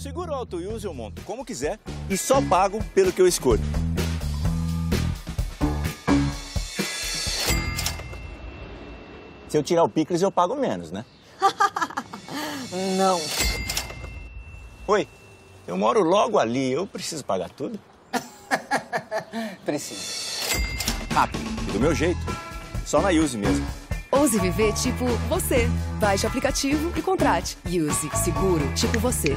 Seguro Auto Use eu monto como quiser e só pago pelo que eu escolho. Se eu tirar o picles, eu pago menos, né? Não. Oi, eu moro logo ali, eu preciso pagar tudo? Precisa. Rápido, do meu jeito. Só na Use mesmo. Ouse viver tipo você. Baixe o aplicativo e contrate. Use seguro tipo você.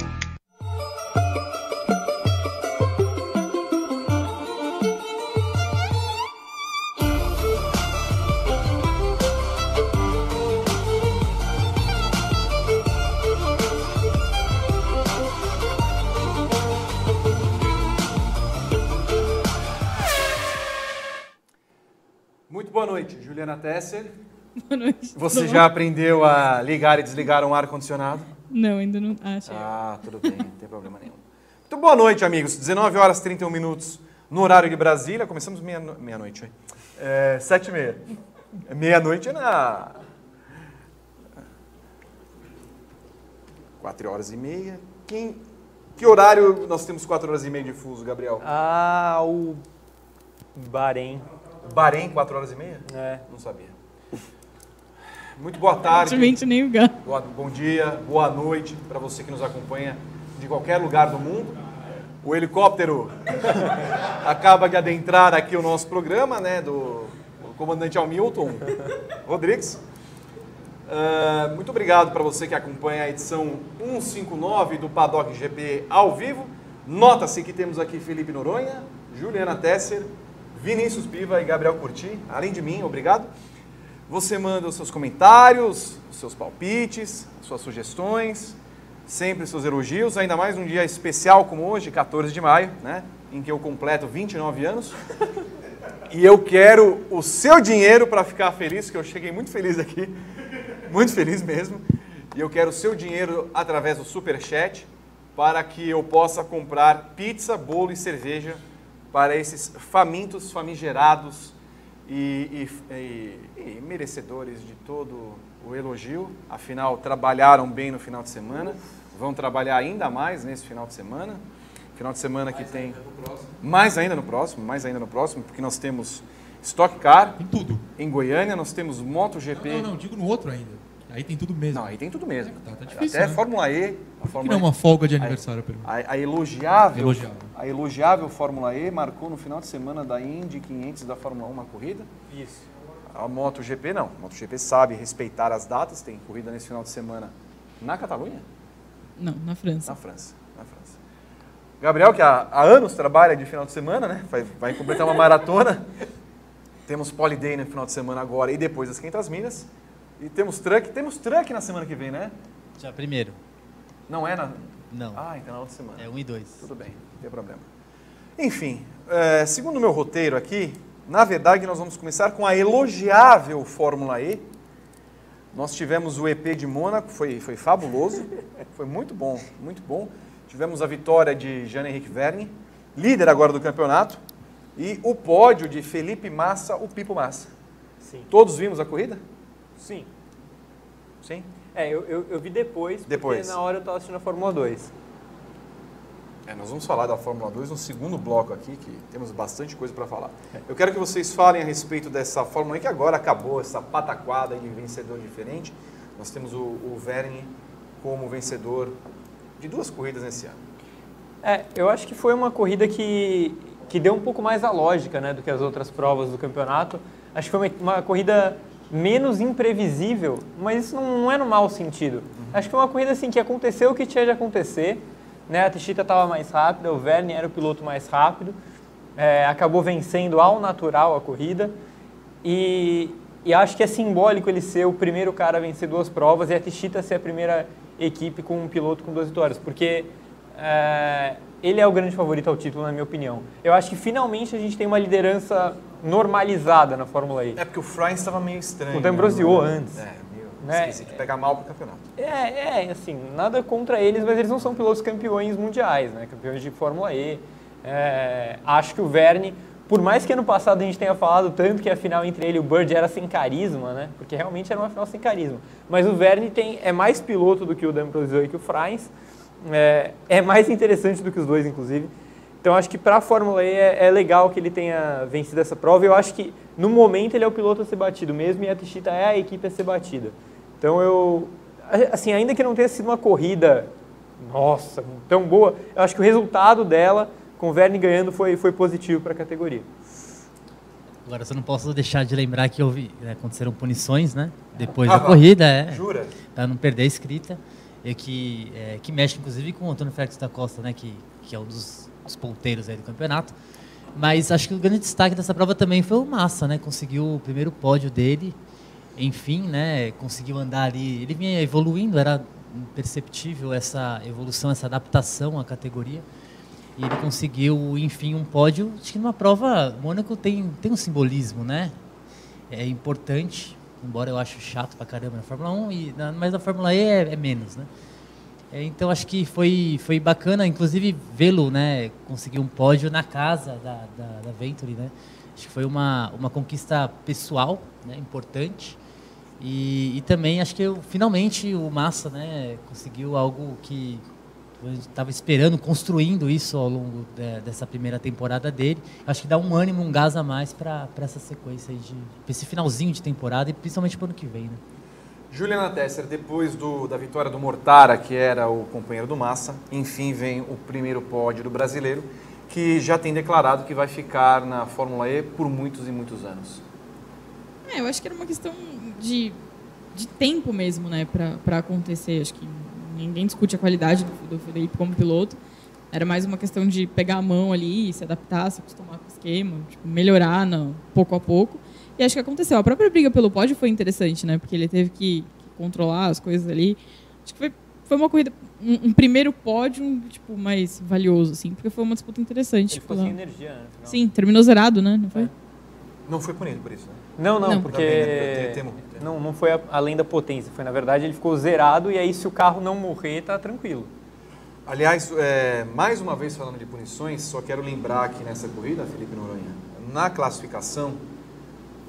Noite, Tesser. Boa noite. Você já aprendeu a ligar e desligar um ar-condicionado? Não, ainda não. Ah, achei. Ah, tudo bem, não tem problema nenhum. Muito boa noite, amigos. 19 horas e 31 minutos no horário de Brasília. Começamos meia-no- meia-noite, meia é, sete e meia. Meia-noite é na... Quatro horas e meia. Quem... Que horário nós temos quatro horas e meia de fuso, Gabriel? Ah, o Bahrein. Bahrein, quatro horas e meia? É. Não sabia. Muito boa tarde. Nem o gato. Boa- bom dia, boa noite para você que nos acompanha de qualquer lugar do mundo. O helicóptero acaba de adentrar aqui o nosso programa, né, do, do comandante Hamilton Rodrigues. Ah, muito obrigado para você que acompanha a edição 159 do Paddock GP ao vivo. Nota-se que temos aqui Felipe Noronha, Juliana Tesser, Vinícius Piva e Gabriel Curti, além de mim, obrigado. Você manda os seus comentários, os seus palpites, suas sugestões, sempre seus elogios, ainda mais num dia especial como hoje, 14 de maio, né, em que eu completo 29 anos. E eu quero o seu dinheiro para ficar feliz, que eu cheguei muito feliz aqui, muito feliz mesmo. E eu quero o seu dinheiro através do Super Chat para que eu possa comprar pizza, bolo e cerveja para esses famintos, famigerados e, e- e- e merecedores de todo o elogio. Afinal, trabalharam bem no final de semana, vão trabalhar ainda mais nesse final de semana. Final de semana que tem. Mais ainda no próximo, mais ainda no próximo, porque nós temos Stock Car Tem tudo. em Goiânia, nós temos MotoGP. Não, não, não, digo no outro ainda. Aí tem tudo mesmo. Não, aí tem tudo mesmo. Tá, tá difícil, Até né? Fórmula E. A Por que Fórmula não E- uma folga de aniversário, pelo menos? a, a elogiável, Elogiável. a elogiável Fórmula E marcou no final de semana da Indy 500 da Fórmula 1 uma corrida. Isso. A MotoGP não. A MotoGP sabe respeitar as datas, tem corrida nesse final de semana na Catalunha? Não, na França. Na França. Na França. Gabriel, que há, há anos trabalha de final de semana, né? Vai, vai completar uma maratona. Temos Poliday no final de semana agora e depois as 500 milhas. E temos truck. Temos truck na semana que vem, né? Já primeiro. Não é na... Não. Ah, então na outra semana. É um e dois. Tudo bem, não tem problema. Enfim, é, segundo o meu roteiro aqui, na verdade nós vamos começar com a elogiável Fórmula E. Nós tivemos o EP de Mônaco, foi, foi fabuloso, foi muito bom, muito bom. Tivemos a vitória de Jean-Henrique Verne, líder agora do campeonato, e o pódio de Felipe Massa, o Pipo Massa. Sim. Todos vimos a corrida? Sim. Sim? É, eu, eu, eu vi depois, Depois. porque na hora eu tava assistindo a Fórmula 2. É, nós vamos falar da Fórmula 2 no segundo bloco aqui, que temos bastante coisa para falar. Eu quero que vocês falem a respeito dessa Fórmula 1 que agora acabou, essa pataquada de vencedor diferente. Nós temos o, o Verne como vencedor de duas corridas nesse ano. É, eu acho que foi uma corrida que, que deu um pouco mais a lógica né, do que as outras provas do campeonato. Acho que foi uma, uma corrida menos imprevisível, mas isso não, é no mau sentido. Acho que foi uma corrida assim que aconteceu o que tinha de acontecer. Né? A Teixeira estava mais rápida, o Verne era o piloto mais rápido, é, acabou vencendo ao natural a corrida. E, e acho que é simbólico ele ser o primeiro cara a vencer duas provas e a Tichita ser a primeira equipe com um piloto com duas vitórias, porque é, ele é o grande favorito ao título, na minha opinião. Eu acho que finalmente a gente tem uma liderança normalizada na Fórmula E. É porque o Fry estava meio estranho. O D'Ambrosio né? antes. É, meio Né? esquisito, que pegar mal pro campeonato. É, é, assim, nada contra eles, mas eles não são pilotos campeões mundiais, né? Campeões de Fórmula E. É, acho que o Verne, por mais que ano passado a gente tenha falado tanto que a final entre ele e o Bird era sem carisma, né? Porque realmente era uma final sem carisma. Mas o Verne tem, é mais piloto do que o D'Ambrosio e que o Franz. é, é mais interessante do que os dois, inclusive. Então acho que para a Fórmula E é, é, legal que ele tenha vencido essa prova. Eu acho que no momento ele é o piloto a ser batido mesmo e a Tichita é a equipe a ser batida. Então eu, assim, ainda que não tenha sido uma corrida, nossa, tão boa, eu acho que o resultado dela, com o Verne ganhando, foi, foi positivo para a categoria. Agora, eu só não posso deixar de lembrar que houve, né, aconteceram punições, né? Depois ah, da corrida, é. Jura? Para não perder a escrita. E que, é, que mexe, inclusive, com o Antônio Félix da Costa, né? Que, que é um dos, dos ponteiros aí do campeonato. Mas acho que o grande destaque dessa prova também foi o Massa, né? Conseguiu o primeiro pódio dele. Enfim, né? Conseguiu andar ali. Ele vinha evoluindo, era perceptível essa evolução, essa adaptação à categoria. E ele conseguiu, enfim, um pódio. Acho que numa prova, Mônaco tem, tem um simbolismo, né? É importante, embora eu acho chato pra caramba na Fórmula 1, e, mas na Fórmula E é, é menos, né? É, então acho que foi, foi bacana, inclusive, vê-lo, né? Conseguir um pódio na casa da, da, da Venturi, né? Acho que foi uma, uma conquista pessoal, né? Importante. E, e também acho que eu, finalmente o Massa, né? Conseguiu algo que estava esperando, construindo isso ao longo de, dessa primeira temporada dele. Acho que dá um ânimo, um gás a mais para essa sequência aí de esse finalzinho de temporada e principalmente para o ano que vem. Né? Juliana Tesser, depois do, da vitória do Mortara, que era o companheiro do Massa, enfim vem o primeiro pódio do brasileiro, que já tem declarado que vai ficar na Fórmula E por muitos e muitos anos. É, eu acho que era uma questão de, de tempo mesmo, né, para acontecer. Acho que ninguém discute a qualidade do, do Felipe como piloto. Era mais uma questão de pegar a mão ali, se adaptar, se acostumar com o esquema, tipo, melhorar no, pouco a pouco. E acho que aconteceu. A própria briga pelo pódio foi interessante, né? Porque ele teve que, que controlar as coisas ali. Acho que foi, foi uma corrida, um, um, primeiro pódio, tipo, mais valioso, assim, porque foi uma disputa interessante. Ele ficou sem energia, né? Sim, terminou zerado, né? Não foi? É. Não foi punido por isso, né? Não, não, não. porque não, não foi além da potência. Foi, na verdade, ele ficou zerado e aí se o carro não morrer, tá tranquilo. Aliás, é, mais uma vez falando de punições, só quero lembrar aqui nessa corrida, Felipe Noronha, na classificação,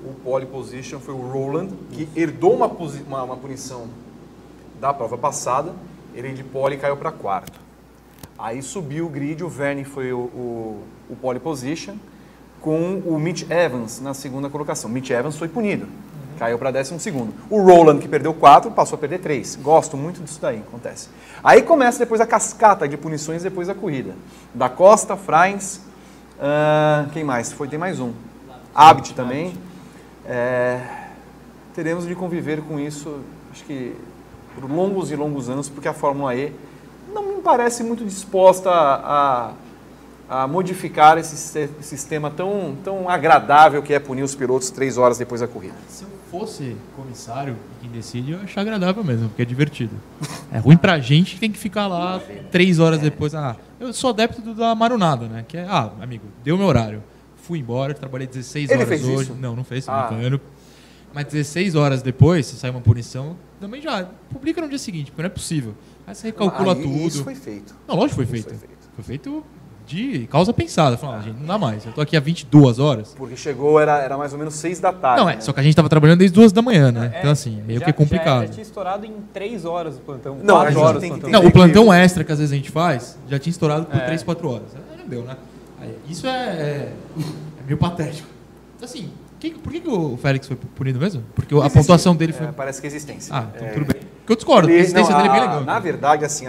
o pole position foi o Roland, que herdou uma, uma, uma punição da prova passada, ele de pole caiu para quarto. Aí subiu o grid, o Verne foi o, o, o pole position, com o Mitch Evans na segunda colocação. Mitch Evans foi punido, uhum. caiu para décimo segundo. O Roland, que perdeu quatro, passou a perder três. Gosto muito disso daí, acontece. Aí começa depois a cascata de punições depois da corrida. Da Costa, Frains, uh, quem mais? Foi, tem mais um. Abit também. É, teremos de conviver com isso, acho que por longos e longos anos, porque a Fórmula E não me parece muito disposta a, a modificar esse sistema tão, tão agradável que é punir os pilotos três horas depois da corrida. Se eu fosse comissário quem decide, eu achar agradável mesmo, porque é divertido. É ruim pra gente que tem que ficar lá três horas depois. Ah, eu sou adepto da marunada, né? Que é, ah, amigo, deu meu horário. Fui embora, trabalhei 16 Ele horas hoje. Isso? Não, não fez, ah. brincando. Mas 16 horas depois, se sair uma punição, também já publica no dia seguinte, porque não é possível. Aí você recalcula ah, tudo. Isso foi feito. Não, lógico que foi feito. Foi feito. Foi feito de causa pensada. Falando, ah, gente, não dá mais. Eu tô aqui há 22 horas. Porque chegou, era, era mais ou menos 6 da tarde. Não, é, né? só que a gente tava trabalhando desde 2 da manhã, né? É, então, assim, meio já, que complicado. Já, já tinha estourado em 3 horas o plantão. Não, a gente horas tem, tem, Não, o plantão extra que às vezes a gente faz, já tinha estourado por é. 3, 4 horas. Aí não deu, né? Aí, isso é, é, é, meio patético. Assim, que, por que, que o Félix foi punido mesmo? Porque a pontuação dele foi. É, parece que é existência. Ah, então tudo bem. Porque eu discordo, ele, a existência não, a, dele é bem legal. Na verdade, assim,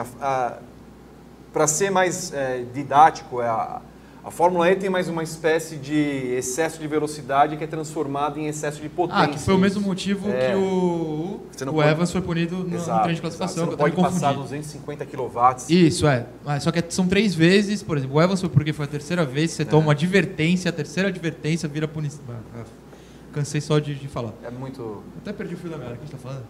para ser mais é, didático, é a, a Fórmula E tem mais uma espécie de excesso de velocidade que é transformado em excesso de potência. Ah, que foi o mesmo motivo é. que o, o pode... Evans foi punido no, exato, no treino de classificação. Você não pode passar 250 kW. Isso, é. Só que são três vezes, por exemplo, o Evans foi porque foi a terceira vez, você é. toma uma advertência, a terceira advertência vira punição. Ah, ah, cansei só de, de, falar. É muito... Até perdi o fio da merda, o que a gente tá falando?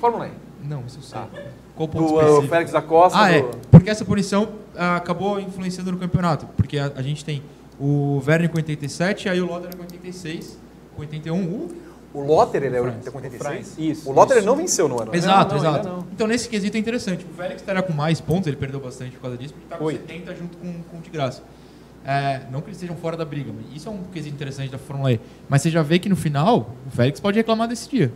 Fórmula E. Não, isso eu sei. Ah. Qual ponto do, específico? O Félix da Costa. Ah, do... é. Porque essa punição ah, acabou influenciando no campeonato. Porque a, a, gente tem o Verne com 87, aí o Lotter com 86, com 81. O, o Lotter ele é com 86? Isso. O Lotter não venceu no ano. Exato, não, não, exato. Então nesse quesito é interessante. O Félix estará com mais pontos, ele perdeu bastante por causa disso, porque está com Oi. 70 junto com, com o de graça. É, não que eles estejam fora da briga, mas isso é um quesito interessante da Fórmula E. Mas você já vê que no final, o Félix pode reclamar desse dia.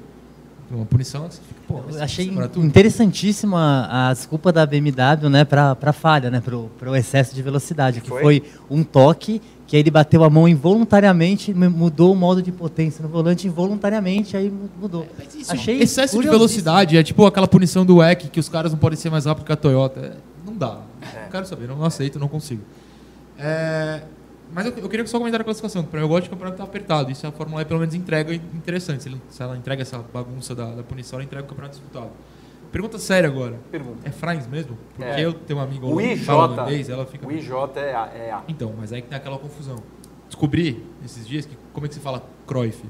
Uma punição, você fica, pô, mas achei é interessantíssima a desculpa da BMW, né, pra, pra falha, né, pro, pro excesso de velocidade, que Foi? foi um toque, que aí ele bateu a mão involuntariamente, mu- mudou o modo de potência no volante involuntariamente, aí mu- mudou. Isso, Achei excesso de velocidade, é tipo aquela punição do WEC, que os caras não podem ser mais rápidos que a Toyota. É, Não dá. Não quero saber, não, não aceito, não consigo. É, mas eu, eu queria só comentar a classificação, que pra mim eu gosto de campeonato que tá apertado. Isso a Fórmula E pelo menos entrega interessante. Se, ele- se ela entrega essa bagunça da, da punição, ela entrega o campeonato disputado. Pergunta séria agora. Pergunta. É Franz mesmo? Porque É. eu tenho uma amiga O IJ, holandês, ela fica... o IJ é a, é a- Então, mas aí que tem aquela confusão. Descobri esses dias que como é que se fala Cruyff?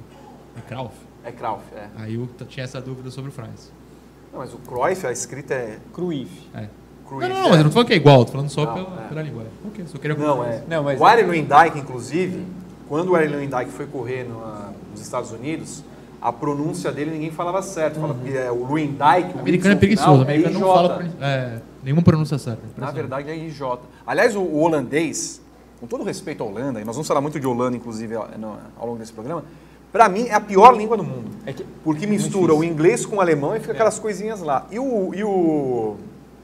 É Krauf? é Krauf, é. Aí eu tinha essa dúvida sobre o Franz. Não, mas o Cruyff, a escrita é Cruyff. É. Não, não, não, mas eu não tô falando que é igual, tô falando só Não, pela, é. pela linguagem. Ok, só queria Não, é. Não, mas- O Aaron Lewandijk, inclusive, quando o Aaron Lewandijk foi correr no- nos Estados Unidos, a pronúncia dele ninguém falava certo. Fala que é o Lewandijk, O americano é preguiçoso, o americano é não fala é, nenhuma pronúncia certa. Na Impressionante. verdade é IJ. Aliás, o, o holandês, com todo respeito à Holanda, e nós vamos falar muito de Holanda, inclusive, ao, ao longo desse programa, pra mim é a pior língua do mundo. É que- Porque mistura o inglês com o alemão e fica aquelas coisinhas lá. E o, e o,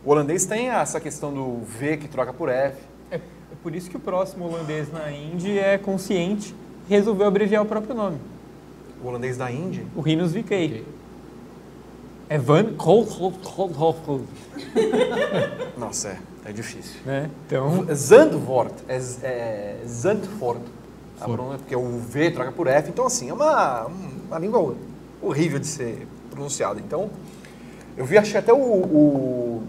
o holandês tem essa questão do V que troca por F. É, é por isso que o próximo holandês na Indy é consciente e resolveu abreviar o próprio nome. O holandês da Índia. O Rinos VK. É Van Kolkhoff, Nossa, é, é difícil. né? Então, Zandvoort, é, é Zandvoort. Tá pronto? Porque o V troca por F, então assim, é uma, uma língua horrível de ser pronunciada. Então, eu vi, achei até o, o-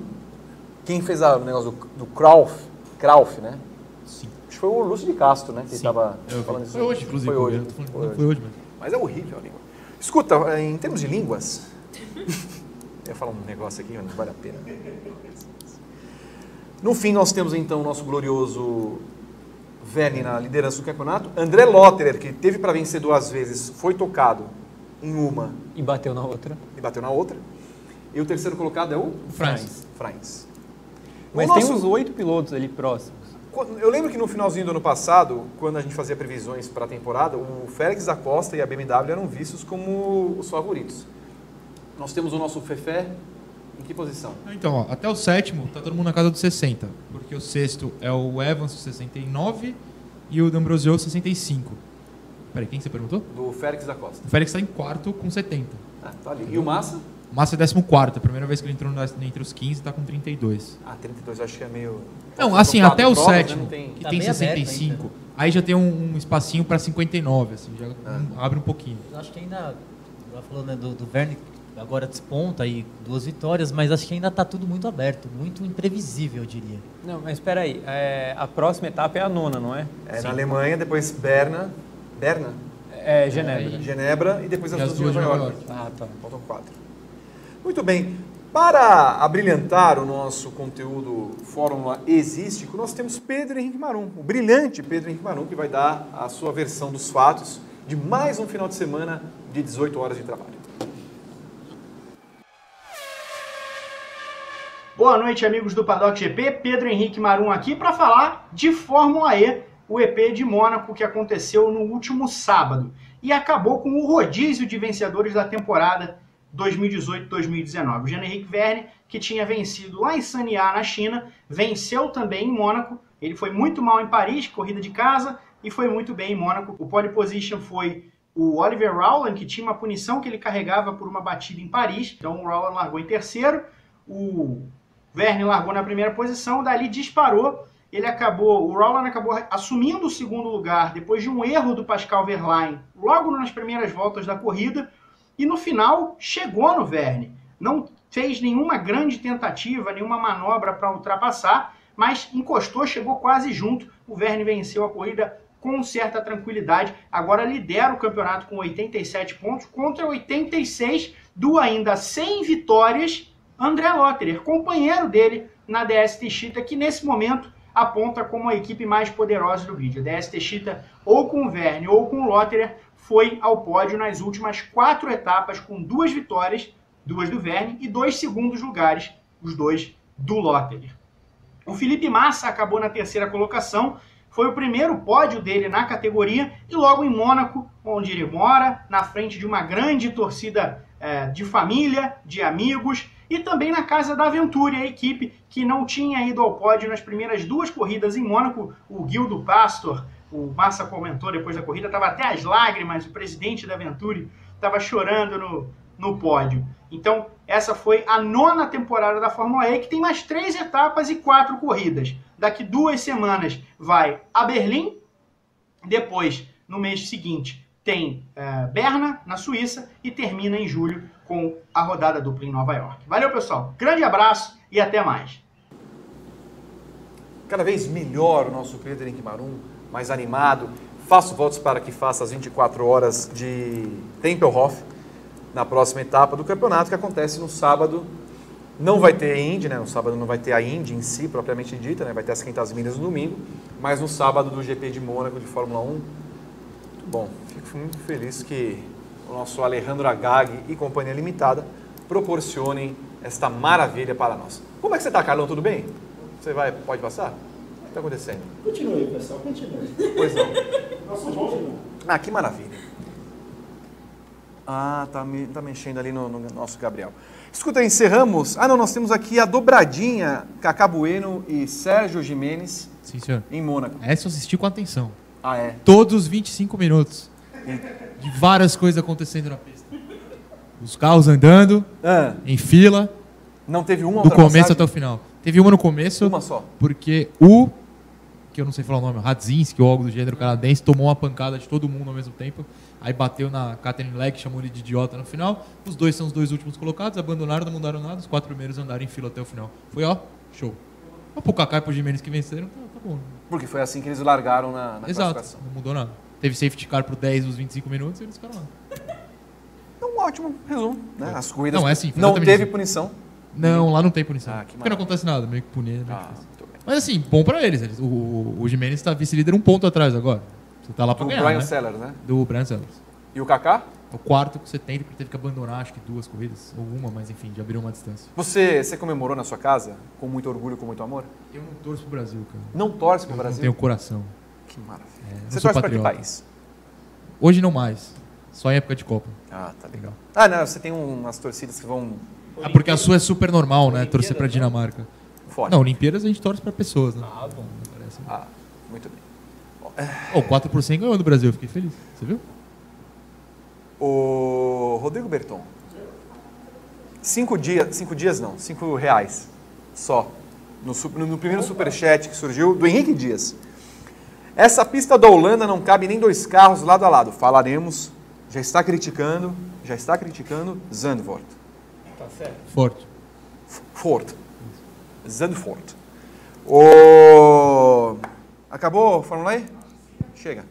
quem fez a- o negócio do, do Krauf, Krauf, né? Sim. Acho que foi o Lúcio de Castro, né? Que Sim, estava falando isso. Foi hoje, inclusive. Foi hoje. falando- Foi hoje. Foi hoje mesmo. Mas é horrível a língua. Escuta, em termos de línguas, eu ia falar um negócio aqui, mas não vale a pena. No fim, nós temos então o nosso glorioso Verne na liderança do campeonato. André Lotterer, que teve para vencer duas vezes, foi tocado em uma e bateu na outra. e bateu na outra. E o terceiro colocado é o Franz. Franz. Mas O tem nosso- uns oito pilotos ali próximos. Eu lembro que no finalzinho do ano passado, quando a gente fazia previsões para a temporada, o Félix da Costa e a BMW eram vistos como os favoritos. Nós temos o nosso Fefé em que posição? Então, ó, até o sétimo tá todo mundo na casa dos 60. Porque o sexto é o Evans, 69, e o D'Ambrosio, 65. Peraí, quem que você perguntou? Do Félix da Costa. O Félix está em quarto com 70. Ah, tá ali. E o Massa? O Massa é 14, a primeira vez que ele entrou entre os 15 tá com 32. Ah, 32, eu acho que é meio. Não, assim, até o provas, né? sétimo, tem- que Tá tem bem aberto 65, ainda. aí já tem um, um espacinho para 59, assim, já Ah. um- abre um pouquinho. Eu acho que ainda, ela falou né, do, do Verne, agora desponta aí duas vitórias, mas acho que ainda está tudo muito aberto, muito imprevisível, eu diria. Não, mas espera aí. é, a próxima etapa é a nona, não é? É na Alemanha, depois Berna, Berna, É Genebra. Aí- Genebra e depois as, E as duas de duas de Nova Nova York. Ah, tá. Faltam quatro. Muito bem. Para abrilhantar o nosso conteúdo Fórmula Exístico, nós temos Pedro Henrique Marum, o brilhante Pedro Henrique Marum, que vai dar a sua versão dos fatos de mais um final de semana de 18 horas de trabalho. Boa noite, amigos do Paddock GP. Pedro Henrique Marum aqui para falar de Fórmula E, o EP de Mônaco que aconteceu no último sábado e acabou com o rodízio de vencedores da temporada 2018-2019. O Jean-Henrique Verne, que tinha vencido lá em Sanya, na China, venceu também em Mônaco. Ele foi muito mal em Paris, corrida de casa, e foi muito bem em Mônaco. O pole position foi o Oliver Rowland, que tinha uma punição que ele carregava por uma batida em Paris. Então o Rowland largou em terceiro. O Verne largou na primeira posição, dali disparou. Ele acabou, o Rowland acabou assumindo o segundo lugar depois de um erro do Pascal Verlaine, logo nas primeiras voltas da corrida, e no final chegou no Verne. Não fez nenhuma grande tentativa, nenhuma manobra para ultrapassar, mas encostou, chegou quase junto. O Verne venceu a corrida com certa tranquilidade. Agora lidera o campeonato com 87 pontos contra 86 do ainda sem vitórias André Lotterer, companheiro dele na DST Chita, que nesse momento aponta como a equipe mais poderosa do grid. A DST Chita, ou com o Verne ou com o Lotterer, foi ao pódio nas últimas quatro etapas, com duas vitórias, duas do Verne e dois segundos lugares, os dois do Lotterer. O Felipe Massa acabou na terceira colocação, foi o primeiro pódio dele na categoria e logo em Mônaco, onde ele mora, na frente de uma grande torcida é, de família, de amigos e também na casa da Aventura, a equipe que não tinha ido ao pódio nas primeiras duas corridas em Mônaco. O Guildo Pastor, o Massa comentou depois da corrida, estava até as lágrimas, o presidente da Venturi estava chorando no, no pódio. Então, essa foi a nona temporada da Fórmula E, que tem mais três etapas e quatro corridas. Daqui duas semanas vai a Berlim, depois, no mês seguinte, tem uh, Berna, na Suíça, e termina em julho com a rodada dupla em Nova York. Valeu, pessoal. Grande abraço e até mais. Cada vez melhor o nosso Pedro Henrique Marum, mais animado. Faço votos para que faça as 24 horas de Tempelhof na próxima etapa do campeonato, que acontece no sábado. Não vai ter Indy, né? No sábado não vai ter a Indy em si, propriamente dita, né? Vai ter as 500 milhas no domingo, mas no sábado do GP de Mônaco de Fórmula 1. Muito bom. Fico muito feliz que o nosso Alejandro Agag e Companhia Limitada proporcionem esta maravilha para nós. Como é que você está, Carlão? Tudo bem? Você vai, pode passar? O que está acontecendo? Continue, pessoal, continue. Pois não. Nossa, continua. Ah, que maravilha. Ah, tá, me, tá mexendo ali no, no nosso Gabriel. Escuta, encerramos. Ah, não, nós temos aqui a dobradinha Cacá Bueno e Sérgio Jimenez Sim, senhor. em Mônaco. Essa eu assisti com atenção. Ah, é? Todos os 25 minutos. De várias coisas acontecendo na pista. Os carros andando, Ah, em fila, não teve uma do começo até o final. Teve uma no começo, Uma só. porque o, que eu não sei falar o nome, Radzinski, ou algo do gênero canadense, tomou uma pancada de todo mundo ao mesmo tempo. Aí bateu na Catherine Leck, chamou ele de idiota no final. Os dois são os dois últimos colocados, abandonaram, não mudaram nada. Os quatro primeiros andaram em fila até o final. Foi, ó, show. Mas pro Kaká e pro Jimenez que venceram, tá, tá bom. Porque foi assim que eles largaram na, na Exato, classificação. não mudou nada. Teve safety car pro 10 dos 25 minutos e eles ficaram lá. É um ótimo resumo. Né? As corridas Não, é assim, foi não teve isso. punição. Não, lá não tem punição. Ah, que Porque não acontece nada, meio que punir. é meio Ah. Mas assim, bom pra eles. eles o, o, o Jimenez tá vice-líder um ponto atrás agora. Você tá lá pra Do ganhar, Brian né? Sellers, né? Do Brian Sellers. E o Kaká? O quarto com 70, porque teve que abandonar acho que duas corridas, ou uma, mas enfim, já abriu uma distância. Você, você comemorou na sua casa com muito orgulho, com muito amor? Eu não torço pro Brasil, cara. Não torce pro Eu Brasil? tenho coração. Que maravilha. É, eu Você torce para que patriota. país? Hoje não mais. Só em época de Copa. Ah, tá legal. Ah, não, você tem umas torcidas que vão Ah, porque a sua é super normal, né? Torcer pra Dinamarca. Forte. Não, Olimpíadas a gente torce pra pessoas, né? Ah, bom. Parece. Ah, muito bem. Oh, 4% ganhou do Brasil, eu fiquei feliz. Você viu? O Rodrigo Berton. Cinco dias, cinco dias não, cinco reais só. No, no primeiro superchat que surgiu, do Henrique Dias. Essa pista da Holanda não cabe nem dois carros lado a lado. Falaremos. Já está criticando, já está criticando Zandvoort. Forte. Ford. Zandvoort. O... Acabou a Fórmula E? Chega.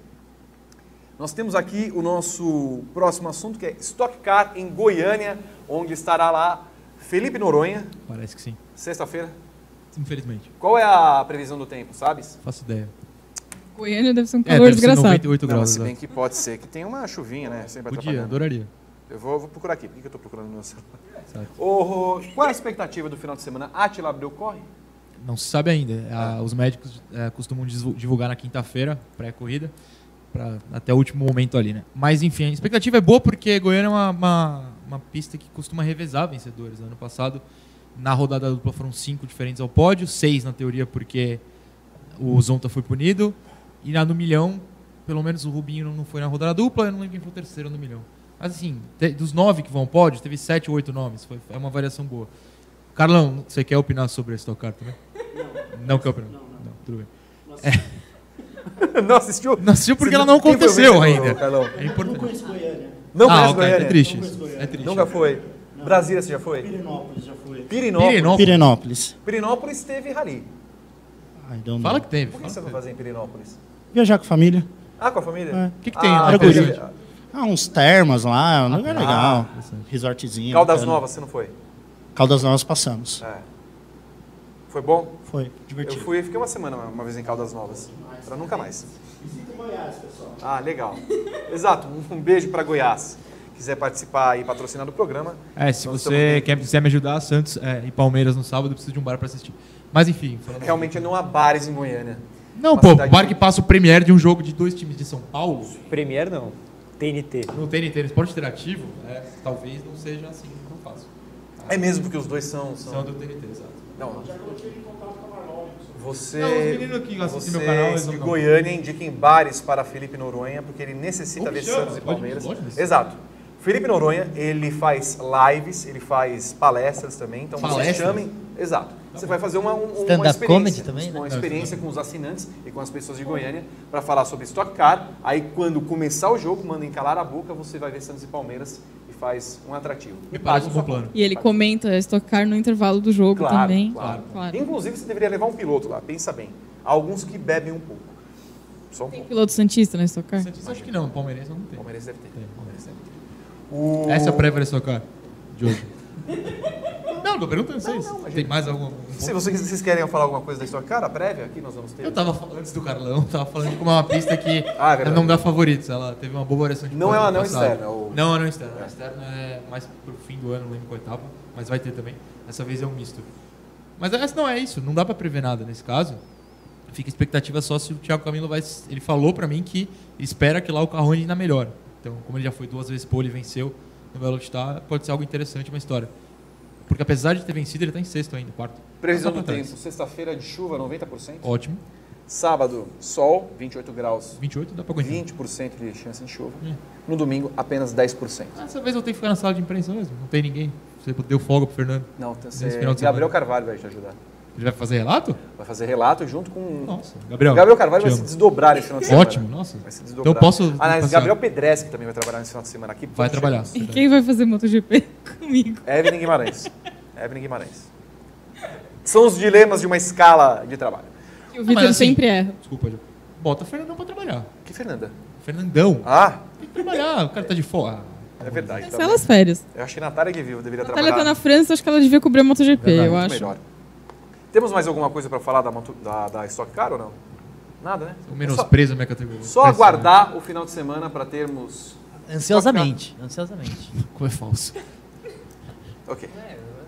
Nós temos aqui o nosso próximo assunto, que é Stock Car em Goiânia, onde estará lá Felipe Noronha, Parece que sim. sexta-feira. Infelizmente. Qual é a previsão do tempo, sabes? Faço ideia. Goiânia deve ser um É, calor ser desgraçado. 98 Não, graus. se bem que pode ser que tenha uma chuvinha, né? Sempre Podia, atrapalhando. adoraria. Eu vou, vou procurar aqui. Por que que eu estou procurando no meu celular? Certo. Qual é a expectativa do final de semana? Atila Abreu corre? Não se sabe ainda. Ah, os médicos eh, costumam divu- divulgar na quinta-feira, pré-corrida, até o último momento ali, né? Mas enfim, a expectativa é boa porque Goiânia é uma, uma, uma pista que costuma revezar vencedores. Ano passado, na rodada dupla, foram cinco diferentes ao pódio, seis na teoria porque o Zonta foi punido, e na no milhão, pelo menos o Rubinho não foi na rodada dupla, eu não lembro quem foi o terceiro no milhão. Mas assim, dos nove que vão ao pódio, teve sete ou oito nomes, foi, é uma variação boa. Carlão, você quer opinar sobre esse tocar também? Não quer opinar? Não, tudo bem. não assistiu? Não assistiu porque Você ela não aconteceu ainda. Carlão? É Não importante. conheço Goiânia. Não ah, conhece ok, Goiânia? é triste Não conheço É triste. Nunca foi. Brasília, você já foi? Pirinópolis já foi. Pirinópolis. Pirinópolis. Pirinópolis. Pirinópolis teve rally. Deu Fala não. que teve. Por que fala você que não fazia em Pirinópolis? Viajar com a família. Ah, com a família? É. O que, que tem lá? Era interessante? Goiânia. Ah, uns termas lá, um lugar tá. legal. Resortzinho. Caldas bacana. Novas, você não foi? Caldas Novas passamos. É. Foi bom? Foi, Eu divertido. fui e fiquei uma semana uma vez em Caldas Novas. Pra nunca mais. Visita Goiás, pessoal. Ah, legal. Exato. Um- beijo pra Goiás. Quiser participar e patrocinar do programa. É, se você quer, quiser me ajudar, Santos é, e Palmeiras no sábado, eu preciso de um bar pra assistir. Mas enfim. Realmente não há bares em Goiânia. Não, Uma pô, bar que passa o Premier de um jogo de dois times de São Paulo. Premier não. TNT. No TNT, no esporte interativo, é, talvez não seja assim eu faço. É mesmo porque os dois são. são... São do TNT, exato. Não. Você, Não, os meninos que assistem você meu canal, eles de não- Goiânia indica em bares para Felipe Noronha, porque ele necessita ver? Santos e Palmeiras. Exato. Felipe Noronha, ele faz lives, ele faz palestras também, então vocês Palestras? chamem. Exato. Você vai fazer uma, um- uma experiência, comedy também, né? uma experiência com os assinantes e com as pessoas de Goiânia para falar sobre Stock Car. Aí quando começar o jogo, mandem calar a boca, você vai ver Santos e Palmeiras e faz um atrativo. Me E parece paga um bom plano. E ele comenta Stock Car no intervalo do jogo Claro, também. claro. Claro. Inclusive, você deveria levar um piloto lá, pensa bem. Há alguns que bebem um pouco. Só um Tem pouco. piloto Santista na Stock Car? Santista acho que não, Palmeirense não tem. Palmeiras deve ter. Tem. Palmeiras deve ter. O... Essa é a prévia da sua cara de hoje. Não, tô perguntando vocês. não, Tem gente- mais algum? um Se vocês, vocês querem falar alguma coisa da história, cara, prévia aqui nós vamos ter. Eu tava falando antes do Carlão, tava falando de como é uma pista que Ah, é não dá favoritos. Ela teve uma boa variação de Não é o no anel passado. externo, é o- Não, anel externo. O externo é mais pro fim do ano, não lembro qual etapa, mas vai ter também. Dessa vez é um misto. Mas essa não é isso, não dá pra prever nada nesse caso. Fica a expectativa só se o Thiago Camilo vai. Ele falou pra mim que espera que lá o carro ande na melhor. Então, como ele já foi duas vezes pole e venceu no Velocitar, pode ser algo interessante uma história. Porque apesar de ter vencido, ele tá em sexto ainda, quarto. Previsão Tá do tempo. Sexta-feira de chuva, 90%. Ótimo. Sábado, sol, 28 graus, 28 dá pra aguentar. 20% de chance de chuva. É. No domingo, apenas 10%. Dessa vez eu tenho que ficar na sala de imprensa mesmo, não tem ninguém. Você deu folga pro Fernando. Não, tem de Gabriel. Carvalho vai te ajudar. Ele vai fazer relato? Vai fazer relato junto com. Nossa, Gabriel. Gabriel Carvalho vai se desdobrar esse final de semana. Ótimo, nossa. Vai se Então desdobrar. eu posso. Aliás, passear. Gabriel Pedreschi também vai trabalhar nesse final de semana aqui. Vai trabalhar. chegar. E quem vai fazer MotoGP comigo? Evelyn Guimarães. Evelyn Guimarães. São os dilemas de uma escala de trabalho. Que o Vitor mas assim- sempre erra. Desculpa, Ju. Bota o Fernandão pra trabalhar. Que Fernanda? Fernandão. Ah, Tem que trabalhar, o cara tá de fora. é verdade. Mas tá férias. Eu achei que a Natália que viu deveria A Natália trabalhar tá na França, acho que ela devia cobrir a MotoGP, Verdade, eu acho. melhor. Temos mais alguma coisa para falar da, da, da Stock Car ou não? Nada, né? O menosprezo a minha categoria. Só aguardar o final de semana para termos. Ansiosamente, ansiosamente. Como é falso? Ok.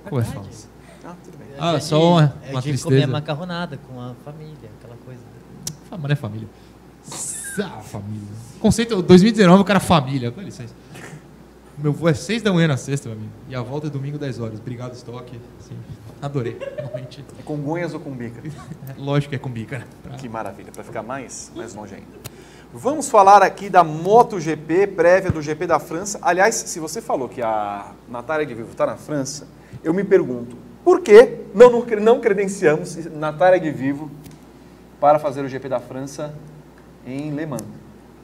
Como é falso? Ah, tudo bem. Ah, É só de- uma- é uma de tristeza. comer macarronada com a família, aquela coisa. Ah, Mas não é família. Ah, família. Conceito 2019, o cara família. Dá licença. Meu voo é 6 da manhã na sexta, meu amigo. E a volta é domingo, 10 horas. Obrigado, estoque. Sim, adorei. Realmente. É com gunhas ou com bica? Lógico que é com bica, né? Pra- Que maravilha, para ficar mais, mais longe ainda. Vamos falar aqui da MotoGP, prévia do GP da França. Aliás, se você falou que a Natália de Vivo está na França, eu me pergunto, por que não, não, credenciamos Natália de Vivo para fazer o GP da França em Le Mans?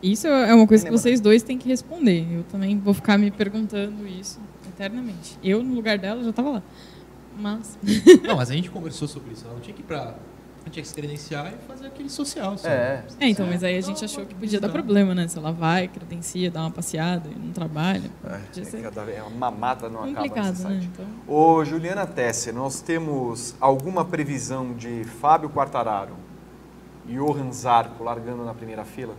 Isso é uma coisa que vocês dois têm que responder. Eu também vou ficar me perguntando isso eternamente. Eu, no lugar dela, já tava lá. Mas. Não, mas a gente conversou sobre isso. Ela não tinha que ir pra. A gente tinha que se credenciar e fazer aquele social. Só. É, É, então, mas aí a gente achou que podia dar problema, né? Se ela vai, credencia, dá uma passeada e não trabalha. É, ser vez- é uma mamata não acaba complicado, nesse né? Então, Ô, Juliana Tesser, nós temos alguma previsão de Fábio Quartararo e Johan Zarco largando na primeira fila?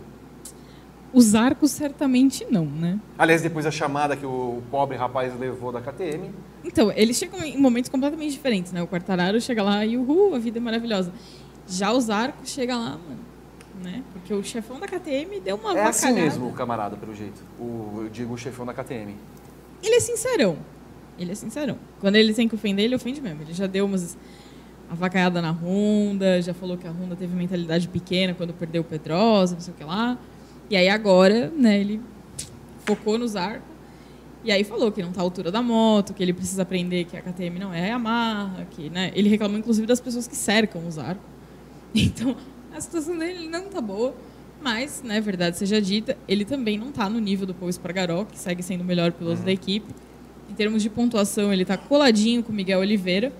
Os arcos certamente não, né? Aliás, depois da chamada que o pobre rapaz levou da KTM, Então, eles chegam em momentos completamente diferentes, né? O Quartararo chega lá e uhul, a vida é maravilhosa. Já os arcos chega lá, mano, né? Porque o chefão da KTM deu uma é assim vacalhada. mesmo o camarada, pelo jeito. O, eu digo o chefão da KTM. Ele é sincerão. Ele é sincerão. Quando ele tem que ofender, ele ofende mesmo. Ele já deu umas avacaiada na Honda, já falou que a Honda teve mentalidade pequena quando perdeu o Pedrosa, não sei o que lá. E aí agora, né, ele focou nos arcos. E aí falou que não tá à altura da moto, que ele precisa aprender que a KTM não é a Yamaha, que, né, ele reclamou inclusive das pessoas que cercam os arcos. Então, a situação dele não tá boa, mas, né, verdade seja dita, ele também não tá no nível do Paul Espargaró, que segue sendo o melhor piloto da equipe. Em termos de pontuação, ele tá coladinho com o Miguel Oliveira,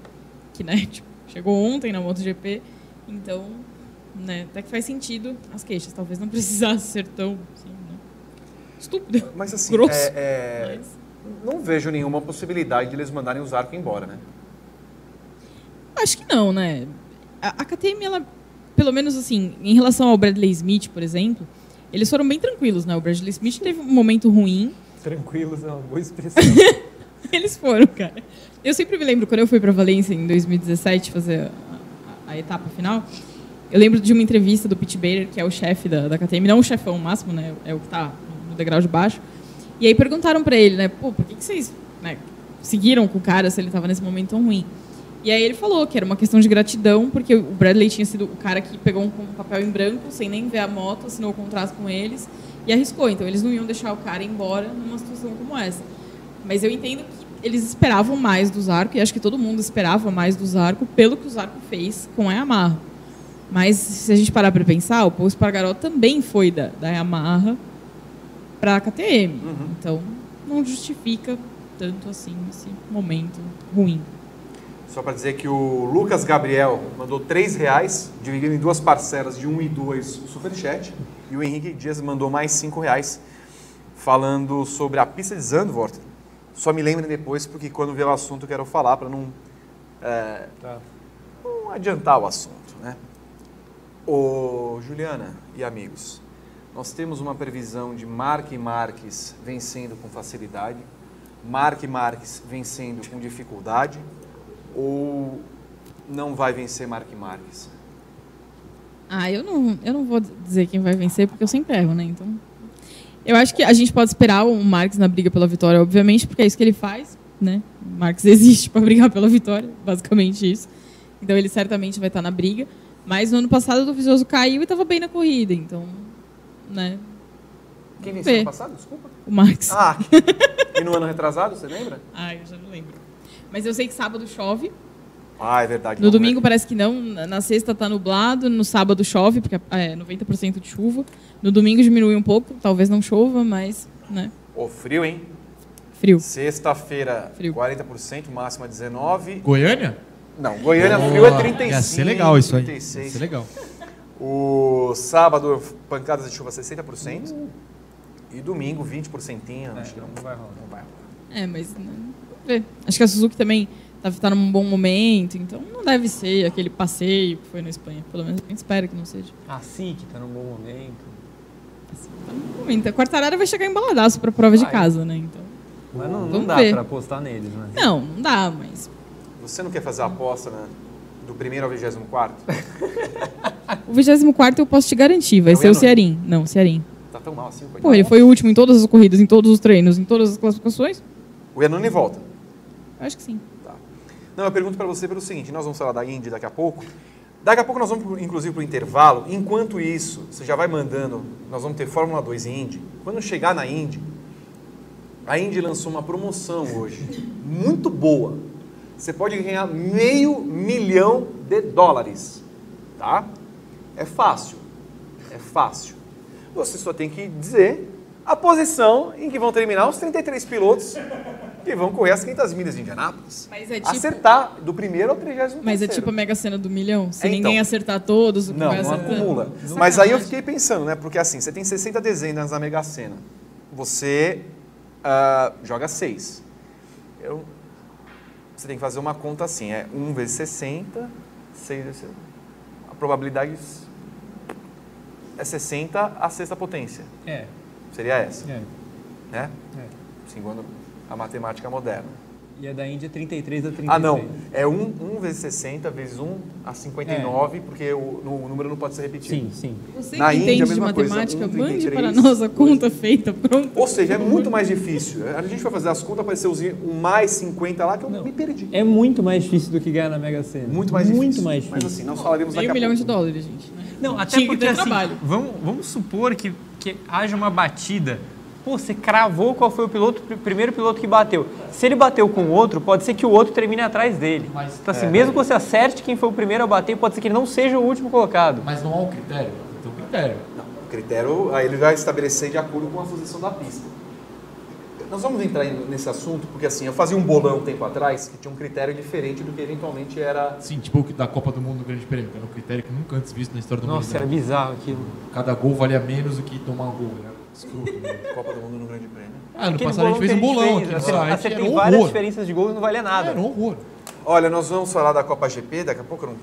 que, né, tipo, chegou ontem na MotoGP. Então, né, até que faz sentido as queixas. Talvez não precisasse ser tão, assim, né, estúpido. Mas assim, Grosso. é- é, Mas- não vejo nenhuma possibilidade de eles mandarem o Zarco embora, né? Acho que não, né? A, a KTM, ela, pelo menos assim, em relação ao Bradley Smith, por exemplo, eles foram bem tranquilos, né? O Bradley Smith teve um momento ruim, Tranquilos é uma boa expressão. eles foram, cara. Eu sempre me lembro, quando eu fui para Valência em 2017 fazer a, a- a etapa final, eu lembro de uma entrevista do Pete Bader, que é o chefe da, da KTM, não o chefão máximo, né? É o que tá no degrau de baixo. E aí perguntaram pra ele, né, pô, por que, que vocês né, seguiram com o cara se ele tava nesse momento tão ruim? E aí ele falou que era uma questão de gratidão, porque o Bradley tinha sido o cara que pegou um, papel em branco, sem nem ver a moto, assinou o contrato com eles e arriscou. Então eles não iam deixar o cara embora numa situação como essa. Mas eu entendo que eles esperavam mais do Zarco, e acho que todo mundo esperava mais do Zarco, pelo que o Zarco fez com a Yamaha. Mas se a gente parar para pensar, o Paul Espargaró também foi da, da Yamaha para a KTM. Então não justifica tanto assim esse momento ruim. Só para dizer que o Lucas Gabriel mandou R$ reais, dividido em duas parcelas de 1 e 2 o Superchat. E o Henrique Dias mandou mais R$ reais, falando sobre a pista de Zandvoort. Só me lembrem depois, porque quando vier o assunto eu quero falar para não, é, não adiantar o assunto. Né? Ô, Juliana e amigos, nós temos uma previsão de Mark Marques vencendo com facilidade, Mark Marques vencendo com dificuldade, ou não vai vencer Mark Marques? Ah, eu não, eu não vou dizer quem vai vencer, porque eu sempre erro, né? Então. Eu acho que a gente pode esperar o Marques na briga pela vitória, obviamente, porque é isso que ele faz, né? O Marques existe para brigar pela vitória, basicamente isso. Então ele certamente vai estar na briga. Mas no ano passado o Vizoso caiu e estava bem na corrida, então, né? Quem venceu ano passado? Desculpa. O Marques. Ah, e no ano retrasado, você lembra? Ah, eu já não lembro. Mas eu sei que sábado chove. Ah, é verdade. No domingo né? parece que não. Na na sexta tá nublado. No sábado chove, porque é 90% de chuva. No domingo diminui um pouco. Talvez não chova, mas, né? Ô, frio, hein? Frio. Sexta-feira, 40%, máxima 19%. Goiânia? Não, Goiânia Boa. frio é 35. Ia ser legal isso aí. 36. Ia ser legal. O sábado, pancadas de chuva 60%. E domingo, 20%. acho que não, vai rolar. Não vai rolar. É, mas. né, vamos ver. Acho que a Suzuki também tá, tá num bom momento. Então não deve ser aquele passeio que foi na Espanha. Pelo menos a gente espera que não seja. A SIC tá num bom momento. Tá num bom momento. A Quartarara vai chegar embaladaço pra prova de Vai. casa, né? Então. Mas não, não dá pra apostar neles, né? Não, não dá, mas. Você não quer fazer a aposta né, do primeiro ao 24? O 24 eu posso te garantir, vai É o ser o? Cearim. Não, Cearim. Tá tão mal assim, coitado. Pô, ele foi o último em todas as corridas, em todos os treinos, em todas as classificações? O Iannone volta. Eu acho que sim. Não, eu pergunto para você pelo seguinte, nós vamos falar da Indy daqui a pouco. Daqui a pouco nós vamos, inclusive, para o intervalo. Enquanto isso, você já vai mandando, nós vamos ter Fórmula 2 em Indy. Quando chegar na Indy, a Indy lançou uma promoção hoje, muito boa. Você pode ganhar meio milhão de dólares, tá? É fácil, é fácil. Você só tem que dizer a posição em que vão terminar os 33 pilotos que vão correr as 500 milhas de Indianápolis. Mas é tipo- Acertar do primeiro ao 30 Mas é tipo a Mega Sena do milhão? Se É, ninguém então. acertar todos, o que Não, vai não acumula. Sacanagem. Mas aí eu fiquei pensando, né? Porque assim, você tem 60 dezenas na Mega Sena. Você ah, joga 6. Eu, você tem que fazer uma conta assim, é 1 vezes 60, 6 vezes... A probabilidade é 60 a sexta potência. É. Seria essa, É. né? É. Segundo a matemática moderna. E a da Índia é 33 a 33. Ah, não. É 1, 1 vezes 60 vezes 1 a 59, porque o, no- o número não pode ser repetido. Sim, sim. Você Na que Índia, a entende de mesma coisa, matemática, um, mande 33, para nós a conta feita, pronto. Ou seja, é muito mais difícil. A gente vai fazer as contas, apareceu o mais 50 lá que eu me perdi. É muito mais difícil do que ganhar na Mega Sena. Muito mais difícil. Muito mais difícil. Mas assim, nós falaremos daqui a milhão pouco. de dólares, gente. né? Não, até Tinha que porque assim, trabalho. vamos, vamos supor que, que haja uma batida. Pô, você cravou qual foi o piloto, primeiro piloto que bateu. Se ele bateu com o outro, pode ser que o outro termine atrás dele. então, assim, é, mesmo que você acerte quem foi o primeiro a bater, pode ser que ele não seja o último colocado. Mas não há um critério? Tem um critério. O critério, aí ele vai estabelecer de acordo com a posição da pista. Nós vamos entrar nesse assunto, porque assim, eu fazia um bolão um tempo atrás que tinha um critério diferente do que eventualmente era. Sim, tipo o que da Copa do Mundo no Grande Prêmio, que era um critério que nunca antes visto na história do mundo. Nossa, era bizarro aquilo. Cada gol valia menos do que tomar um gol. Era escroto. né? Copa do Mundo no Grande Prêmio. Ah, no Aquele passado a gente fez um bolão fez, aqui no acer- site. Acertei um várias horror. diferenças de gols e não valia nada. Era um horror. Olha, nós vamos falar da Copa GP, daqui a pouco não. é,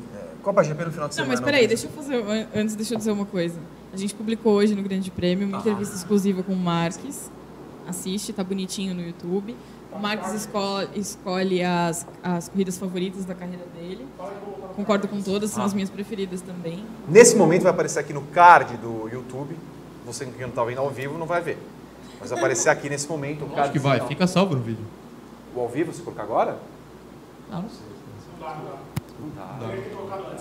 Copa GP no final de Não, semana. mas peraí, deixa eu fazer. an- Antes, deixa eu dizer uma coisa. A gente publicou hoje no Grande Prêmio uma entrevista exclusiva com o Marques. Assiste, tá bonitinho no YouTube. O Marques escolhe, escolhe as, as corridas favoritas da carreira dele. Concordo com todas, são as minhas preferidas também. Nesse momento vai aparecer aqui no card do YouTube. Você que não está vendo ao vivo não vai ver. Mas aparecer aqui nesse momento o Acho que vai, fica salvo no vídeo. O ao vivo, se colocar agora? Ah, não sei.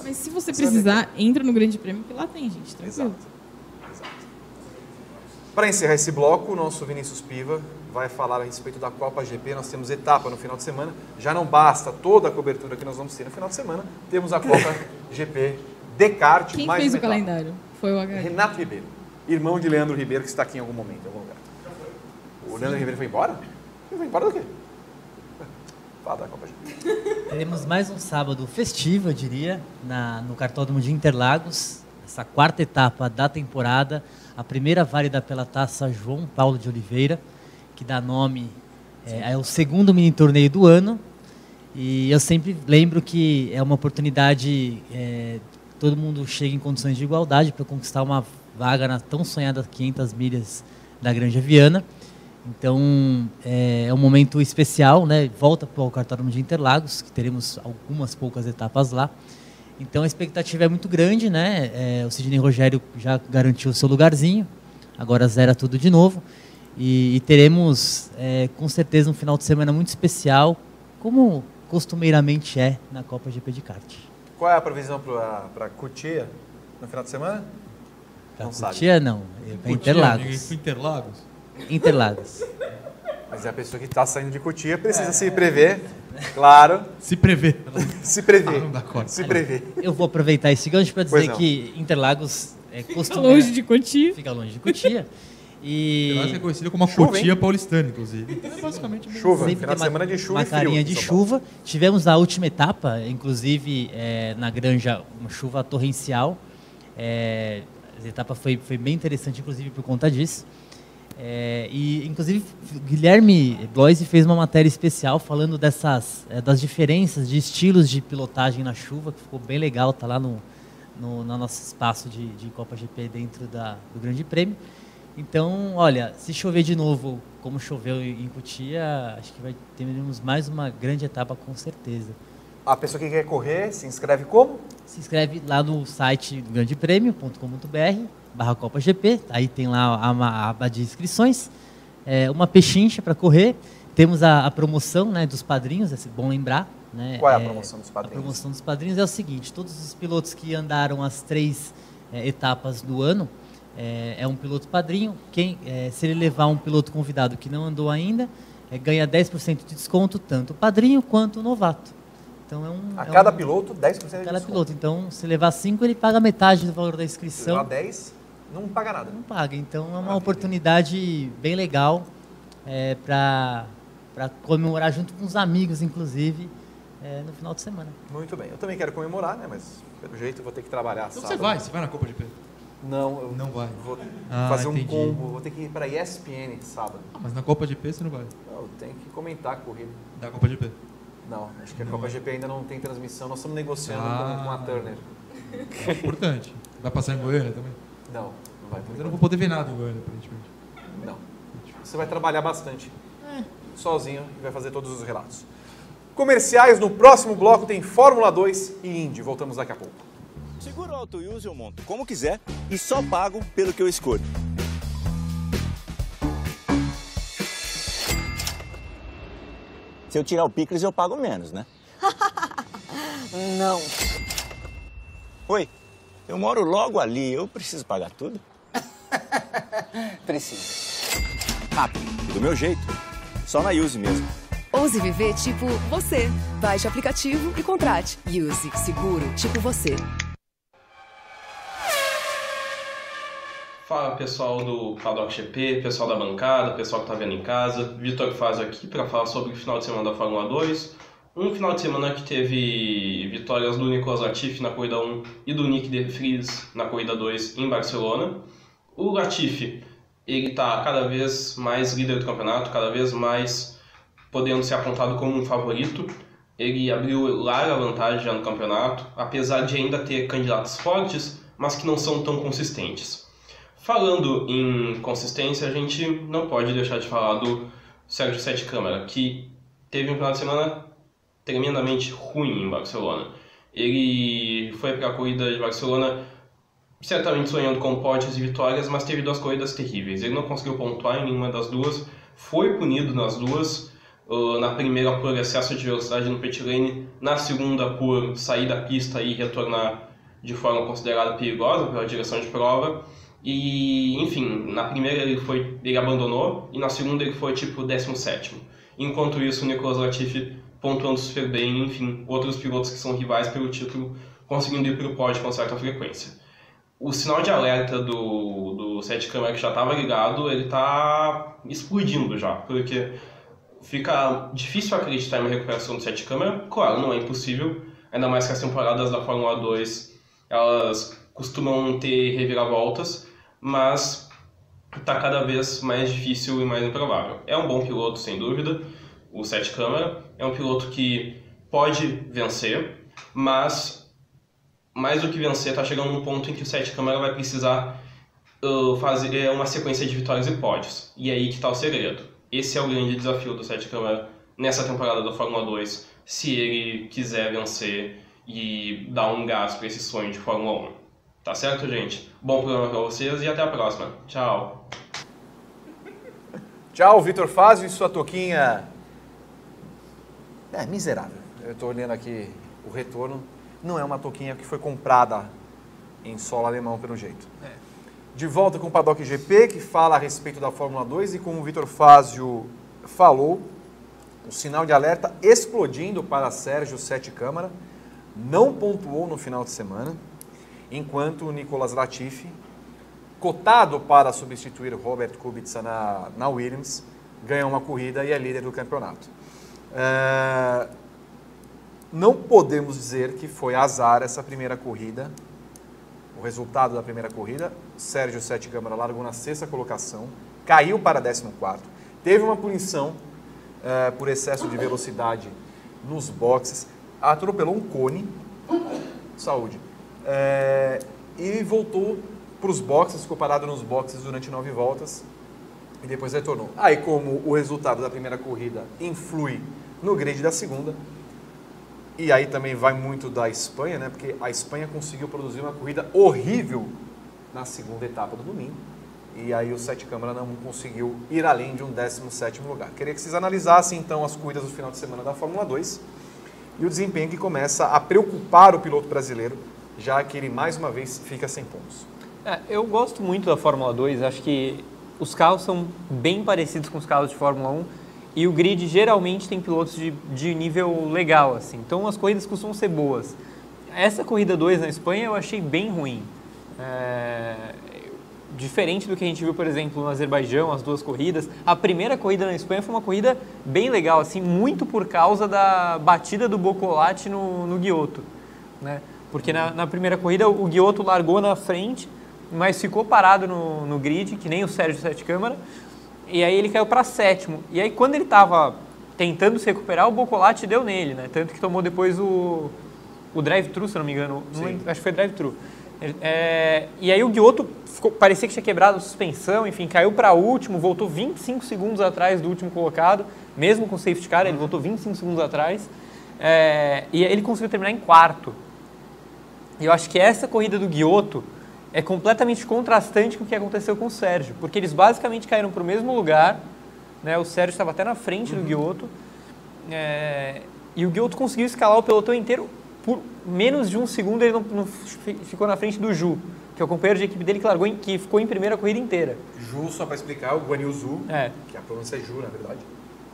Mas se você precisar, entra no Grande Prêmio, que lá tem, gente. Tranquilo. Exato. Exato. Para encerrar esse bloco, o nosso Vinícius Piva vai falar a respeito da Copa GP. Nós temos etapa no final de semana. Já não basta toda a cobertura que nós vamos ter no final de semana. Temos a Copa GP de kart. Quem mais fez o etapa. calendário? Foi o HL. Renato Ribeiro, irmão de Leandro Ribeiro, que está aqui em algum momento, em algum lugar. O Leandro Ribeiro foi embora? Ele foi embora do quê? Fala da Copa. Teremos mais um sábado festivo, eu diria, na, no Cartódromo de Interlagos, essa quarta etapa da temporada, a primeira válida pela taça João Paulo de Oliveira, que dá nome é, é o segundo mini torneio do ano. E eu sempre lembro que é uma oportunidade, é, todo mundo chega em condições de igualdade para conquistar uma vaga na tão sonhada 500 milhas da Granja Viana. Então é, é um momento especial, né? Volta para o cartódromo de Interlagos, que teremos algumas poucas etapas lá. Então a expectativa é muito grande, né? É, o Sidney Rogério já garantiu o seu lugarzinho, agora zera tudo de novo. E, e teremos é, com certeza um final de semana muito especial, como costumeiramente é na Copa GP de kart. Qual é a previsão para Cutia no final de semana? Não sabe. Cotia, não, é para Interlagos. Interlagos? Interlagos. Mas é a pessoa que está saindo de Cutia precisa se prever, claro, Se prevê. se prever. Ah, não dá corte. Se prever. Eu vou aproveitar esse gancho para dizer que Interlagos é Fica costumeira- longe de Cotia. fica longe de Cotia. E Interlagos é conhecida como a Chuva, Cotia hein? paulistana, inclusive. Então é basicamente... Chuva, sempre final de semana de chuva uma e frio. carinha de chuva. Tivemos a última etapa, inclusive é, na granja, uma chuva torrencial. É, a etapa foi, foi bem interessante, inclusive por conta disso. É, e inclusive Guilherme Bloise fez uma matéria especial falando dessas é, das diferenças de estilos de pilotagem na chuva, que ficou bem legal, tá lá no, no, no nosso espaço de, de Copa GP dentro da, do Grande Prêmio. Então, olha, se chover de novo, como choveu em Cotia, acho que vai teremos mais uma grande etapa com certeza. A pessoa que quer correr se inscreve como? Se inscreve lá no site grandepremio.com.br barra Copa GP, aí tem lá a, aba de inscrições, é, uma pechincha para correr, temos a, a promoção né, dos padrinhos, é bom lembrar. Né, Qual é a promoção dos padrinhos? A promoção dos padrinhos é o seguinte, todos os pilotos que andaram as três é, etapas do ano, é, é um piloto padrinho, quem, é, se ele levar um piloto convidado que não andou ainda, é, ganha 10% de desconto, tanto o padrinho quanto o novato. Então é um, A é cada um- piloto, 10% de cada desconto. piloto. Então, se levar cinco, ele paga metade do valor da Se inscrição. levar 10, não paga nada. Não paga. Então, é uma Maravilha. oportunidade bem legal é, para comemorar junto com os amigos, inclusive, é, no final de semana. Muito bem. Eu também quero comemorar, né? Mas pelo jeito eu vou ter que trabalhar Então sábado. você vai, você vai na Copa GP. Não, eu Não vai. vou Ah, fazer um entendi. combo. Vou ter que ir para ESPN sábado. Ah, mas na Copa GP você não vai. Eu tenho que comentar a corrida. Da Copa GP. Não, acho que a Não. Copa GP ainda não tem transmissão. Nós estamos negociando Ah. com, com a Turner. Importante. Vai passar em Goiânia também? Não, não vai. Mas eu não vou poder ver nada em Goiânia, aparentemente. Não. Você vai trabalhar bastante. Sozinho e vai fazer todos os relatos. Comerciais, no próximo bloco tem Fórmula 2 e Indy. Voltamos daqui a pouco. Seguro auto use eu monto como quiser e só pago pelo que eu escolho. Eu tirar o picles, eu pago menos, né? Não. Oi, eu moro logo ali, eu preciso pagar tudo? Precisa. Rápido e do meu jeito. Só na Use mesmo. Ouse viver tipo você. Baixe o aplicativo e contrate. Use Seguro tipo você. Fala pessoal do Paddock GP, pessoal da bancada, pessoal que tá vendo em casa. Vitor Faz aqui para falar sobre o final de semana da Fórmula 2. Um final de semana que teve vitórias do Nicolas Latifi na corrida 1 e do Nick De Vries na corrida 2 em Barcelona. O Latifi, ele tá cada vez mais líder do campeonato, cada vez mais podendo ser apontado como um favorito. Ele abriu larga vantagem já no campeonato, apesar de ainda ter candidatos fortes, mas que não são tão consistentes. Falando em consistência, a gente não pode deixar de falar do Sérgio Sete Câmara, que teve um final de semana tremendamente ruim em Barcelona. Ele foi para a corrida de Barcelona certamente sonhando com pódios e vitórias, mas teve duas corridas terríveis. Ele não conseguiu pontuar em nenhuma das duas, foi punido nas duas. Uh, na primeira por excesso de velocidade no pit lane, na segunda por sair da pista e retornar de forma considerada perigosa pela direção de prova. E, enfim, na primeira ele foi ele abandonou e na segunda ele foi tipo 17. Enquanto isso, o Nicolas Latifi pontuando super bem, enfim, outros pilotos que são rivais pelo título conseguindo ir para o pódio com certa frequência. O sinal de alerta do, do sete câmera que já estava ligado, ele está explodindo já, porque fica difícil acreditar em uma recuperação do sete câmera. Claro, não é impossível, ainda mais que as temporadas da Fórmula 2 elas costumam ter reviravoltas, mas está cada vez mais difícil e mais improvável. É um bom piloto, sem dúvida, o sete câmera, é um piloto que pode vencer, mas mais do que vencer, está chegando num ponto em que o sete câmera vai precisar uh, fazer uma sequência de vitórias e pódios. E é aí que está o segredo. Esse é o grande desafio do sete câmera nessa temporada da Fórmula 2, se ele quiser vencer e dar um gás para esse sonho de Fórmula 1. Tá certo, gente? Bom programa para vocês e até a próxima. Tchau. Tchau, Vitor Fazio e sua toquinha. É miserável. Eu estou olhando aqui o retorno. Não é uma toquinha que foi comprada em solo alemão, pelo jeito. De volta com o Paddock GP, que fala a respeito da Fórmula 2 e como o Vitor Fazio falou, o sinal de alerta explodindo para Sérgio Sete Câmara. Não pontuou no final de semana, enquanto o Nicolas Latifi, cotado para substituir Robert Kubica na, na Williams, ganha uma corrida e é líder do campeonato. É, não podemos dizer que foi azar essa primeira corrida. O resultado da primeira corrida, Sérgio Sete Câmara largou na sexta colocação, caiu para 14, teve uma punição é, por excesso de velocidade nos boxes, atropelou um cone, saúde, é, e voltou para os boxes, ficou parado nos boxes durante nove voltas e depois retornou. Aí, como o resultado da primeira corrida influi no grid da segunda, e aí também vai muito da Espanha, né? Porque a Espanha conseguiu produzir uma corrida horrível na segunda etapa do domingo. E aí o Sete Câmara não conseguiu ir além de um 17º lugar. Queria que vocês analisassem então as corridas do final de semana da Fórmula 2 e o desempenho que começa a preocupar o piloto brasileiro, já que ele mais uma vez fica sem pontos. É, eu gosto muito da Fórmula 2, acho que os carros são bem parecidos com os carros de Fórmula 1 e o grid geralmente tem pilotos de, de nível legal, assim. Então as corridas costumam ser boas. Essa corrida 2 na Espanha eu achei bem ruim. É, diferente do que a gente viu, por exemplo, no Azerbaijão, as duas corridas. A primeira corrida na Espanha foi uma corrida bem legal, assim, muito por causa da batida do Bocolati no, no Guioto, né? Porque na, na primeira corrida o Guioto largou na frente, mas ficou parado no, no grid, que nem o Sérgio Sete Câmara, e aí ele caiu para sétimo. E aí quando ele estava tentando se recuperar, o Bocolati deu nele, né? Tanto que tomou depois o, o drive-thru, se não me engano. Não lembro, acho que foi drive-thru. É, e aí o Guioto ficou, parecia que tinha quebrado a suspensão, enfim, caiu para último, voltou 25 segundos atrás do último colocado, mesmo com safety car, ele voltou 25 segundos atrás. É, e ele conseguiu terminar em quarto. E eu acho que essa corrida do Guioto é completamente contrastante com o que aconteceu com o Sérgio, porque eles basicamente caíram para o mesmo lugar, né? o Sérgio estava até na frente do Guioto, é, e o Guioto conseguiu escalar o pelotão inteiro por menos de um segundo, ele não, não ficou na frente do Ju, que é o companheiro de equipe dele que, largou em, que ficou em primeira corrida inteira. Ju, só para explicar, o Guanil Zu, É. que a pronúncia é Ju, na verdade.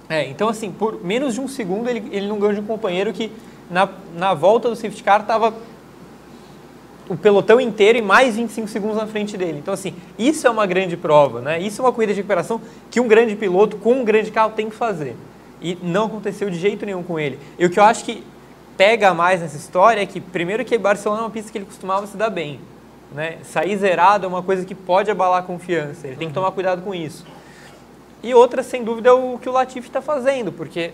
É, então assim, por menos de um segundo ele, ele não ganhou de um companheiro que na, na volta do safety car estava o pelotão inteiro e mais 25 segundos na frente dele. Então assim, isso é uma grande prova, né? Isso é uma corrida de recuperação que um grande piloto com um grande carro tem que fazer. E não aconteceu de jeito nenhum com ele. E o que eu acho que pega mais nessa história é que, primeiro, que Barcelona é uma pista que ele costumava se dar bem. Né? Sair zerado é uma coisa que pode abalar a confiança. Ele tem que tomar cuidado com isso. E outra, sem dúvida, é o que o Latifi está fazendo, porque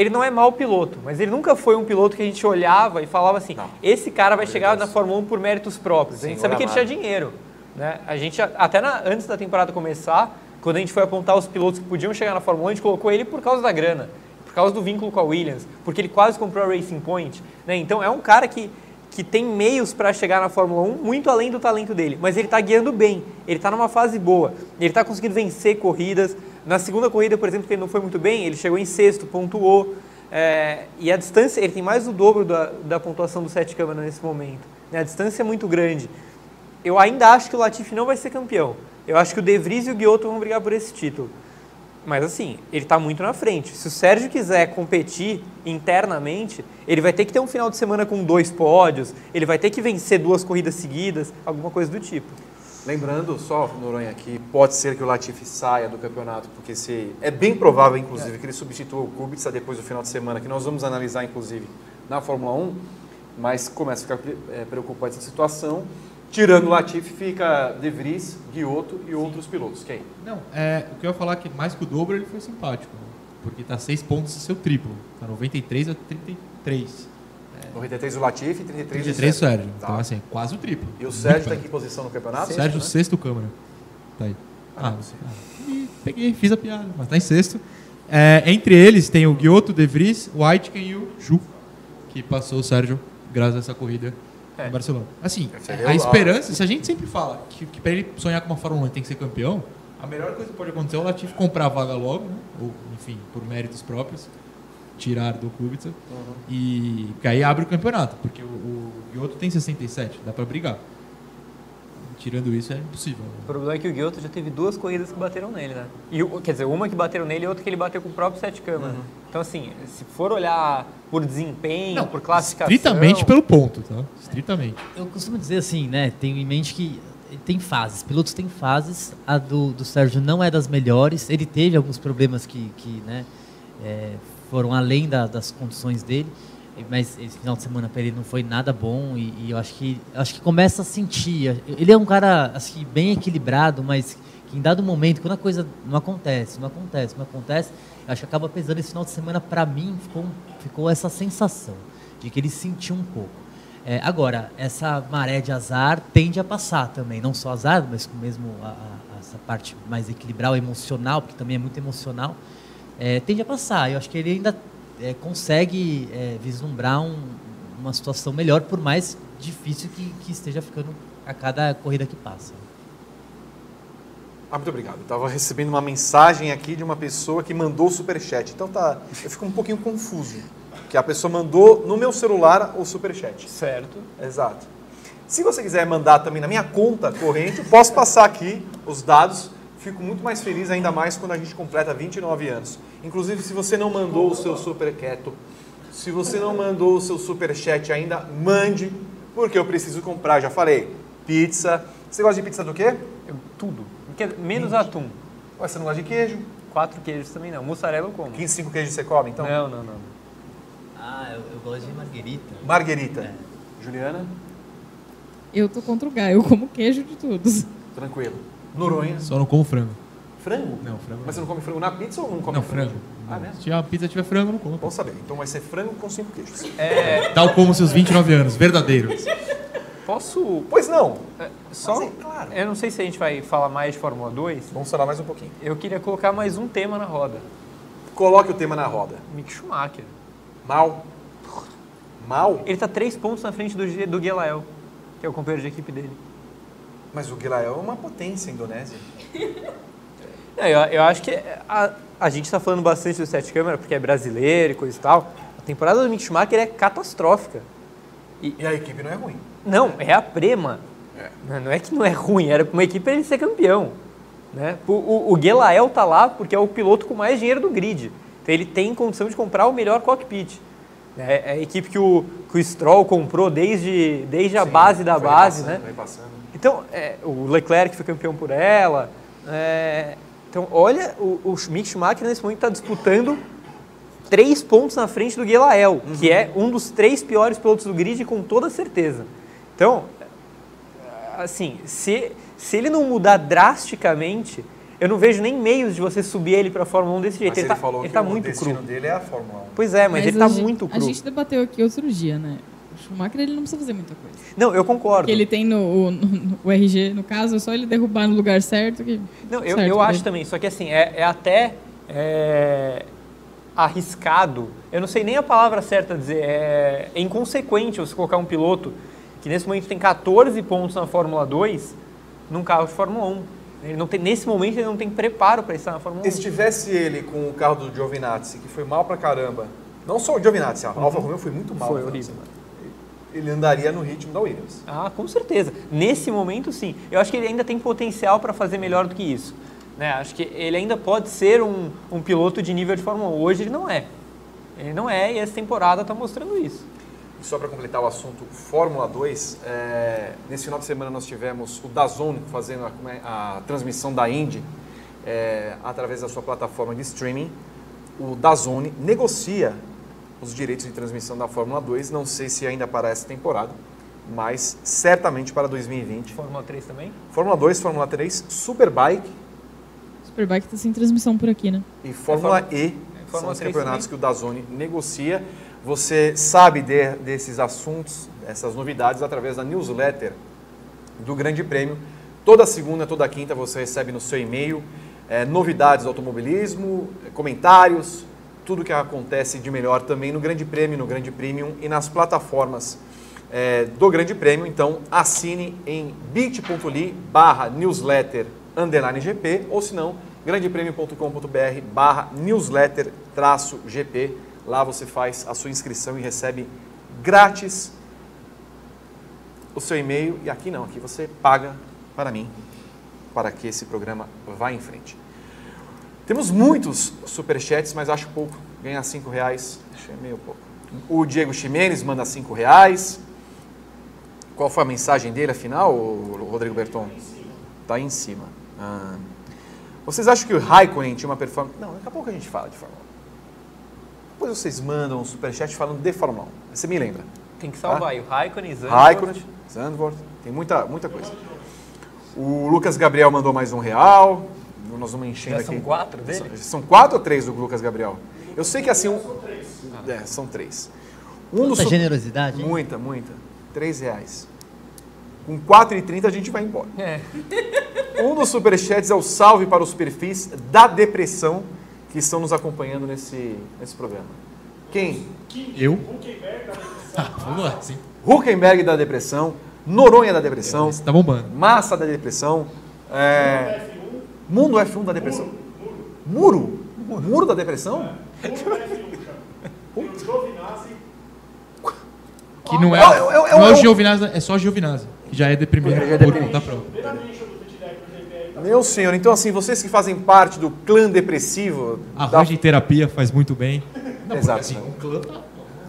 ele não é mau piloto, mas ele nunca foi um piloto que a gente olhava e falava assim: esse cara vai chegar na Fórmula 1 por méritos próprios. A gente sabia que ele tinha dinheiro. Né? A gente, até na- antes da temporada começar, quando a gente foi apontar os pilotos que podiam chegar na Fórmula 1, a gente colocou ele por causa da grana, por causa do vínculo com a Williams, porque ele quase comprou a Racing Point. Né? Então é um cara que que tem meios para chegar na Fórmula 1 muito além do talento dele, mas ele está guiando bem, ele está numa fase boa, ele está conseguindo vencer corridas. Na segunda corrida, por exemplo, que ele não foi muito bem, ele chegou em sexto, pontuou. É, e a distância, ele tem mais do dobro da, da pontuação do Sete Câmara nesse momento. né? A distância é muito grande. Eu ainda acho que o Latifi não vai ser campeão. Eu acho que o De Vries e o Guioto vão brigar por esse título. Mas assim, ele está muito na frente. Se o Sérgio quiser competir internamente, ele vai ter que ter um final de semana com dois pódios, ele vai ter que vencer duas corridas seguidas, alguma coisa do tipo. Lembrando só, Noronha, que pode ser que o Latifi saia do campeonato, porque se é bem provável, inclusive, que ele substitua o Kubica depois do final de semana, que nós vamos analisar, inclusive, na Fórmula 1, mas começa a ficar é, preocupado essa situação. Tirando o Latifi, fica De Vries, Guioto e outros pilotos. Quem? Não, é, o que eu ia falar é que mais que o dobro ele foi simpático. né? Porque tá 6 pontos do seu triplo. Tá 93 a 33. 93 o Latifi e 33, 33 o o Sérgio. Tá. Então, assim, quase o triplo. E o Sérgio está em que posição no campeonato? Sérgio, né? sexto câmara. Tá aí. Ah, Ah, ah, e peguei, fiz a piada, mas tá em sexto. É, entre eles tem o Guioto, De Vries, o Aitken e o Ju, que passou o Sérgio graças a essa corrida É. em Barcelona. Assim, a esperança, se a gente sempre fala que, que para ele sonhar com uma Fórmula 1 ele tem que ser campeão, a melhor coisa que pode acontecer é o Latifi comprar a vaga logo, né? ou enfim, por méritos próprios, tirar do Kubica, Uhum. e que aí abre o campeonato, porque o, o Guioto tem 67, dá para brigar. Tirando isso é impossível. O problema é que o Guioto já teve duas corridas que bateram nele, né? E, quer dizer, uma que bateram nele e outra que ele bateu com o próprio Sete Câmara. Então, assim, se for olhar por desempenho, por classificação... Estritamente pelo ponto, tá? Estritamente. Eu costumo dizer assim, né? Tenho em mente que tem fases, pilotos têm fases. A do, do Sérgio não é das melhores. Ele teve alguns problemas que, que né, é, foram além da- das condições dele. Mas esse final de semana para ele não foi nada bom e, e eu acho que acho que começa a sentir. Ele é um cara assim bem equilibrado, mas que em dado momento, quando a coisa não acontece, não acontece, não acontece, acho que acaba pesando esse final de semana para mim ficou ficou essa sensação de que ele sentiu um pouco. É, agora, essa maré de azar tende a passar também, não só azar, mas mesmo a, a- essa parte mais equilibrar, o emocional, porque também é muito emocional, é, tende a passar. Eu acho que ele ainda é, consegue é, vislumbrar um- uma situação melhor, por mais difícil que, que esteja ficando a cada corrida que passa. Ah, muito obrigado. Eu estava recebendo uma mensagem aqui de uma pessoa que mandou o superchat. Então tá, eu fico um pouquinho confuso. Que a pessoa mandou no meu celular o superchat. Certo. Exato. Se você quiser mandar também na minha conta corrente, eu posso passar aqui os dados. Fico muito mais feliz, ainda mais quando a gente completa 29 anos. Inclusive, se você não mandou o seu super quieto, se você não mandou o seu super chat ainda, mande, porque eu preciso comprar. Já falei, pizza. Você gosta de pizza do quê? Eu- tudo. Quer- Menos atum. Ué, você não gosta de queijo? Quatro queijos também não. Mussarela eu como. 15, 5 queijos você come, então? Não, não, não. Ah, eu, eu gosto de marguerita. Marguerita. É. Juliana? Eu tô contra o Gai, eu como queijo de todos. Tranquilo. Noronha? Só não como frango. Frango? Não, frango. Mas você não come frango na pizza ou não come Não, frango. Ah, mesmo? Se a pizza tiver frango, não como. Bom saber. Então vai ser frango com cinco queijos. É, Tal como seus 29 anos, verdadeiros. posso... Pois não. é, Só, Mas é claro. Eu não sei se a gente vai falar mais de Fórmula 2. Vamos falar mais um pouquinho. Eu queria colocar mais um tema na roda. Coloque o tema na roda. Mick Schumacher. Mal. Mal? Ele tá três pontos na frente do, do Gelael, que é o companheiro de equipe dele. Mas o Guilael é uma potência indonésia. É, eu, eu acho que a, a gente está falando bastante do Sete Câmara porque é brasileiro e coisa e tal. A temporada do Mick Schumacher é catastrófica. E a equipe não é ruim. Não, é a prema. É. Não é que não é ruim, era para uma equipe para ele ser campeão. Né? O, o, o Gelael tá lá porque é o piloto com mais dinheiro do grid. Então ele tem condição de comprar o melhor cockpit. É, é a equipe que o, que o Stroll comprou desde, desde a Sim, base da base, passando, né? Então, é, o Leclerc foi campeão por ela. é, então, olha, o, o Mick Schumacher nesse momento está disputando três pontos na frente do Gelael, que é um dos três piores pilotos do grid, com toda certeza. Então, assim, se, se ele não mudar drasticamente, eu não vejo nem meios de você subir ele para a Fórmula 1 desse jeito. Mas ele ele, está falou ele que tá o muito destino cru. dele é a Fórmula 1. Pois é, mas, ele está a muito A cru. gente debateu aqui outro dia, né? O Schumacher ele não precisa fazer muita coisa. Não, eu concordo. Porque ele tem no, o- no- o RG, no caso, é só ele derrubar no lugar certo. Que Não, eu, certo eu acho ele. também, só que assim, é, é até. é, arriscado, eu não sei nem a palavra certa a dizer, é, é inconsequente você colocar um piloto que nesse momento tem 14 pontos na Fórmula 2 num carro de Fórmula 1. Ele não tem, nesse momento ele não tem preparo para estar na Fórmula 1. E se tivesse ele com o carro do Giovinazzi, que foi mal pra caramba, não só o Giovinazzi, a Alfa Romeo foi muito mal. Foi no horrível. Ele andaria no ritmo da Williams. Ah, com certeza. Nesse momento, sim. Eu acho que ele ainda tem potencial para fazer melhor do que isso. Né? Acho que ele ainda pode ser um, um piloto de nível de Fórmula 1. Hoje ele não é. Ele não é e essa temporada está mostrando isso. E só para completar o assunto Fórmula 2, é, nesse final de semana nós tivemos o Dazon fazendo a, é, a transmissão da Indy é, através da sua plataforma de streaming. O Dazone negocia os direitos de transmissão da Fórmula 2, não sei se ainda para essa temporada, mas certamente para 2020. Fórmula 3 também? Fórmula 2, Fórmula 3, Superbike Superbike tá sem transmissão por aqui, né? e Fórmula Fórmula- E é, são Fórmula os 3 campeonatos também. que o Dazone negocia. Você sabe de- desses assuntos, essas novidades, através da newsletter do Grande Prêmio. Toda segunda, toda quinta você recebe no seu e-mail eh, novidades do automobilismo, eh, comentários, tudo que acontece de melhor também no Grande Prêmio, no Grande Premium e nas plataformas eh, do Grande Prêmio. Então assine em bit.ly barra newsletter underline GP ou se não, grandepremio.com.br barra newsletter traço GP. Lá você faz a sua inscrição e recebe grátis o seu e-mail e aqui não, aqui você paga para mim, para que esse programa vá em frente. Temos muitos superchats, mas acho pouco. Ganhar cinco reais, achei meio pouco. O Diego Ximenes manda cinco reais. Qual foi a mensagem dele, afinal, o Rodrigo Berton? Está aí em cima. Ah. Vocês acham que o Raikkonen tinha uma performance... Não, daqui a pouco a gente fala de Fórmula 1. Depois vocês mandam um superchat falando de Fórmula 1. Você me lembra. Tem que salvar aí o Raikkonen, Zandvoort. Raikkonen, Zandvoort, tem muita, muita coisa. O Lucas Gabriel mandou mais um real. Nós vamos enchendo Já aqui. são quatro dele? São, são quatro ou três do Lucas Gabriel? Eu sei que assim. Um, é, são três. Um Muita su- generosidade, hein? Muita, muita. Três reais. Com 4,30 a gente vai embora. É. Um dos superchats é o salve para os perfis da depressão que estão nos acompanhando nesse, nesse programa. Quem? Eu? Ah, vamos lá, sim. Huckenberg da depressão, Noronha da depressão, Esse tá bombando. Massa da depressão, é, Mundo F1 da depressão. Muro? Muro da depressão? Que não é, Eu- eu- eu- não é eu- o Giovinazzi, é só Giovinazzi, que já é deprimido Já é por deprimido. conta própria. Meu senhor, então assim, vocês que fazem parte do clã depressivo. da- Arranja em terapia, faz muito bem. Não, Exato. Assim, um clã tá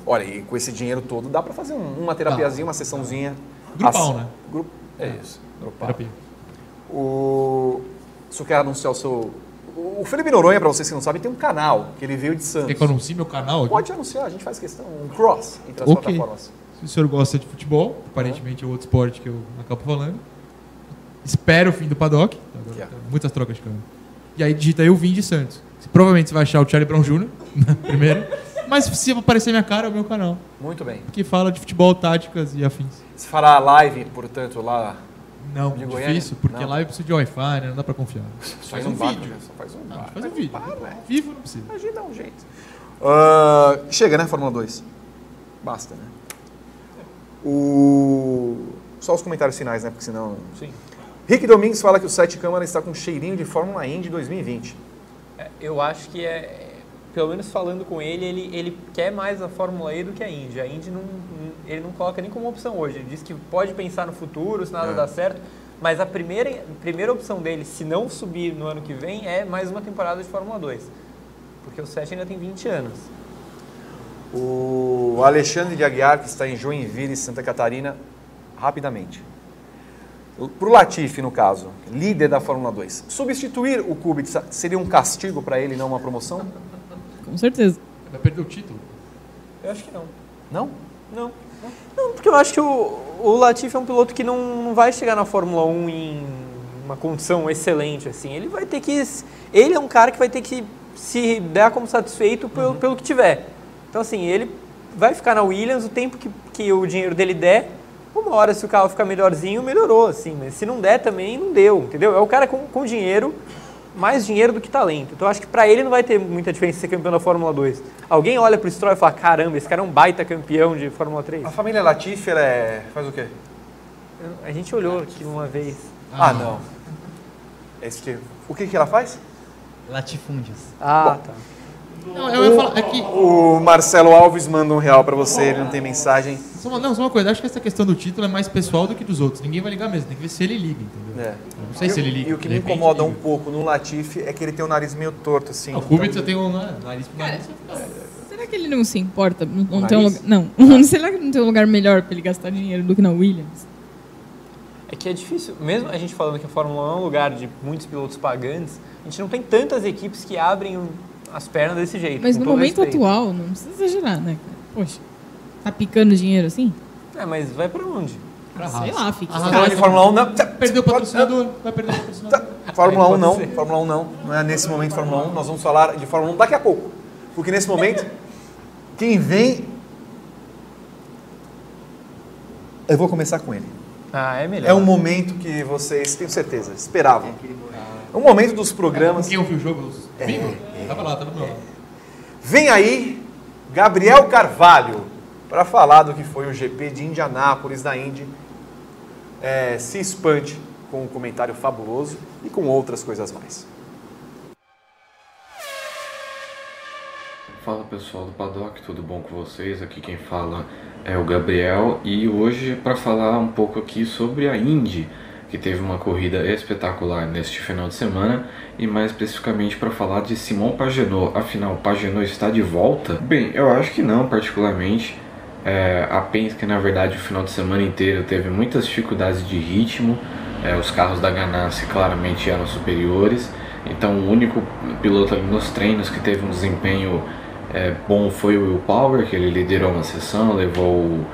Olha, e com esse dinheiro todo dá pra fazer um- uma terapiazinha, uma sessãozinha. Grupal, Assim, né? Grupo, é isso. Grupal. terapia. O... Você quer anunciar o seu. O Felipe Noronha, pra vocês que não sabem, tem um canal que ele veio de Santos. Quer que eu anuncie meu canal aqui? Pode anunciar, a gente faz questão. Um cross entre as Ok. plataformas. Se o senhor gosta de futebol, aparentemente é outro esporte que eu acabo falando. Espero o fim do paddock. Agora Yeah. tá Muitas trocas de câmera. E aí digita eu vim de Santos. Provavelmente você vai achar o Charlie Brown Jr. primeiro. Mas se aparecer minha cara, é o meu canal. Muito bem. Que fala de futebol, táticas e afins. Você fará live, portanto, lá. Não, De Goiânia? difícil, porque Não. live precisa de Wi-Fi, né? Não dá pra confiar. Faz um um bar, vídeo. né? Só faz um Não, bar. faz um vídeo. Bar, ué. Vivo não precisa. A gente dá um jeito. Ah, chega, né, Fórmula 2? Basta, né? O... Só os comentários finais, né? Porque senão. Sim. Rick Domingues fala que o Sete Câmara está com cheirinho de Fórmula Indy 2020. É, Eu acho que é, pelo menos falando com ele, ele, ele quer mais a Fórmula E do que a Indy. A Indy não, ele não coloca nem como opção hoje. Ele diz que pode pensar no futuro, se nada É. dá certo. Mas a primeira, a primeira opção dele, se não subir no ano que vem, é mais uma temporada de Fórmula 2. Porque o 7 ainda tem 20 anos. O Alexandre de Aguiar, que está em Joinville, Santa Catarina, rapidamente. Para o Latifi, no caso, líder da Fórmula 2, substituir o Kubica seria um castigo para ele, não uma promoção? Com certeza. Vai perder o título. Eu acho que não. Não? Não. Não, porque eu acho que o, o Latifi é um piloto que não, não vai chegar na Fórmula 1 em uma condição excelente, assim. Ele vai ter que... Ele é um cara que vai ter que se dar como satisfeito pelo, pelo que tiver. Então, assim, ele vai ficar na Williams o tempo que, que o dinheiro dele der. Uma hora, se o carro ficar melhorzinho, melhorou, assim. Mas se não der também, não deu, entendeu? É o cara com, com dinheiro mais dinheiro do que talento. Então eu acho que para ele não vai ter muita diferença ser campeão da Fórmula 2. Alguém olha pro Stroll e fala: caramba, esse cara é um baita campeão de Fórmula 3. A família Latifi, ela é... faz o quê? A gente olhou aqui uma vez. Ah, não. Esse que... O que, que ela faz? Latifúndios. Ah, tá. Não, eu ia falar, é que O Marcelo Alves manda um real pra você, ele não tem mensagem. Só uma, não, só uma coisa, acho que essa questão do título é mais pessoal do que dos outros. Ninguém vai ligar mesmo, tem que ver se ele liga, entendeu? É. Não sei se E o- ele liga. E o que me incomoda um pouco no Latifi é que ele tem o nariz meio torto, assim. Ah, O então- Kubica tem um né, nariz nariz. Será que ele não se importa? Não, tem um lugar, não. Será que não tem um lugar melhor pra ele gastar dinheiro do que na Williams? É que é difícil, mesmo a gente falando que a Fórmula 1 é um lugar de muitos pilotos pagantes, a gente não tem tantas equipes que abrem o- as pernas desse jeito. Mas no momento respeito. atual, não precisa exagerar, né? Poxa, tá picando dinheiro assim? É, mas vai pra onde? Pra Sei lá, fica A em Haas Falando casa. de Fórmula 1, não. Perdeu o patrocinador, vai perder o patrocinador. Fórmula 1 pode não. Fórmula 1 não. Não é nesse momento Fórmula 1. Nós vamos falar de Fórmula 1 daqui a pouco. Porque nesse momento, quem vem. Eu vou começar com ele. Ah, é melhor. É um momento que vocês, tenho certeza, esperavam. É um momento dos programas. Quem ouviu o jogo domingo? Tava lá, tava no meu lado. Vem aí Gabriel Carvalho para falar do que foi o GP de Indianápolis da Indy. É, se espante com um comentário fabuloso e com outras coisas mais. Fala pessoal do Paddock, tudo bom com vocês? Aqui quem fala é o Gabriel e hoje para falar um pouco aqui sobre a Indy, que teve uma corrida espetacular neste final de semana e mais especificamente para falar de Simon Pagenaud. Afinal, Pagenaud está de volta? Bem, eu acho que não, particularmente. É, a Penske, na verdade, o final de semana inteiro teve muitas dificuldades de ritmo. É, os carros da Ganassi claramente eram superiores. Então, o único piloto nos treinos que teve um desempenho é, bom foi o Will Power, que ele liderou uma sessão, levou o,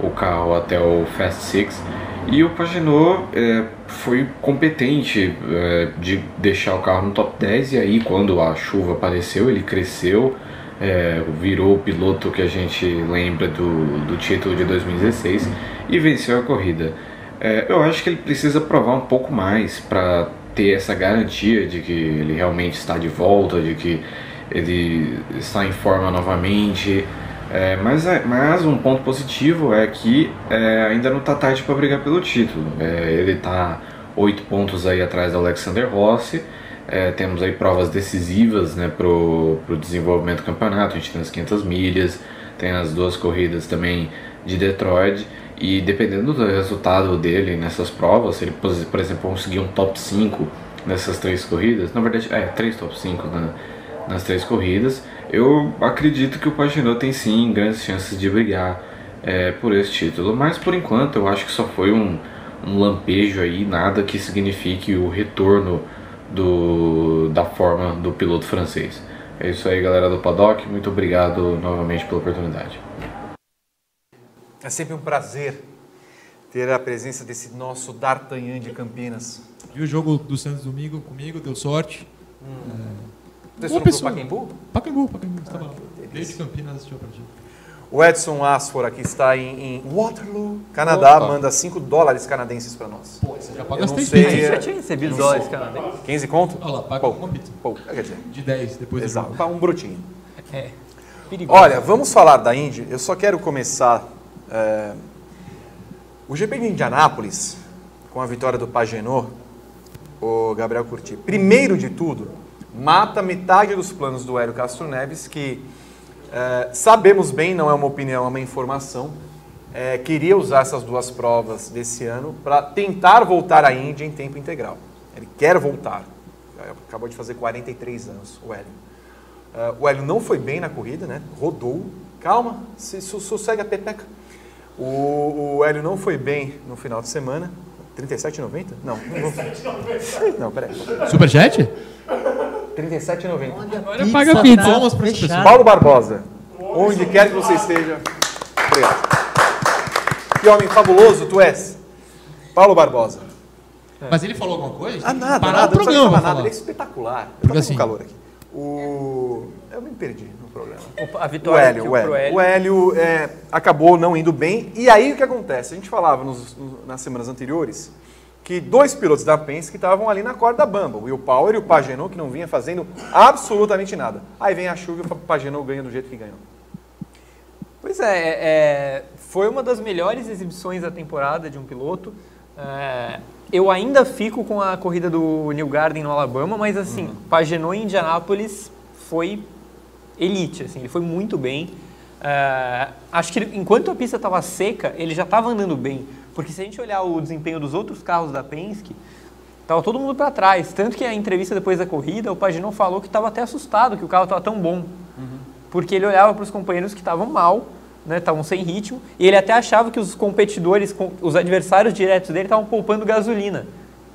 o carro até o Fast Six. E o Pagenot é, foi competente é, de deixar o carro no top 10 e aí quando a chuva apareceu ele cresceu, é, virou o piloto que a gente lembra do, do título de 2016 e venceu a corrida. É, eu acho que ele precisa provar um pouco mais para ter essa garantia de que ele realmente está de volta, de que ele está em forma novamente. É, mas, é- mas um ponto positivo é que é, ainda não está tarde para brigar pelo título. É, ele está oito pontos aí atrás do Alexander Rossi. É, temos aí provas decisivas né, para o desenvolvimento do campeonato. A gente tem as 500 milhas, tem as duas corridas também de Detroit. E dependendo do resultado dele nessas provas, se ele, por exemplo, conseguir um top 5 nessas três corridas, na verdade, é, três top 5 na, nas três corridas, eu acredito que o Paginot tem sim grandes chances de brigar é, por esse título. Mas por enquanto eu acho que só foi um, um lampejo aí, nada que signifique o retorno do, da forma do piloto francês. É isso aí, galera do Paddock. Muito obrigado novamente pela oportunidade. É sempre um prazer ter a presença desse nosso D'Artagnan de Campinas. Viu o jogo do Santos domingo comigo, deu sorte. Vocês Boa pro pessoa. Pacaembu? Pacaembu, Pacaembu, estava lá. Veio de Campinas assistiu a partida. O Edson Asfor aqui está em, em Waterloo, Canadá, Opa. manda 5 dólares canadenses para nós. Já três sei, A gente pizzas. já tinha recebido dólares canadenses. 15 conto? Olha lá, paga Pouco. uma pizza. Pouco, quer dizer, De 10 depois do exato, jogo. um brotinho. É. Perigoso. Olha, vamos falar da Indy. Eu só quero começar. é, O GP de Indianápolis, com a vitória do Pagenot, o Gabriel Curti. Primeiro de tudo, mata metade dos planos do Hélio Castro Neves, que é, sabemos bem, não é uma opinião, é uma informação. é, queria usar essas duas provas desse ano para tentar voltar à Indy em tempo integral. Ele quer voltar. Acabou de fazer 43 anos, o Hélio. Uh, o Hélio não foi bem na corrida, né? Rodou. Calma, se su- sossega a pepeca. O, o Hélio não foi bem no final de semana. 37,90? Não. Não, vou... não, peraí. Superchat? 37,90. Agora paga a pizza. Palmas para. Fechado. Paulo Barbosa, onde quer que você esteja. Obrigado. Que homem fabuloso tu és. Paulo Barbosa. Mas ele falou alguma coisa? Ah, nada, Parar nada. o não programa falar pra nada. Ele é falar. espetacular. Eu tô com assim- calor aqui. O... Eu me perdi no programa. O- A O vitória Hélio, que o Hélio. Hélio. O Hélio é, acabou não indo bem. E aí o que acontece? A gente falava nos- no- nas semanas anteriores que dois pilotos da Penske estavam ali na corda bamba, o Will Power e o Pagenot, que não vinha fazendo absolutamente nada. Aí vem a chuva e o Pagenot ganha do jeito que ganhou. Pois é, é, foi uma das melhores exibições da temporada de um piloto. É, eu ainda fico com a corrida do New Garden no Alabama, mas assim, Uhum. Pagenot em Indianápolis foi elite, assim, ele foi muito bem. É, acho que enquanto a pista estava seca, ele já estava andando bem, porque se a gente olhar o desempenho dos outros carros da Penske, Tava todo mundo para trás. Tanto que a entrevista depois da corrida, o Paginot falou que estava até assustado que o carro estava tão bom. Porque ele olhava para os companheiros que estavam mal, né, estavam sem ritmo, e ele até achava que os competidores, com- os adversários diretos dele estavam poupando gasolina.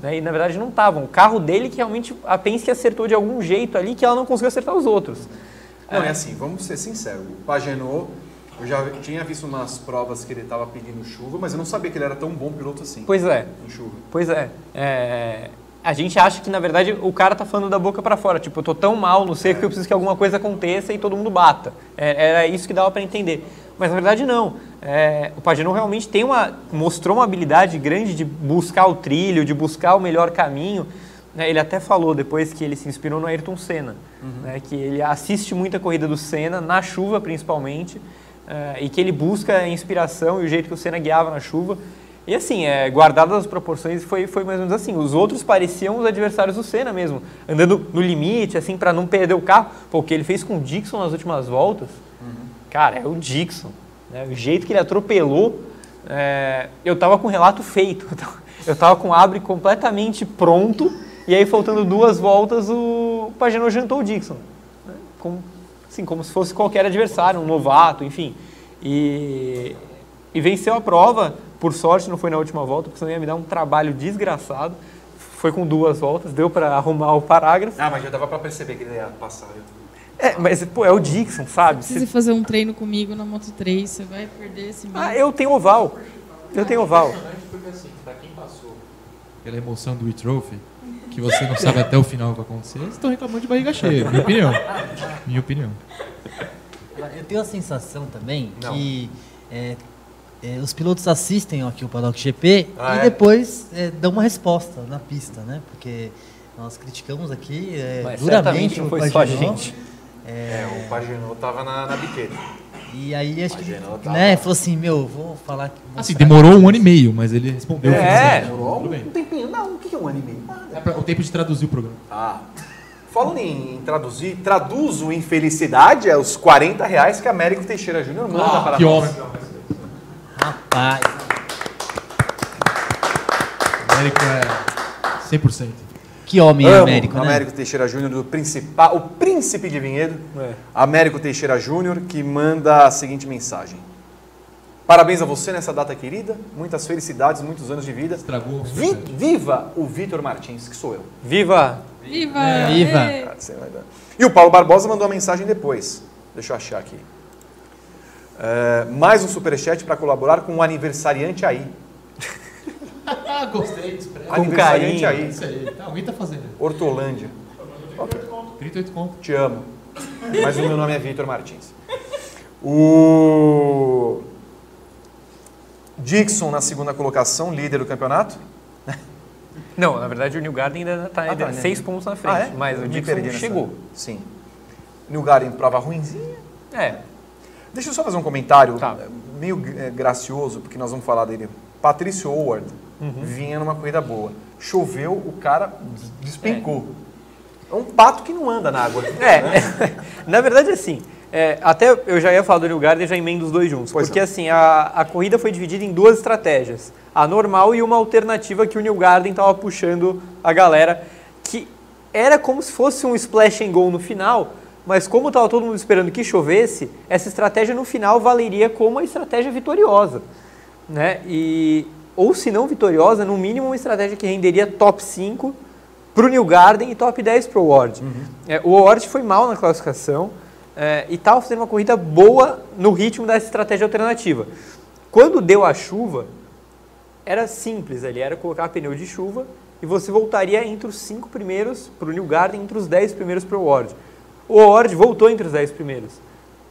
né, e na verdade não estavam. O carro dele que realmente a Penske acertou de algum jeito ali que ela não conseguiu acertar os outros. Não, é assim, vamos ser sinceros. O Pagenot, eu já tinha visto umas provas que ele estava pedindo chuva, mas eu não sabia que ele era tão bom piloto assim. Pois é. Em chuva. Pois é. É, A gente acha que, na verdade, o cara tá falando da boca para fora. Tipo, eu tô tão mal no seco que eu preciso que alguma coisa aconteça e todo mundo bata. É, era isso que dava para entender. Mas, na verdade, não. É, o Paginot realmente tem uma, mostrou uma habilidade grande de buscar o trilho, de buscar o melhor caminho. né? Ele até falou depois que ele se inspirou no Ayrton Senna. né? Que ele assiste muita corrida do Senna, na chuva principalmente, é, e que ele busca a inspiração e o jeito que o Senna guiava na chuva. E assim, é, guardadas as proporções, foi, foi mais ou menos assim. Os outros pareciam os adversários do Senna mesmo, andando no limite, assim, para não perder o carro. Pô, o que ele fez com o Dixon nas últimas voltas, cara, é o Dixon. né? O jeito que ele atropelou, é, eu tava com o relato feito. Eu tava com o abre completamente pronto, e aí faltando duas voltas, o Pagenot jantou o Dixon. né? Como, assim, como se fosse qualquer adversário, um novato, enfim. E, e venceu a prova, por sorte não foi na última volta, porque senão ia me dar um trabalho desgraçado. Foi com duas voltas, deu para arrumar o parágrafo. Ah, mas já dava para perceber que ele ia passar. É, mas pô, é o Dixon, sabe? Se você fazer um treino comigo na Moto 3, você vai perder esse Ah, eu tenho oval. Eu tenho oval. Porque assim, pra quem passou pela emoção do e-trophy, que você não sabe até o final o que vai acontecer, vocês estão reclamando de barriga cheia, minha opinião. Minha opinião. Eu tenho a sensação também Não. que é, é, os pilotos assistem aqui o Paddock GP Ah, e é? depois é, dão uma resposta na pista, né? Porque nós criticamos aqui é, Mas duramente certamente não o foi só a Paginot. gente. É, o Pagenot tava na, na biqueira. E aí acho que, tava- né, falou assim, meu, vou falar que... Assim, demorou um ano e meio, mas ele respondeu. É. Bem. Um tempinho. Não, o que é um ano e meio? É pra- o tempo de traduzir o programa. Ah. Falando em, em traduzir, traduzo em felicidade é os 40 reais que a Américo Teixeira Júnior manda Ah, para que nós. homem. Rapaz, Américo é 100%. Que homem é Amo Américo, né? Américo Teixeira Júnior, do principal, o príncipe de Vinhedo, É. Américo Teixeira Júnior, que manda a seguinte mensagem. Parabéns a você nessa data querida, muitas felicidades, muitos anos de vida. Estragou. Vi- viva o Vitor Martins, que sou eu. Viva! Viva! Viva! Vai dar. E o Paulo Barbosa mandou uma mensagem depois. Deixa eu achar aqui. É, mais um superchat para colaborar com o aniversariante aí. Gostei. expressa. aniversariante carinho. aí. Isso aí. Tá, alguém tá fazendo. Hortolândia. 38 conto. Te amo. Mas o meu nome é Vitor Martins. O Dixon na segunda colocação, líder do campeonato. Não, na verdade o New Garden ainda está Ah, tá, né? seis pontos na frente, Ah, é? mas Eu o Dixon perdi nessa- chegou. Sim. New Garden, prova ruimzinha. É, Deixa eu só fazer um comentário Tá. eh, meio eh, gracioso, porque nós vamos falar dele. Patrício Howard Uhum. vinha numa corrida boa. Choveu, o cara des- despencou. É. um pato que não anda na água. É, na verdade, assim, é, até eu já ia falar do New Garden e já emendo os dois juntos. Pois porque, não. assim, a, a corrida foi dividida em duas estratégias. A normal e uma alternativa que o New Garden estava puxando a galera, que era como se fosse um splash and go no final, mas como estava todo mundo esperando que chovesse, essa estratégia no final valeria como a estratégia vitoriosa. Né? E, ou se não vitoriosa, no mínimo uma estratégia que renderia top 5 para o New Garden e top 10 para o Ward. É, o Ward foi mal na classificação é, e estava fazendo uma corrida boa no ritmo dessa estratégia alternativa. Quando deu a chuva, era simples ali, era colocar pneu de chuva e você voltaria entre os cinco primeiros para o New Garden, entre os 10 primeiros para o Ward. O Ward voltou entre os 10 primeiros.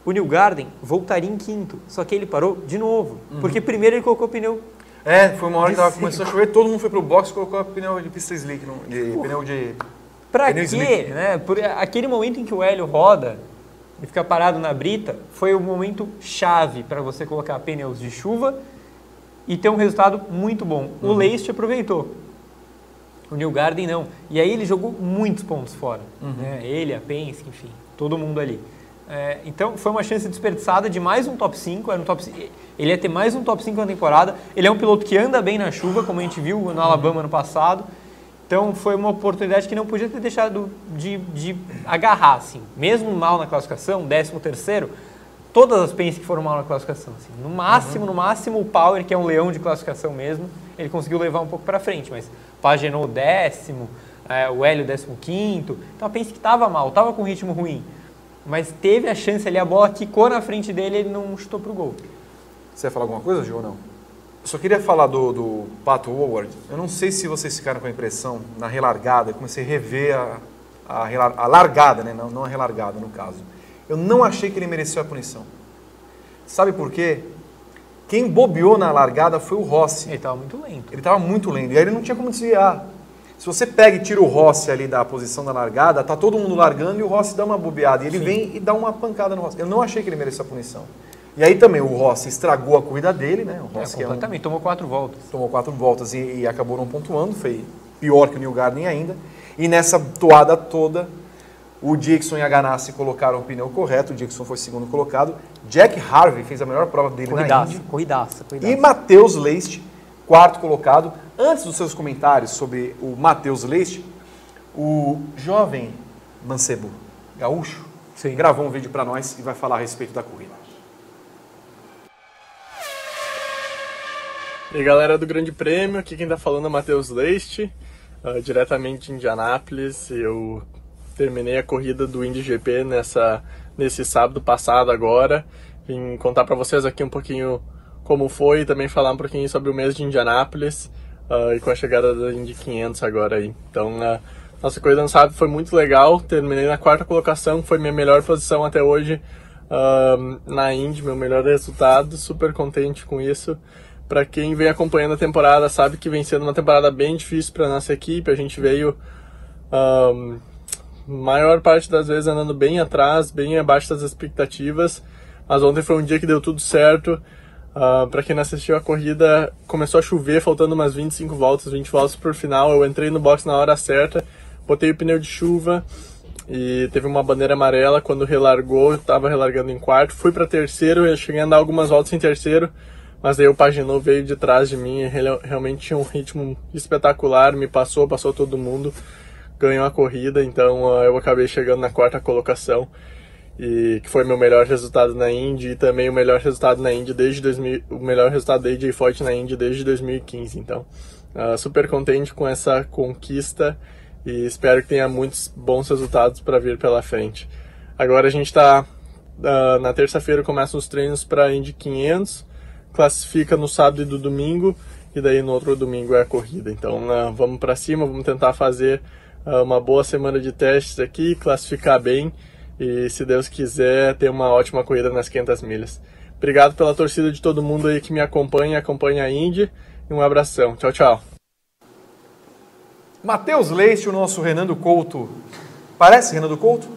O New Garden voltaria em quinto, só que ele parou de novo, porque primeiro ele colocou pneu É, foi uma hora que tava, começou a chover, todo mundo foi pro box e colocou pneu de pista slick, no- de, pneu de... Pra pneu quê? slick. Né? Por aquele momento em que o Hélio roda e fica parado na brita, foi o momento chave para você colocar pneus de chuva e ter um resultado muito bom. O Leist aproveitou. O New Garden não. E aí ele jogou muitos pontos fora. né? Ele, a Penske, enfim, todo mundo ali. É, então foi uma chance desperdiçada de mais um top 5. Era um top, ele ia ter mais um top 5 na temporada. Ele é um piloto que anda bem na chuva, como a gente viu no Alabama ano passado. Então foi uma oportunidade que não podia ter deixado de, de agarrar, assim. Mesmo mal na classificação, 13 terceiro, todas as Penske foram mal na classificação. Assim. No máximo, no máximo o Power, que é um leão de classificação mesmo, ele conseguiu levar um pouco para frente, mas Pagenou décimo, é, o Hélio décimo quinto, então a Penske estava mal, estava com ritmo ruim. Mas teve a chance ali, a bola quicou na frente dele ele não chutou pro gol. Você ia falar alguma coisa, Gil, ou não? Eu só queria falar do, do Pato Howard. Eu não sei se vocês ficaram com a impressão, na relargada, eu comecei a rever a, a, a largada, né? não, não a relargada, no caso. Eu não achei que ele mereceu a punição. Sabe por quê? Quem bobeou na largada foi o Rossi. Ele estava muito lento. Ele estava muito lento. E aí ele não tinha como desviar. Se você pega e tira o Rossi ali da posição da largada, tá todo mundo largando e o Rossi dá uma bobeada. E ele vem e dá uma pancada no Rossi. Eu não achei que ele mereceu a punição. E aí também o Rossi estragou a corrida dele, né? O É, Rossi que é um- completamente, tomou quatro voltas. tomou quatro voltas e, e acabou não pontuando, foi pior que o New Garden ainda. E nessa toada toda, o Dixon e a Ganassi colocaram o pneu correto, o Dixon foi segundo colocado. Jack Harvey fez a melhor prova dele na Corridaça, Indy. corridaça, corridaça. E Matheus Leist, quarto colocado. Antes dos seus comentários sobre o Matheus Leist, o jovem Mancebo Gaúcho Sim. gravou um vídeo para nós e vai falar a respeito da corrida. E aí, galera do Grande Prêmio, aqui quem tá falando é Matheus Leist, ah, diretamente de Indianápolis. Eu terminei a corrida do Indy GP nessa, nesse sábado passado agora. Vim contar para vocês aqui um pouquinho como foi e também falar um pouquinho sobre o mês de Indianápolis ah, e com a chegada da Indy 500 agora aí. Então, ah, nossa corrida sábado foi muito legal, terminei na quarta colocação, foi minha melhor posição até hoje ah, na Indy, meu melhor resultado, super contente com isso. Para quem vem acompanhando a temporada, sabe que vem sendo uma temporada bem difícil para nossa equipe. A gente veio ahn, maior parte das vezes andando bem atrás, bem abaixo das expectativas. Mas ontem foi um dia que deu tudo certo. Para quem não assistiu a corrida, começou a chover, faltando umas 25 voltas, 20 voltas por final. Eu entrei no box na hora certa, botei o pneu de chuva e teve uma bandeira amarela. Quando relargou, eu estava relargando em quarto. Fui para terceiro, eu cheguei a andar algumas voltas em terceiro. Mas aí o Paginot veio de trás de mim, ele realmente tinha um ritmo espetacular, me passou, passou todo mundo, ganhou a corrida, então ah, eu acabei chegando na quarta colocação, e que foi meu melhor resultado na Indy e também o melhor resultado na Indy desde 2000, o melhor resultado da AJ Foyt na Indy desde 2015, então ah, super contente com essa conquista e espero que tenha muitos bons resultados para vir pela frente. Agora a gente está na terça-feira começam os treinos para Indy 500 classifica no sábado e do domingo e daí no outro domingo é a corrida. Então ah, vamos para cima, vamos tentar fazer ah, uma boa semana de testes aqui, classificar bem e se Deus quiser ter uma ótima corrida nas 500 milhas. Obrigado pela torcida de todo mundo aí que me acompanha, acompanha a Indy e um abração. Tchau, tchau. Matheus Leite, o nosso Renando Couto. Parece Renando Couto?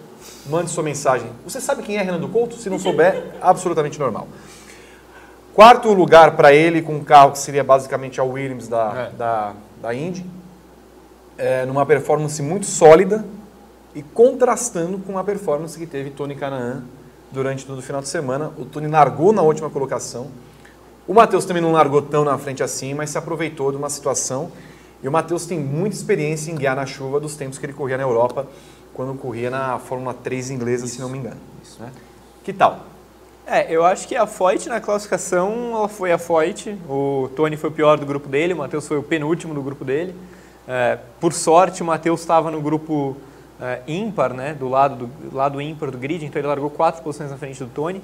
Mande sua mensagem. Você sabe quem é Renando Couto? Se não souber, absolutamente normal. Quarto lugar para ele, com um carro que seria basicamente a Williams da, da, da Indy. É, numa performance muito sólida e contrastando com a performance que teve Tony Canaan durante todo o final de semana. O Tony largou na última colocação. O Matheus também não largou tão na frente assim, mas se aproveitou de uma situação. E o Matheus tem muita experiência em guiar na chuva dos tempos que ele corria na Europa, quando corria na Fórmula 3 inglesa, se não me engano. Né? Que tal? É, eu acho que a Foyt na classificação, ela foi a Foyt. O Tony foi o pior do grupo dele, o Matheus foi o penúltimo do grupo dele. É, por sorte, o Matheus estava no grupo é, ímpar, né, do lado, do lado ímpar do grid, então ele largou quatro posições na frente do Tony.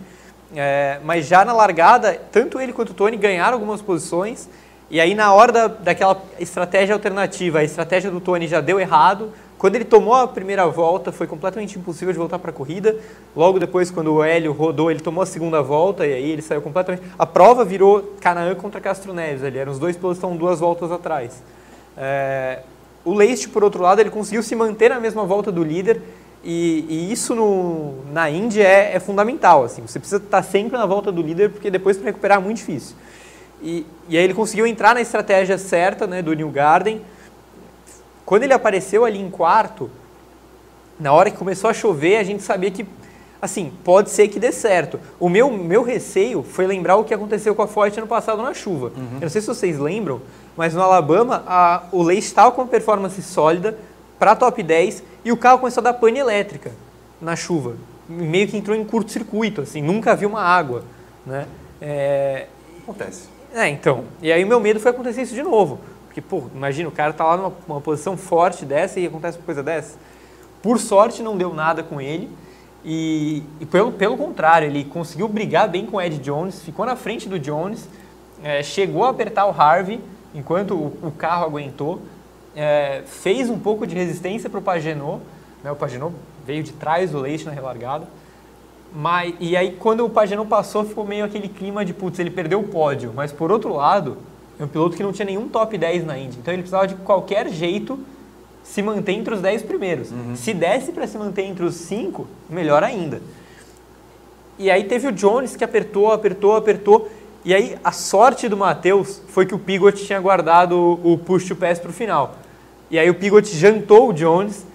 É, mas já na largada, tanto ele quanto o Tony ganharam algumas posições. E aí, na hora da, daquela estratégia alternativa, a estratégia do Tony já deu errado, quando ele tomou a primeira volta, foi completamente impossível de voltar para a corrida. Logo depois, quando o Hélio rodou, ele tomou a segunda volta e aí ele saiu completamente. A prova virou Canaã contra Castro Neves. Ali eram os dois pilotos estão duas voltas atrás. É, o Leist, por outro lado, ele conseguiu se manter na mesma volta do líder e, e isso no, na Indy é, é, fundamental. Assim, você precisa estar sempre na volta do líder porque depois para recuperar é muito difícil. E, e aí ele conseguiu entrar na estratégia certa né, do New Garden. Quando ele apareceu ali em quarto, na hora que começou a chover, a gente sabia que, assim, pode ser que dê certo. O meu, meu receio foi lembrar o que aconteceu com a Ford ano passado na chuva. Uhum. Eu não sei se vocês lembram, mas no Alabama, a, o Leite estava com uma performance sólida para top 10 e o carro começou a dar pane elétrica na chuva. Meio que entrou em curto-circuito, assim, nunca viu uma água, né? É... Acontece. É, então. E aí o meu medo foi acontecer isso de novo. Porque, pô, imagina, o cara tá lá numa, numa posição forte dessa e acontece uma coisa dessa. Por sorte, não deu nada com ele. E, e pelo, pelo contrário, ele conseguiu brigar bem com o Ed Jones, ficou na frente do Jones, é, chegou a apertar o Harvey enquanto o, o carro aguentou, é, fez um pouco de resistência para o Pagenot, né, o Pagenot veio de trás do Leite na relargada, mas, e aí quando o Pagenot passou ficou meio aquele clima de, putz, ele perdeu o pódio, mas por outro lado, é um piloto que não tinha nenhum top 10 na Indy, então ele precisava de qualquer jeito se manter entre os 10 primeiros. Uhum. Se desse para se manter entre os 5, melhor ainda. E aí teve o Jones que apertou, apertou, apertou, e aí a sorte do Matheus foi que o Pigot tinha guardado o push to pass para o final. E aí o Pigot jantou o Jones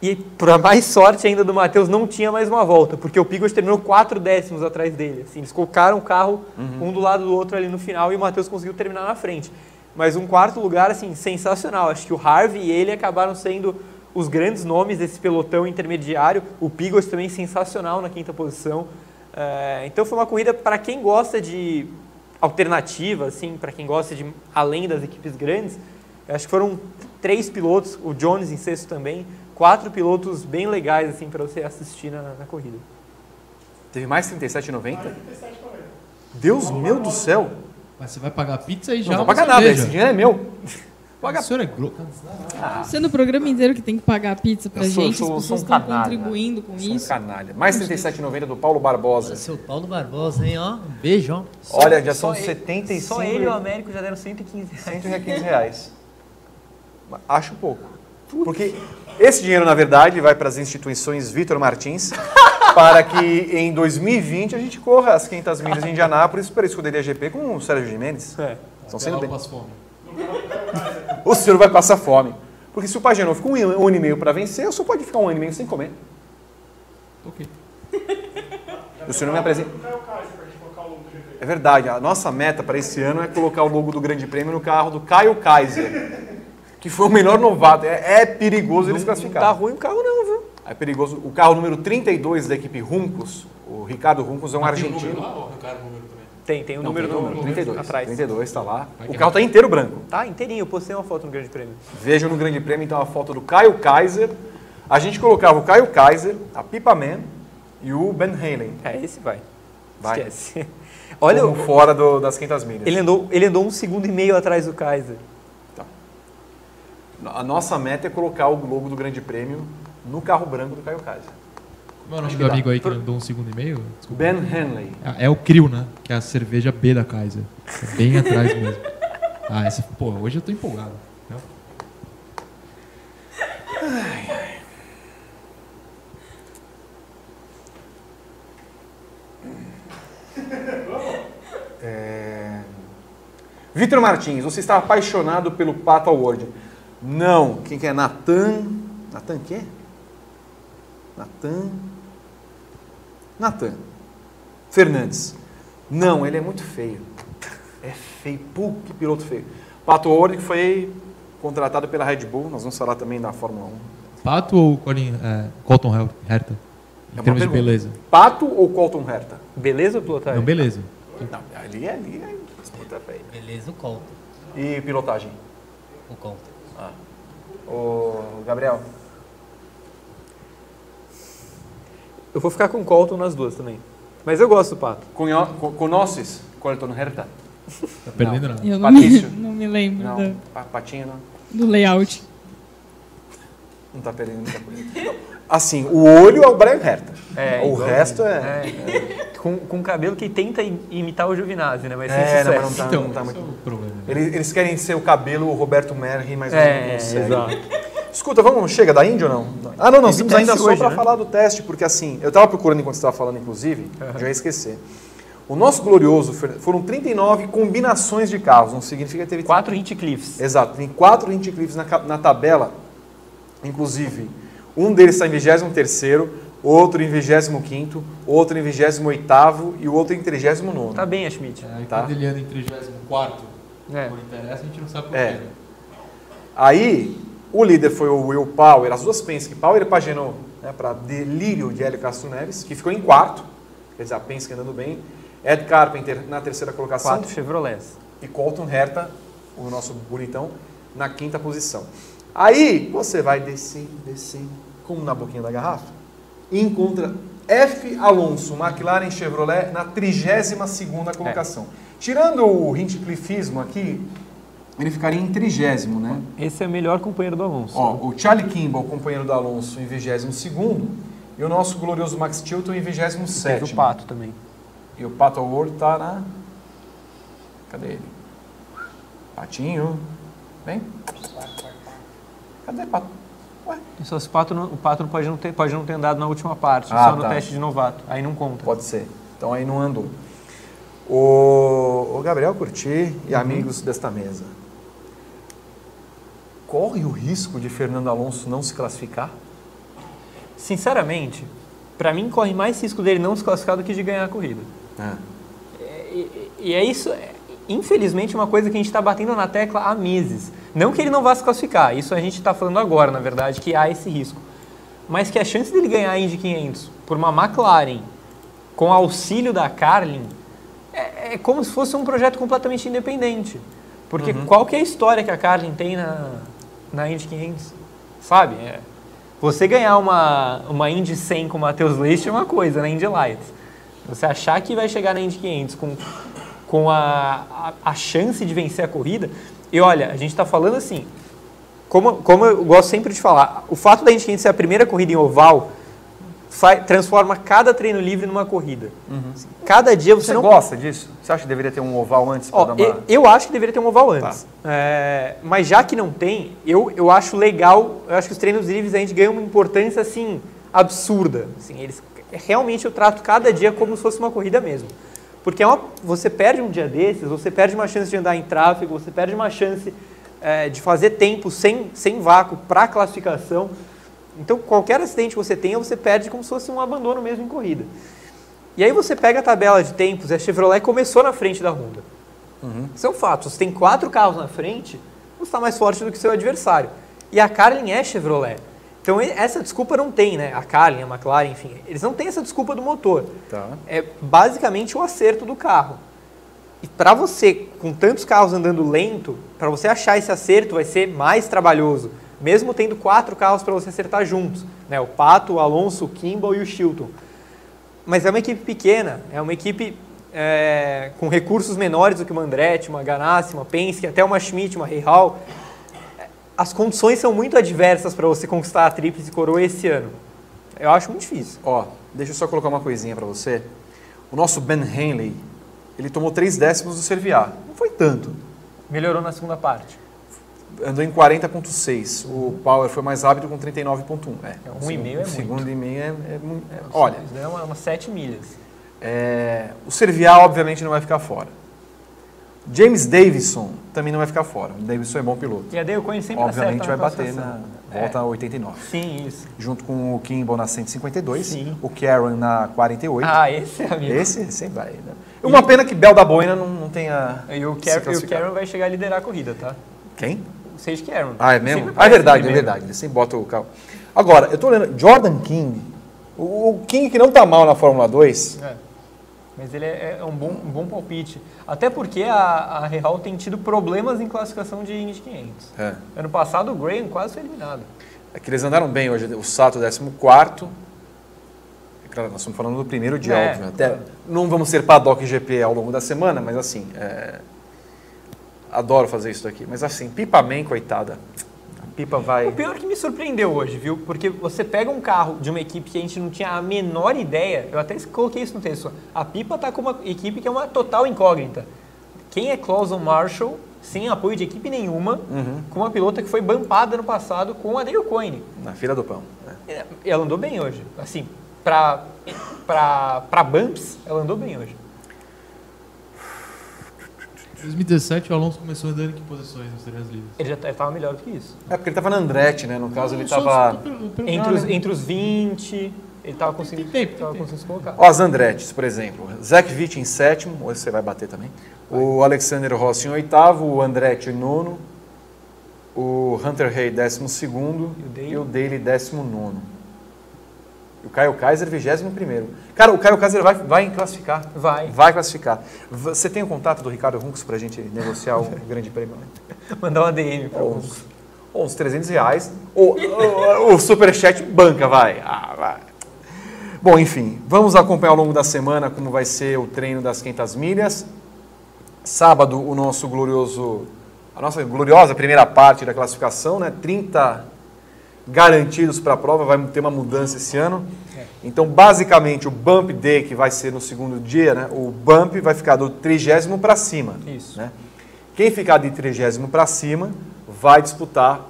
e, para mais sorte ainda do Matheus, não tinha mais uma volta, porque o Pigot terminou quatro décimos atrás dele. Assim, eles colocaram o carro uhum. um do lado do outro ali no final e o Matheus conseguiu terminar na frente. Mas um quarto lugar, assim, sensacional. Acho que o Harvey e ele acabaram sendo os grandes nomes desse pelotão intermediário. O Pigot também sensacional na quinta posição. É, então foi uma corrida para quem gosta de alternativa, assim, para quem gosta de além das equipes grandes. Acho que foram três pilotos, o Jones em sexto também, quatro pilotos bem legais assim para você assistir na, na, corrida. Teve mais 37,90? Deus meu do céu! Mas você vai pagar pizza e já. Não vou pagar nada, esse dinheiro é meu. Paga... O senhor é glo... ah. Sendo o programa inteiro que tem que pagar pizza pra sou, gente, sou, as pessoas estão contribuindo com sou isso. Um canalha. Mais 37,90 do Paulo Barbosa. Seu Paulo Barbosa, hein? Ó, um beijo, ó. Olha, já são 75. Só ele e o Américo já deram 115 reais. 115 reais. Acho pouco. Porque esse dinheiro, na verdade, vai para as instituições Vitor Martins, para que em 2020 a gente corra as 500 milhas de Indianápolis para a escuderia GP com o Sérgio Jimenez. É. Estão sendo bem. O senhor vai passar fome. Porque se o Pagenot fica um, um ano e meio para vencer, o senhor pode ficar um ano e meio sem comer. Ok. O senhor não me apresenta. É verdade, a nossa meta para esse ano é colocar o logo do Grande Prêmio no carro do Caio Kaiser, que foi o melhor novato. É, é perigoso ele se classificar. Não tá ruim o carro não, viu? É perigoso. O carro número 32 da equipe Runcos, o Ricardo Runcos é um argentino. Lá, Ricardo tem, tem o um número, tem número 32. Atrás. 32 está lá. O carro está inteiro branco. Tá inteirinho, eu postei uma foto no Grande Prêmio. Vejam no Grande Prêmio então a foto do Caio Kaiser. A gente colocava o Caio Kaiser, a Pipa Man e o Ben Halen. É, esse vai. Vai. Esquece. Olha, Como fora do, das 500 milhas. Ele andou, ele andou um segundo e meio atrás do Kaiser. Tá. A nossa meta é colocar o logo do Grande Prêmio no carro branco do Caio Kaiser. Como é o nome do amigo aí que andou um segundo e meio? Desculpa. Ben Henley. É, é, o Crio, né? Que é a cerveja B da Kaiser. É bem atrás mesmo. Ah, essa, pô, hoje eu tô empolgado. Ai, ai. É... Vitor Martins, você está apaixonado pelo Pato Award? Não. Quem que é? Natan. Natan quê? Natan. Natan Fernandes. Não, ele é muito feio. É feio. Pô, que piloto feio. Pato que foi contratado pela Red Bull. Nós vamos falar também da Fórmula 1. Pato ou Colin, é, Colton Herta? Em é termos de beleza. Pato ou Colton Herta? Beleza ou pilotagem? Não, beleza. Não, ali, ali, ali. Beleza, o Colton. E pilotagem? O Colton. Ah. O Gabriel? Eu vou ficar com o Colton nas duas também. Mas eu gosto do Pato. Conheces Colton Herta? Tá perdendo nada. Eu não me, não me lembro não. Do, Patinho não. do layout. Não tá perdendo muita coisa. Assim, o olho é o Brian Herta. o igual- resto é... é. Com, com cabelo que tenta im- imitar o Giovinazzi, né? Mas sem É, não, sucesso. mas não tá, Então, não tá esse muito... é o problema. Eles, eles querem ser o cabelo Roberto Merri, mas É, não conseguem. exato. Escuta, vamos, chega da Índia ou não? Ah, não, nós Teve temos ainda só para né? falar do teste, porque assim, eu estava procurando enquanto você estava falando, inclusive, já ia esquecer. O nosso glorioso foram 39 combinações de carros, não significa que teve Quatro Hinchcliffs. Exato, tem quatro Hinchcliffs na, na tabela, inclusive um deles está em 23º, outro em 25º, outro em 28º e o outro em 39º. Tá bem, a Schmidt. É, Tá. quando ele anda em 34 É. não interessa, a gente não sabe por É. quê. né? Aí, o líder foi o Will Power, as duas Penske, Power e Pagano, né, para delírio de Hélio Castro Neves, que ficou em quarto, quer dizer, a Penske andando bem, Ed Carpenter na terceira colocação Quatro Chevrolets. e Colton Herta, o nosso bonitão, na quinta posição. Aí, você vai descendo, descendo, como na boquinha da garrafa, e encontra F. Alonso, McLaren Chevrolet, na 32ª colocação. Tirando o Hinchcliffismo aqui, ele ficaria em trigésimo, né? Esse é o melhor companheiro do Alonso. Ó, o Charlie Kimball, companheiro do Alonso, em 22º, e o nosso glorioso Max Chilton em 27º. Teve o Pato também. E o Pato Award tá na... Cadê ele? Patinho. Vem. Cadê o Pato? Ué, Só se o Pato não, o Pato pode, não ter, pode não ter andado na última parte, Ah, só no tá. teste de novato. Aí não conta. pode ser. Então aí não andou. O, o Gabriel Curti e amigos desta mesa. Corre o risco de Fernando Alonso não se classificar? Sinceramente, pra mim corre mais risco dele não se classificar do que de ganhar a corrida. É. E, e é isso, é, infelizmente, uma coisa que a gente está batendo na tecla há meses. Não que ele não vá se classificar, isso a gente está falando agora, na verdade, que há esse risco. Mas que a chance dele ganhar a Indy 500 por uma McLaren com auxílio da Carlin é, é como se fosse um projeto completamente independente. Porque qual que é a história que a Carlin tem na, na Indy 500? Sabe? É, você ganhar uma, uma Indy 100 com o Matheus Leite é uma coisa, na Indy Lights. Você achar que vai chegar na Indy 500 com, com a, a, a chance de vencer a corrida. E olha, a gente está falando assim, como, como eu gosto sempre de falar, o fato da Indy 500 ser a primeira corrida em oval transforma cada treino livre numa corrida. Assim, Cada dia você, Você não gosta disso? Você acha que deveria ter um oval antes para Ó, dar eu, uma... eu acho que deveria ter um oval antes. É, mas já que não tem, eu, eu acho legal, eu acho que os treinos livres a gente ganha uma importância assim absurda. Assim, eles realmente eu trato cada dia como se fosse uma corrida mesmo. Porque é uma, você perde um dia desses, você perde uma chance de andar em tráfego, você perde uma chance é, de fazer tempo sem, sem vácuo para classificação. Então, qualquer acidente que você tenha, você perde como se fosse um abandono mesmo em corrida. E aí você pega a tabela de tempos, e a Chevrolet começou na frente da Honda. Isso é um fato. Você tem quatro carros na frente, você está mais forte do que seu adversário. E a Carlin é Chevrolet. Então essa desculpa não tem, né? A Carlin, a McLaren, enfim, eles não têm essa desculpa do motor. Tá. É basicamente o acerto do carro. E para você, com tantos carros andando lento, para você achar esse acerto vai ser mais trabalhoso, mesmo tendo quatro carros para você acertar juntos, né? O Pato, o Alonso, o Kimball e o Chilton. Mas é uma equipe pequena, é uma equipe é, com recursos menores do que uma Andretti, uma Ganassi, uma Penske, até uma Schmidt, uma Hall. As condições são muito adversas para você conquistar a Tríplice Coroa esse ano. Eu acho muito difícil. Ó, deixa eu só colocar uma coisinha para você. O nosso Ben Hanley, ele tomou três décimos do Serviar. Não foi tanto. Melhorou na segunda parte. Andou em 40.6. O Power foi mais rápido com 39.1. É, É, um o e meio é segundo muito. e meio é, é muito. é- olha, Isso é uma, umas 7 milhas. é, o Serviar obviamente não vai ficar fora. James Davison também não vai ficar fora. O Davidson é bom piloto. E a Dale Coyne sempre Obviamente vai bater na volta É. a 89. Sim, isso. Junto com o Kimball na 152, Sim. o Karen na 48. Ah, esse é amigo. Esse sempre vai. Né? Uma pena que Bel da Boina não, não tenha. E o, Car e o. Karen vai chegar a liderar a corrida, tá? Quem? O Sage Karen. Ah, é mesmo? Ah, é verdade, é primeiro. verdade. Ele sempre bota o carro. Agora, eu tô olhando. Jordan King. O, o King que não tá mal na Fórmula 2. É. Mas ele é, é um, bom, um bom palpite. Até porque a, a Real tem tido problemas em classificação de Indy 500. É. Ano passado o Graham quase foi eliminado. É que eles andaram bem hoje. O Sato 14. É claro, nós estamos falando do primeiro dia, É, óbvio. Até, é. Não vamos ser paddock GP ao longo da semana, mas assim. é, Adoro fazer isso daqui. Mas assim, Pipa Man, coitada. Pipa vai. O pior é que me surpreendeu hoje, viu? Porque você pega um carro de uma equipe que a gente não tinha a menor ideia, eu até coloquei isso no texto. A Pipa tá com uma equipe que é uma total incógnita. Quem é Clauson Marshall, sem apoio de equipe nenhuma, Uhum. com uma pilota que foi bampada no passado com a Dale Coyne. Na fila do pão. né? É, Ela andou bem hoje. Assim, pra bumps, ela andou bem hoje. Em 2017, o Alonso começou andando em que posições nos treinos livres? Ele já estava melhor do que isso. É porque ele tava na Andretti, né? No caso, ele Só- tava. só pelo- pelo Entre os, né? entre os 20, ele estava conseguindo, tava conseguindo se colocar. Ó, as Andrettis, por exemplo. Zach Witt em sétimo, ou você vai bater também. O Alexander Rossi em oitavo, o Andretti em nono, o Hunter Hay décimo segundo e o Daly décimo nono. O Caio Kaiser vigésimo primeiro. Cara, o Caio Kaiser vai, vai classificar. Vai. Vai classificar. Você tem o contato do Ricardo Runks pra gente negociar o grande prêmio? né? Mandar uma DM Ou uns, ou uns 300 reais. Ou, ou- o superchat banca, vai. Ah, vai. Bom, enfim, vamos acompanhar ao longo da semana como vai ser o treino das 500 milhas. Sábado, o nosso glorioso, a nossa gloriosa primeira parte da classificação, né? 30 garantidos para a prova, vai ter uma mudança esse ano. Então, basicamente, o bump day, que vai ser no segundo dia, né? o bump vai ficar do trigésimo para cima. Isso. Né? Quem ficar de trigésimo para cima vai disputar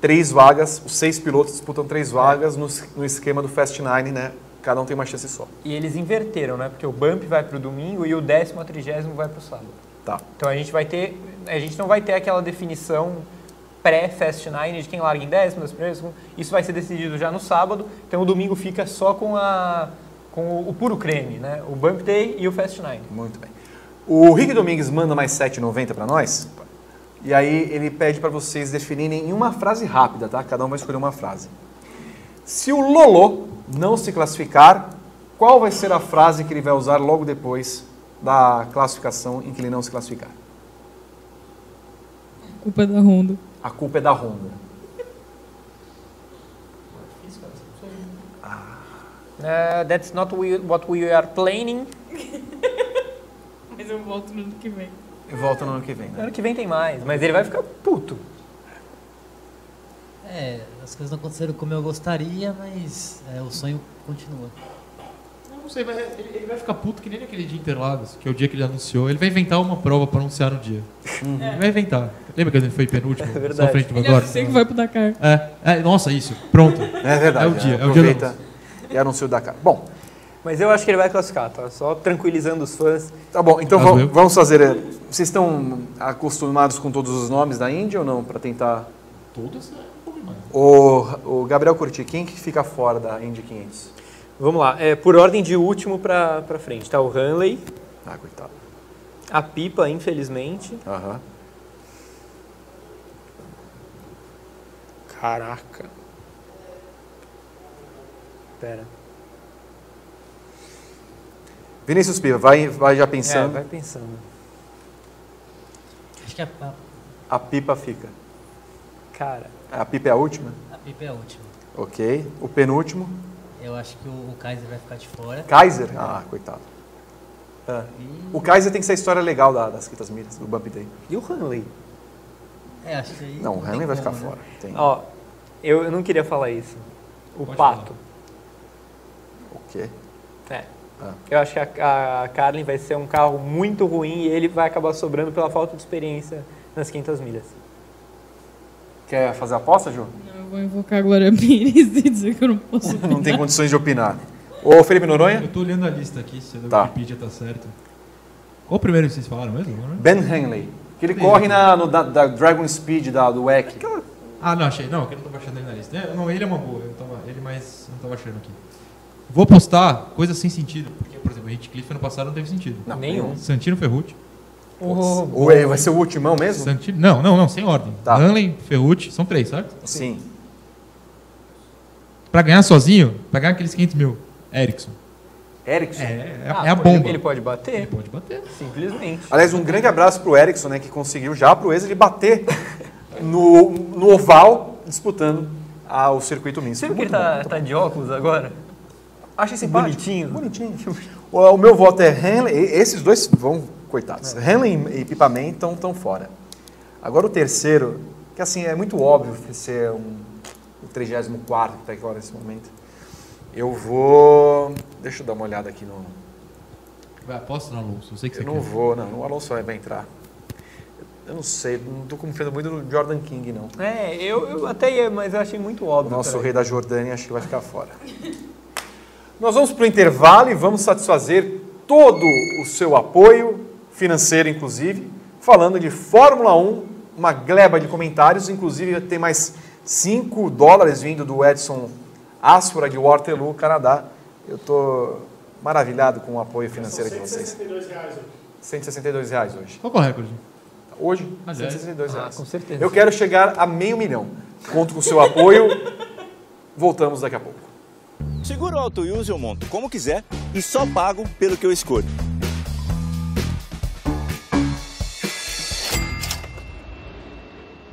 três vagas, os seis pilotos disputam três vagas no, no esquema do Fast Nine, né? Cada um tem uma chance só. E eles inverteram, né? Porque o bump vai para o domingo e o décimo a trigésimo vai para o sábado. Tá. Então a gente vai ter, a gente não vai ter aquela definição pré-Fast Nine de quem larga em décimo, das primeiras, segundo. isso vai ser decidido já no sábado. Então o domingo fica só com a com o, o puro creme, né? O Bump Day e o Fast Nine. Muito bem. O Rick Domingues manda mais 7,90 para nós. E aí ele pede para vocês definirem em uma frase rápida, tá? Cada um vai escolher uma frase. Se o Lolo não se classificar, qual vai ser a frase que ele vai usar logo depois da classificação em que ele não se classificar? Culpa da Honda. A culpa é da Honda. Uh, that's not we- what we are planning. Mas eu volto no ano que vem. E volta no ano que vem, né? Ano que vem tem mais, mas ele vai ficar puto. É, as coisas não aconteceram como eu gostaria, mas é, o sonho continua. Não sei, mas ele, ele vai ficar puto que nem naquele dia Interlagos, que é o dia que ele anunciou. Ele vai inventar uma prova para anunciar no dia. Ele vai inventar. Lembra que ele foi penúltimo? É verdade. Só frente do Vanguard? anuncia que vai pro Dakar. É, é, nossa, isso. Pronto. É verdade. É o dia, né? é o dia e anuncia o Dakar. Bom, Mas eu acho que ele vai classificar, tá? Só tranquilizando os fãs. Tá bom, então Caso vamos, vamos fazer. eh, Vocês estão acostumados com todos os nomes da Índia ou não? Para tentar. É um pouco mais. O, o Gabriel Curti, quem que fica fora da Indy 500? Vamos lá, é, por ordem de último pra, pra frente. Tá o Hanley, Ah, coitado. a Pipa, infelizmente. Aham. Caraca. Pera. Vinícius Piva, vai, vai já É, pensando. vai pensando. Acho que a, a, A Pipa fica. Cara, A Pipa é a última? a Pipa é a última. Ok. O penúltimo? Eu acho que o, o Kaiser vai ficar de fora. Kaiser? Ah, coitado. Ah. O Kaiser tem que ser a história legal da- das 500 milhas, do Bump Day. e o Hanley? É, acho que aí Não, o Hanley vai como, ficar né? fora. Tem. Ó, eu, eu não queria falar isso. O Pode Pato. O quê? É. Ah. Eu acho que a, a Carlin vai ser um carro muito ruim e ele vai acabar sobrando pela falta de experiência nas 500 milhas. Quer fazer a aposta, Ju? Não, eu vou invocar a Glória Pires e dizer que eu não posso. Não tem condições de opinar. Ô, Felipe Noronha? Eu tô olhando a lista aqui, se a Tá. Wikipedia tá certo. Qual o primeiro que vocês falaram mesmo? Ben Hanley. Que ele Sim. corre na, no, da, da Dragon Speed da, do WEC. Ah, não, achei. Não, que eu não tava achando ele na lista. É, não, ele é uma boa. Eu tava, ele mais. eu Não tava achando aqui. Vou apostar coisas sem sentido. Porque, por exemplo, o Hitcliffe ano passado não teve sentido. Não, Nenhum. Santino Ferrucci. Oh, Ou é- vai ser o ultimão mesmo? Santino, não, não, não, sem ordem. Tá. Hanley, Ferrucci, são três, certo? Sim. Pra ganhar sozinho, pra ganhar aqueles 500 mil. Ericsson. Erickson. É, é, Ah, é a bomba. Ele pode bater, Ele pode bater. simplesmente. Aliás, um grande abraço pro Erickson, né, que conseguiu já pro Wesley bater no, no oval, disputando a- o circuito misto. Você viu que ele Muito tá, de óculos agora? Achei simpático. Bonitinho. Bonitinho. O, o meu voto é Hanley. e- Esses dois vão, coitados. Hanley e Pipaman estão tão fora. Agora o terceiro, que assim, é muito óbvio ser um, o 34 que está agora nesse momento. Eu vou. Deixa eu dar uma olhada aqui no. Vai, aposta no Alonso, eu sei que eu você não quer. vou, não. O Alonso vai, entrar. Eu não sei, não estou confiando muito no Jordan King, não. É, eu, eu até ia, mas eu achei muito óbvio. Nosso peraí. rei da Jordânia acho que vai ficar fora. Nós vamos para o intervalo e vamos satisfazer todo o seu apoio, financeiro inclusive, falando de Fórmula 1, uma gleba de comentários, inclusive tem mais 5 dólares vindo do Edson Asfora de Waterloo, Canadá. Eu estou maravilhado com o apoio financeiro de vocês. 162 reais hoje. 162 reais hoje. Qual é o recorde? Hoje, Aliás. 162 reais. Ah, com certeza. Eu quero chegar a meio milhão. Conto com o seu apoio. Voltamos daqui a pouco. Seguro auto use eu monto como quiser e só pago pelo que eu escolho.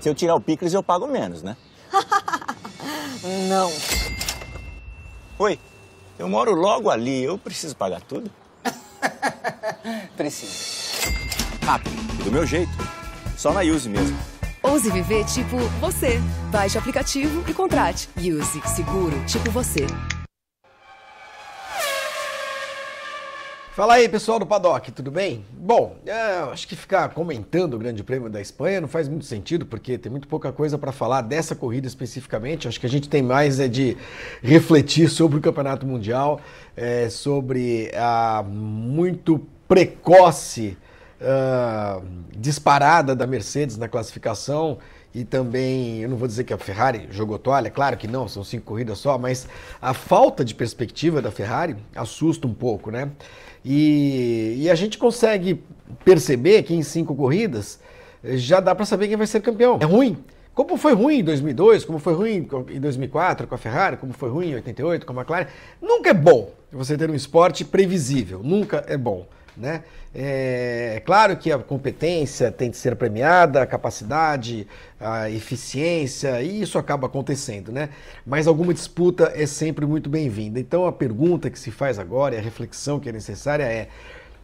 Se eu tirar o picles, eu pago menos, né? Não. Oi, eu moro logo ali, eu preciso pagar tudo? Preciso. Rápido, e do meu jeito. Só na Use mesmo. Ouse viver tipo você. Baixe o aplicativo e contrate. Use Seguro tipo você. Fala aí, pessoal do Paddock, tudo bem? Bom, é, acho que ficar comentando o Grande Prêmio da Espanha não faz muito sentido, porque tem muito pouca coisa para falar dessa corrida especificamente. Acho que a gente tem mais é de refletir sobre o Campeonato Mundial, é, sobre a muito precoce ah, disparada da Mercedes na classificação e também, eu não vou dizer que a Ferrari jogou toalha, claro que não, são cinco corridas só, mas a falta de perspectiva da Ferrari assusta um pouco, né? E, e a gente consegue perceber que em cinco corridas eh, já dá para saber quem vai ser campeão. É ruim. Como foi ruim em 2002, como foi ruim em 2004 com a Ferrari, como foi ruim em 88 com a McLaren, nunca é bom você ter um esporte previsível, nunca é bom. Né? É, é claro que a competência tem de ser premiada, a capacidade, a eficiência, e isso acaba acontecendo, né? Mas alguma disputa é sempre muito bem-vinda. Então a pergunta que se faz agora e a reflexão que é necessária é: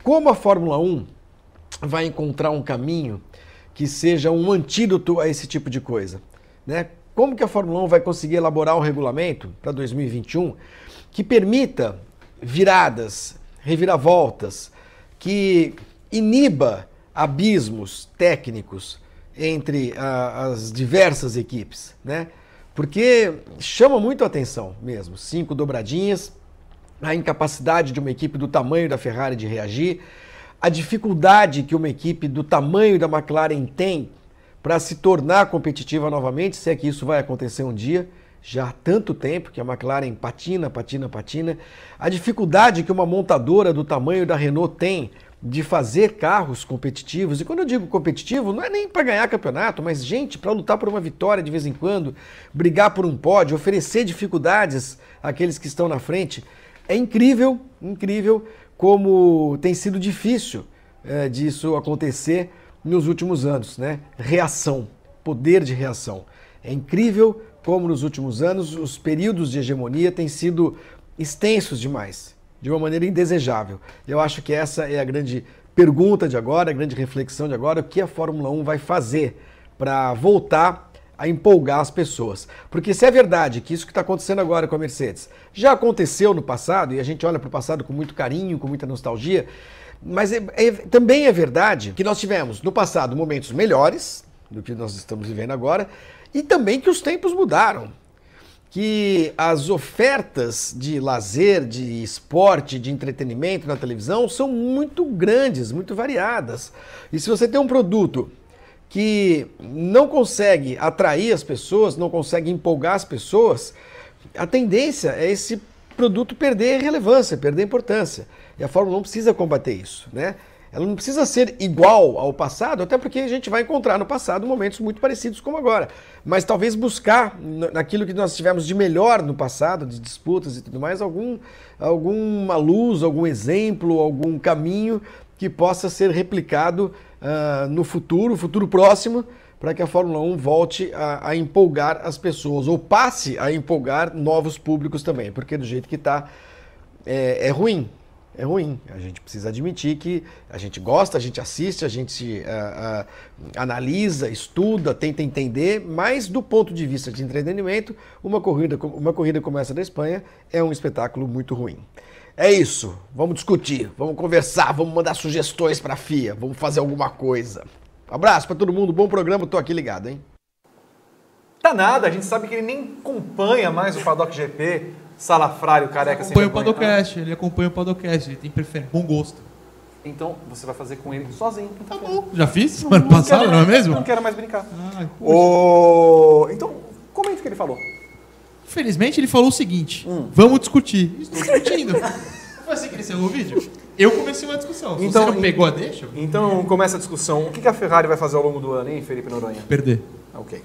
como a Fórmula 1 vai encontrar um caminho que seja um antídoto a esse tipo de coisa? Né? Como que a Fórmula 1 vai conseguir elaborar um regulamento para 2021 que permita viradas, reviravoltas, que iniba abismos técnicos entre a, as diversas equipes, né? Porque chama muito a atenção mesmo. Cinco dobradinhas, a incapacidade de uma equipe do tamanho da Ferrari de reagir, a dificuldade que uma equipe do tamanho da McLaren tem para se tornar competitiva novamente, se é que isso vai acontecer um dia, já há tanto tempo que a McLaren patina, patina, patina, a dificuldade que uma montadora do tamanho da Renault tem de fazer carros competitivos. E quando eu digo competitivo, não é nem para ganhar campeonato, mas gente, para lutar por uma vitória de vez em quando, brigar por um pódio, oferecer dificuldades àqueles que estão na frente. É incrível, incrível como tem sido difícil é, disso acontecer nos últimos anos, né? Reação, poder de reação. É incrível como nos últimos anos os períodos de hegemonia têm sido extensos demais de uma maneira indesejável. Eu acho que essa é a grande pergunta de agora, a grande reflexão de agora, o que a Fórmula 1 vai fazer para voltar a empolgar as pessoas. Porque se é verdade que isso que está acontecendo agora com a Mercedes já aconteceu no passado, e a gente olha para o passado com muito carinho, com muita nostalgia, mas é, é, também é verdade que nós tivemos no passado momentos melhores do que nós estamos vivendo agora, e também que os tempos mudaram que as ofertas de lazer, de esporte, de entretenimento na televisão são muito grandes, muito variadas. E se você tem um produto que não consegue atrair as pessoas, não consegue empolgar as pessoas, a tendência é esse produto perder relevância, perder importância. E a Fórmula 1 precisa combater isso, né? Ela não precisa ser igual ao passado, até porque a gente vai encontrar no passado momentos muito parecidos como agora. Mas talvez buscar naquilo que nós tivemos de melhor no passado, de disputas e tudo mais, algum, alguma luz, algum exemplo, algum caminho que possa ser replicado uh, no futuro, futuro próximo, para que a Fórmula 1 volte a, a, empolgar as pessoas, ou passe a empolgar novos públicos também, porque do jeito que está, é, é ruim. É ruim. A gente precisa admitir que a gente gosta, a gente assiste, a gente ah, ah, analisa, estuda, tenta entender, mas do ponto de vista de entretenimento, uma corrida, co- uma corrida como essa da Espanha é um espetáculo muito ruim. É isso, vamos discutir, vamos conversar, vamos mandar sugestões para a FIA, vamos fazer alguma coisa. Abraço para todo mundo, bom programa, tô aqui ligado, hein? Tá nada, a gente sabe que ele nem acompanha mais o Paddock GP, salafrário, careca sem Acompanha o. Padocast, ele acompanha o Padocast, ele tem preferência, bom gosto. Então você vai fazer com ele sozinho. Tá bom. Já fiz semana passada, não é mesmo? Não quero mais brincar. Ah, Ô, Então, comenta o que ele falou. Felizmente ele falou o seguinte: Hum. vamos discutir. Estou discutindo. Foi assim que ele encerrou o vídeo? Eu comecei uma discussão. Então, você não pegou a deixa, Então começa a discussão. O que que a Ferrari vai fazer ao longo do ano, hein, Felipe Noronha? perder. Ok.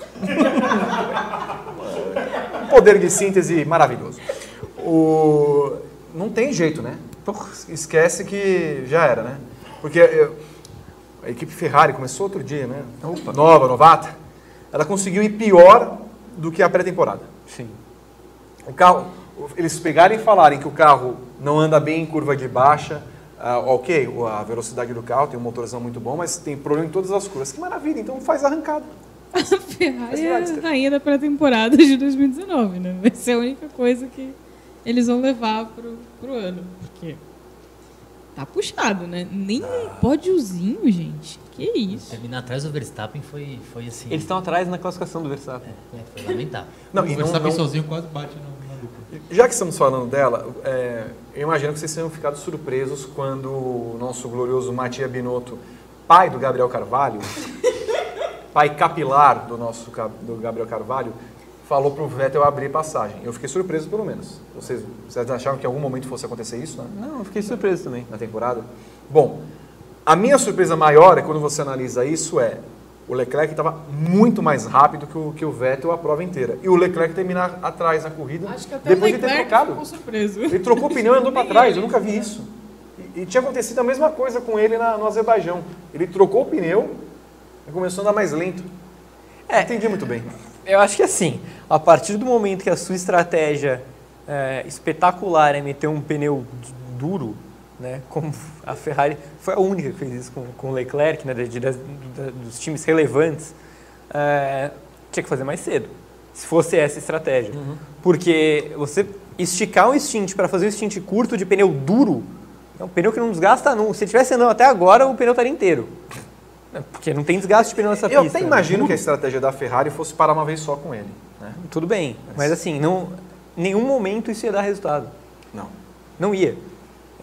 Um poder de síntese maravilhoso. O... Não tem jeito, né? Esquece que já era, né? Porque eu- a equipe Ferrari começou outro dia, né? Nova, novata. Ela conseguiu ir pior do que a pré-temporada. Sim. O carro, eles pegarem e falarem que o carro não anda bem em curva de baixa, ah, ok, a velocidade do carro tem um motorzão muito bom, mas tem problema em todas as curvas. Que maravilha, então faz arrancada. A Ferrari é a rainha da pré-temporada de 2019, né? Vai ser a única coisa que eles vão levar pro, pro ano. Porque tá puxado, né? Nem um pódiozinho, gente. Que isso? Terminar atrás do Verstappen foi, foi assim. Eles estão atrás na classificação do Verstappen. É, foi lamentável. Não, o e não- Verstappen não- sozinho quase bate no- na dupla. Já que estamos falando dela, é, eu imagino que vocês tenham ficado surpresos quando o nosso glorioso Matia Binotto, pai do Gabriel Carvalho, pai capilar do nosso do Gabriel Carvalho, falou pro Vettel abrir passagem. Eu fiquei surpreso pelo menos. Vocês, vocês acharam que em algum momento fosse acontecer isso, né? Não, eu fiquei surpreso também. Na temporada? Bom, a minha surpresa maior é quando você analisa isso é o Leclerc estava muito mais rápido que o, que o Vettel a prova inteira. E o Leclerc terminar atrás na corrida Acho que até depois o de ter trocado. ficou surpreso. Ele trocou o pneu e andou para trás, eu nunca vi isso. E, e tinha acontecido a mesma coisa com ele na, no Azerbaijão. Ele trocou o pneu e começou a andar mais lento. É. Entendi muito bem. Eu acho que assim, a partir do momento que a sua estratégia é, espetacular é meter um pneu duro, né, como a Ferrari foi a única que fez isso com, com o Leclerc, né, de- das- da- dos times relevantes, é, tinha que fazer mais cedo, se fosse essa estratégia. Porque você esticar um stint para fazer um stint curto de pneu duro, é um pneu que não desgasta não. Se tivesse andando até agora, o pneu estaria inteiro. É, Porque não tem desgaste de pneu nessa Eu pista. até imagino Duro. que a estratégia da Ferrari fosse parar uma vez só com ele. Né? Tudo bem, mas assim, não, em nenhum momento isso ia dar resultado. Não. Não ia.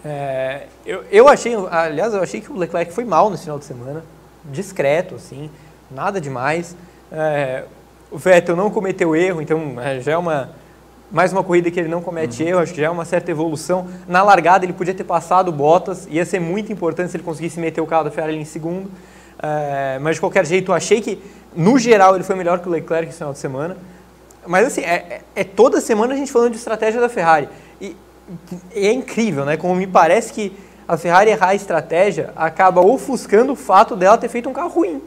É, eu, eu achei, aliás, eu achei que o Leclerc foi mal nesse final de semana, discreto, assim, nada demais. É, o Vettel não cometeu erro, então é, já é uma mais uma corrida que ele não comete erro, acho que já é uma certa evolução. Na largada ele podia ter passado Bottas, ia ser muito importante se ele conseguisse meter o carro da Ferrari em segundo. É, mas de qualquer jeito, eu achei que no geral ele foi melhor que o Leclerc esse final de semana. Mas assim, é, é- é toda semana a gente falando de estratégia da Ferrari. E, e é incrível, né? Como me parece que a Ferrari errar a estratégia acaba ofuscando o fato dela ter feito um carro ruim.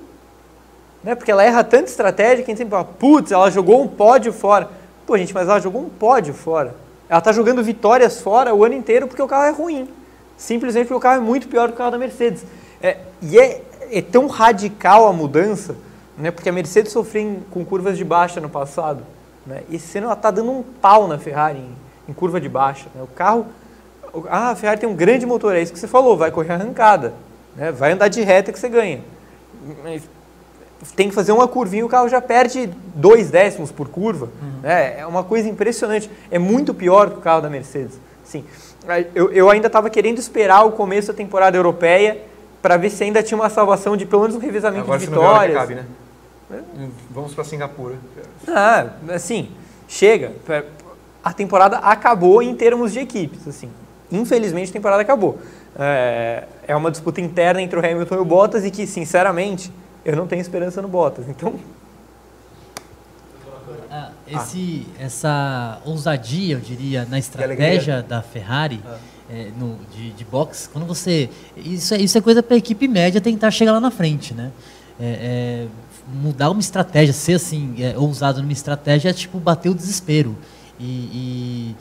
Né? Porque ela erra tanta estratégia que a gente sempre fala, putz, ela jogou um pódio fora. Pô, gente, mas ela jogou um pódio fora. Ela tá jogando vitórias fora o ano inteiro porque o carro é ruim. Simplesmente porque o carro é muito pior que o carro da Mercedes. É, e é, é tão radical a mudança, né? Porque a Mercedes sofreu em- com curvas de baixa no passado. Né? E esse ano ela tá dando um pau na Ferrari em, em curva de baixa. Né? O carro. o- ah, a Ferrari tem um grande motor, é isso que você falou, vai correr arrancada. Né? Vai andar de reta que você ganha. Mas tem que fazer uma curvinha o carro já perde dois décimos por curva. né? É uma coisa impressionante. É muito pior que o carro da Mercedes. Sim. Eu, eu ainda estava querendo esperar o começo da temporada europeia para ver se ainda tinha uma salvação de pelo menos um revezamento Agora de vitórias. cabe, né? Vamos para Singapura. Ah, assim, chega. A temporada acabou em termos de equipes, assim. Infelizmente a temporada acabou. É, é uma disputa interna entre o Hamilton e o Bottas e que, sinceramente, eu não tenho esperança no Bottas. Então, Ah, esse, Essa ousadia, eu diria, na estratégia da Ferrari é, no, de, de boxe, quando você. Isso é, isso é coisa para a equipe média tentar chegar lá na frente, né? É, é, mudar uma estratégia, ser assim, é, ousado numa estratégia é tipo bater o desespero. E, e,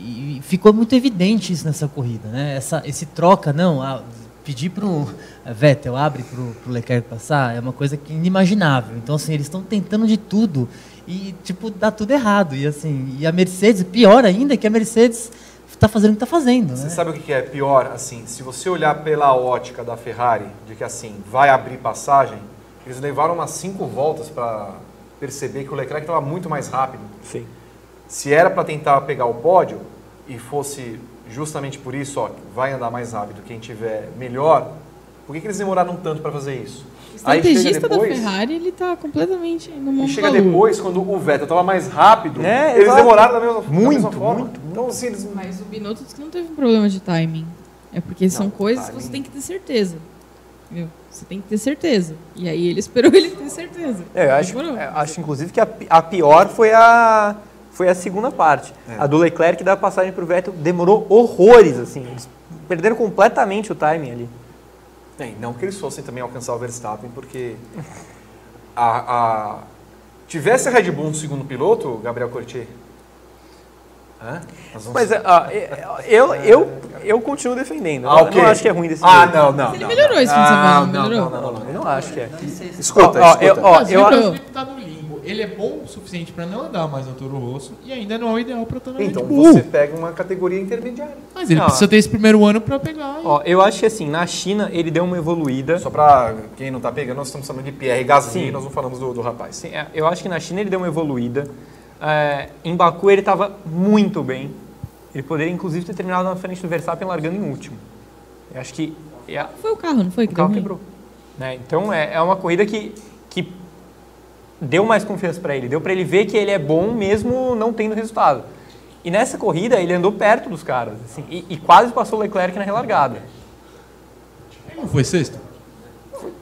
E ficou muito evidente isso nessa corrida, né? Essa, esse troca, não, a- pedir para o Vettel abre para o Leclerc passar é uma coisa que inimaginável. Então assim eles estão tentando de tudo e tipo dá tudo errado e assim e a Mercedes pior ainda que a Mercedes está fazendo o que está fazendo, Você né? sabe o que é pior? Assim, se você olhar pela ótica da Ferrari, de que assim, vai abrir passagem, eles levaram umas cinco voltas para perceber que o Leclerc estava muito mais rápido. Sim. Se era para tentar pegar o pódio e fosse justamente por isso, ó, vai andar mais rápido quem tiver melhor, por que, que eles demoraram tanto para fazer isso? O estrategista da Ferrari, ele tá completamente no mundo E chega da depois, quando o Vettel estava mais rápido, É, eles exato. demoraram da mesma, da Muito, mesma forma. Então, assim, eles... Mas o Binotto disse que não teve um problema de timing. É porque são coisas que você tem que ter certeza. Entendeu? Você tem que ter certeza. E aí ele esperou ele ter certeza. É, eu acho, Demorou. eu acho inclusive que a, a pior foi a, foi a segunda parte. A do Leclerc da passagem para o Vettel demorou horrores, assim. Eles perderam completamente o timing ali. Bem, não que eles fossem também alcançar o Verstappen, porque a, a- tivesse a Red Bull um segundo piloto, Gabriel Cortier. Vamos- Mas ah, eu, eu, eu continuo defendendo. Ah, Eu ok. não acho que é ruim desse Ah, não, não. Ele melhorou não. esse fim de semana, Ah, não não, melhorou? Não, não, não, eu não acho que é. Escuta, escuta. eu, ó, Mas eu, o. Ele é bom o suficiente para não andar mais no Toro Rosso e ainda não é o ideal para estar na Então Red Bull. você pega uma categoria intermediária. Mas ele Não. precisa ter esse primeiro ano para pegar. ó, eu acho que assim, na China ele deu uma evoluída. Só pra quem não tá pegando, nós estamos falando de Pierre Gasly, Sim. nós não falamos do, do rapaz. Sim, é, eu acho que na China ele deu uma evoluída. É, em Baku ele estava muito bem. Ele poderia inclusive ter terminado na frente do Verstappen largando em último. Eu acho que é, Foi o carro, não foi? o Que carro quebrou. né? Então é, é uma corrida que deu mais confiança para ele, deu para ele ver que ele é bom mesmo não tendo resultado. E nessa corrida ele andou perto dos caras assim, e, e quase passou o Leclerc na relargada. Ele não foi sexto?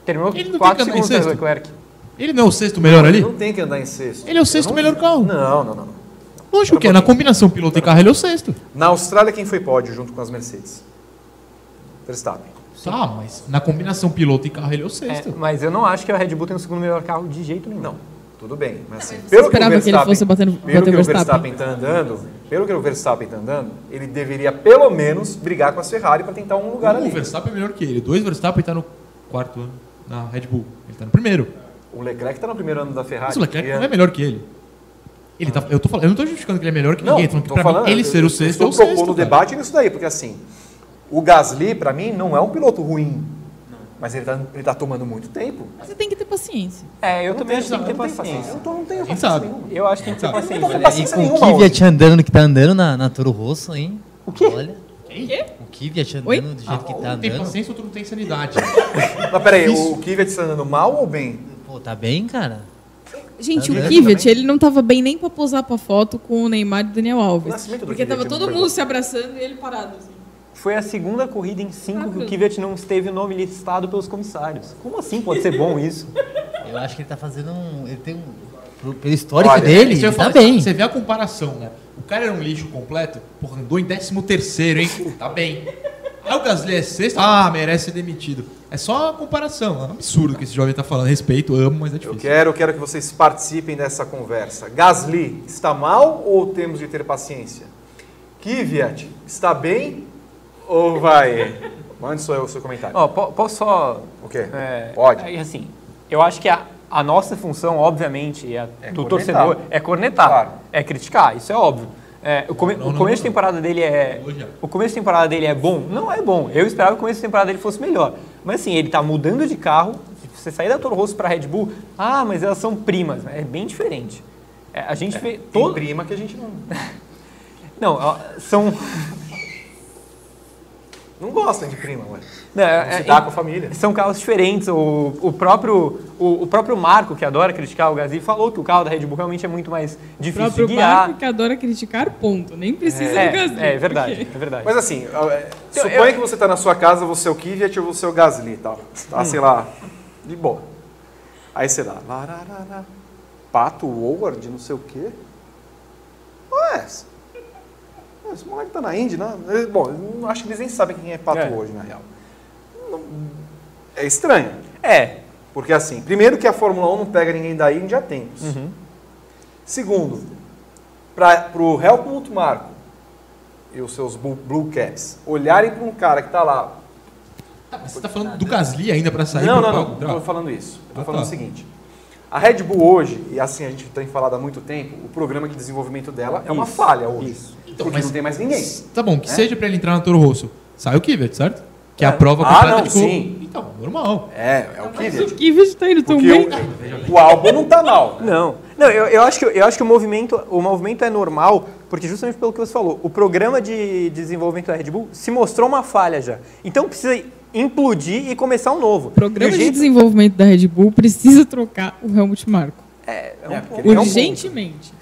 Terminou Ele não 4 tem que andar em segundos atrás do sexto? Leclerc. Ele não é o sexto melhor ali? Ele não tem que andar em sexto. Ele é o sexto não- melhor carro. Não, não, não. não. Lógico que é. Na combinação piloto e carro ele é o sexto. Na Austrália, quem foi pódio junto com as Mercedes? Verstappen. Tá, mas na combinação piloto e carro ele é o É, sexto. mas eu não acho que a Red Bull tem o segundo melhor carro de jeito nenhum. Não, tudo bem. Mas assim, você pelo que o esperava que ele Verstappen, fosse batendo- pelo que o o Verstappen? Verstappen está andando, pelo que o Verstappen está andando, ele deveria pelo menos brigar com a Ferrari para tentar um lugar o ali. Verstappen é melhor que ele. Dois Verstappen tá no quarto ano na Red Bull. Ele tá no primeiro. O Leclerc está no primeiro ano da Ferrari. Mas o Leclerc não é melhor que ele. Ele tá, eu, tô falando, eu não tô justificando que ele é melhor que Não, ninguém. Tô falando que tô pra falando, mim, ele eu- ser eu o sexto é estou o sexto. propondo cara. debate nisso daí, porque assim, o Gasly, para mim, não é um piloto ruim. Mas ele está ele tá tomando muito tempo. Você tem que ter paciência. É, eu Não também tenho- acho que tem que ter eu paciência. Eu tô- não tenho paciência sabe. nenhuma. Eu acho que tem que ter Eu não paciência. tô com E paciência com o. Kvyat andando que tá andando na, na Toro Rosso, hein? O quê? Olha. O Kvyat andando Oi? do jeito Ah, que um tá tem andando. paciência, outro não tem sanidade. Mas peraí, o Kvyat está andando mal ou bem? Pô, tá bem, cara? Gente, Tá o vendo Kvyat, ele não tava bem nem pra posar pra foto com o Neymar e o Daniel O Alves. do Porque tava todo mundo se abraçando e ele parado. Assim. Foi a segunda corrida em cinco que o Ah, Kvyat não esteve o nome listado pelos comissários. Como assim pode ser bom isso? Eu acho que ele tá fazendo um. Ele tem um. Pelo histórico Olha, dele, eu ele ia tá falar, bem. Você vê a comparação, né? O cara era um lixo completo, porra, andou em 13 terceiro, hein? Tá bem. Aí o Gasly é sexto, ah, merece ser demitido. É só a comparação, é um absurdo que esse jovem tá falando. Respeito, amo, mas é Eu difícil. quero, quero que vocês participem dessa conversa. Gasly está mal ou temos de ter paciência? Kvyat está bem ou vai? Mande seu, seu comentário. Ó, po- posso só... o quê? é, Pode. aí, assim, eu acho que a, a nossa função, obviamente, é a É do cornetar. torcedor, é cornetar, Claro. é criticar, isso é óbvio. É, o, come- Não, o não, começo não, de temporada dele é. Elogiar. O começo de temporada dele é bom? Não é bom. Eu esperava que o começo de temporada dele fosse melhor. Mas assim, ele tá mudando de carro. Se você sair da Toro Rosso para Red Bull, ah, mas elas são primas. É bem diferente. É, a gente vê Tem todo. prima que a gente não, Não, ó, são. não gosta de prima, ué. Não, é- se é- dá com a família. São carros diferentes. O, o, próprio, o, o próprio Marco, que adora criticar o Gasly, falou que o carro da Red Bull realmente é muito mais O difícil próprio de guiar. Marco que adora criticar, ponto. Nem precisa É, do Gasly. é verdade, porque- é verdade. Mas assim, é, Eu- suponha eu- que você está na sua casa, você é o Kvyat ou você é o Gasly e tal. Tá, sei lá, de boa. Aí você dá, lararara, Pato Howard, não sei o quê. Ué, esse esse moleque tá na Indy, não? Ele- Bom, não acho que eles nem sabem quem é Pato É. hoje, na real. Não- É estranho. É. Porque assim, primeiro que a Fórmula 1 não pega ninguém da Indy há tempos. Uhum. Segundo, para o Helmut Marko e os seus Blue, Caps olharem para um cara que está lá. Mas você tá falando do Gasly ainda para sair Não, não? Não estou falando isso. Estou Ah, falando tá. o seguinte. A Red Bull hoje, e assim a gente tem falado há muito tempo, o programa de desenvolvimento dela é uma Isso, falha hoje. Então, porque mas- não tem mais ninguém. Tá bom, que né? seja para ele entrar no Toro Rosso. Sai o Kvyat, certo? Que é a É. prova Ah, completa não, de sim. Então, normal. É, é o Kvyat. O Kvyat tá indo tão bem. o, o álbum não tá mal. Não, não eu, eu, acho que, eu acho que o movimento, o movimento é normal, porque justamente pelo que você falou, o programa de desenvolvimento da Red Bull se mostrou uma falha já. Então precisa implodir e começar um novo. O programa de jeito- desenvolvimento da Red Bull precisa trocar o Helmut Marko. É, é um É, ponto. é um Urgentemente.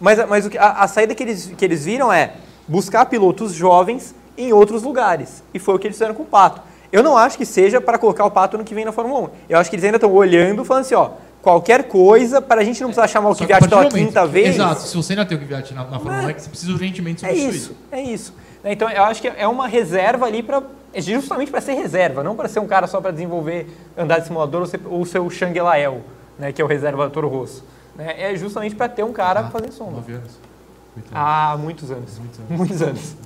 Mas, a- mas o que, a, a saída que eles, que eles viram é buscar pilotos jovens em outros lugares. E foi o que eles fizeram com o Pato. Eu não acho que seja para colocar o Pato no que vem na Fórmula 1. Eu acho que eles ainda estão olhando, falando assim, ó, qualquer coisa, para a gente não precisar chamar o Kvyat pela quinta vez. Exato, se você ainda tem o Kvyat na, na Fórmula 1, é que você precisa urgentemente É substituir. isso, é isso. Então eu acho que é uma reserva ali para justamente para ser reserva, não para ser um cara só para desenvolver andar de simulador ou ser o seu Shang Lael, né, que é o reserva Toro Rosso. Né? É justamente para ter um cara Ah, fazendo sombra. Nove anos. Anos. Há muitos anos. Muitos anos. Muitos anos.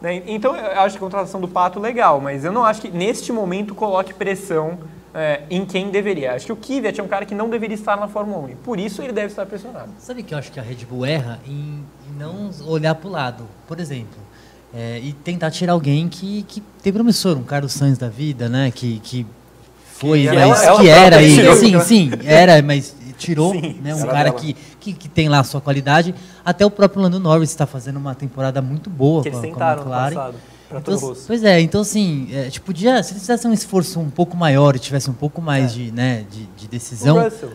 Né, Então eu acho a contratação do Pato legal, mas eu não acho que neste momento coloque pressão é, em quem deveria. Acho que o Kvyat é um cara que não deveria estar na Fórmula 1 e por isso ele deve estar pressionado. Sabe que eu acho que a Red Bull erra em, em não olhar para o lado, por exemplo, é, e tentar tirar alguém que, que tem promissor, um Carlos Sainz da vida, né? Que, que foi, Que mas ela- ela que era própria aí, tirou, sim, né? sim, era, mas tirou, Sim, né? Um era cara que, que, que tem lá a sua qualidade. Até o próprio Lando Norris está fazendo uma temporada muito boa Que com, eles com a McLaren. passado, Então, pois é, então assim, é, tipo, podia, se eles fizessem um esforço um pouco maior e tivesse um pouco mais de, né, de, de decisão, O Russell.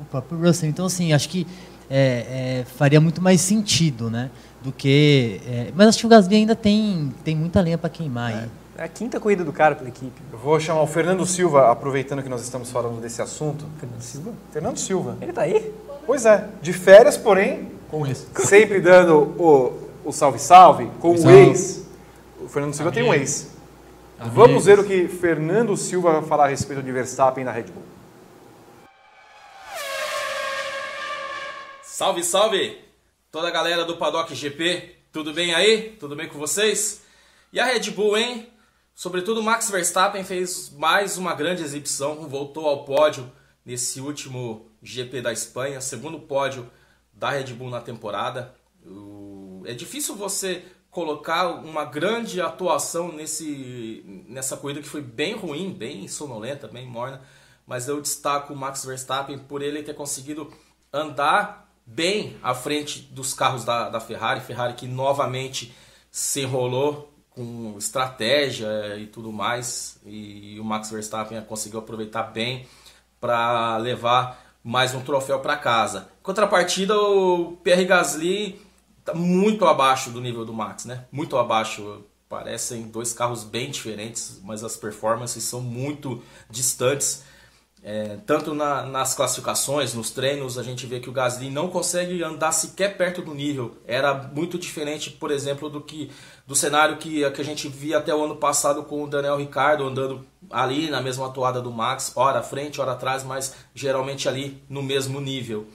o próprio Russell. Então, assim, acho que é, é, faria muito mais sentido, né? Do que. é, mas acho que o Gasly ainda tem, tem muita lenha para queimar aí. É a quinta corrida do cara pela equipe. Eu vou chamar o Fernando Silva, aproveitando que nós estamos falando desse assunto. Fernando Silva? Fernando Silva. Ele tá aí? Pois é, de férias, porém, Com esse. sempre dando o, o salve salve com o ex. O Fernando Silva tem um ex. Vamos ver o que Fernando Silva vai falar a respeito de Verstappen na Red Bull. Salve, salve! Toda a galera do Paddock GP, tudo bem aí? Tudo bem com vocês? E a Red Bull, hein? Sobretudo Max Verstappen fez mais uma grande exibição, voltou ao pódio nesse último GP da Espanha, segundo pódio da Red Bull na temporada. É difícil você colocar uma grande atuação nesse, nessa corrida que foi bem ruim, bem sonolenta, bem morna, mas eu destaco o Max Verstappen por ele ter conseguido andar bem à frente dos carros da, da Ferrari, Ferrari que novamente se enrolou com estratégia e tudo mais, e o Max Verstappen conseguiu aproveitar bem para levar mais um troféu para casa. Em contrapartida, o Pierre Gasly está muito abaixo do nível do Max, né? Muito abaixo. Parecem dois carros bem diferentes, mas as performances são muito distantes. É, tanto na- nas classificações, nos treinos, a gente vê que o Gasly não consegue andar sequer perto do nível. Era muito diferente, por exemplo, do que do cenário que, que a gente via até o ano passado com o Daniel Ricciardo andando ali na mesma atuada do Max, hora à frente, hora atrás, mas geralmente ali no mesmo nível.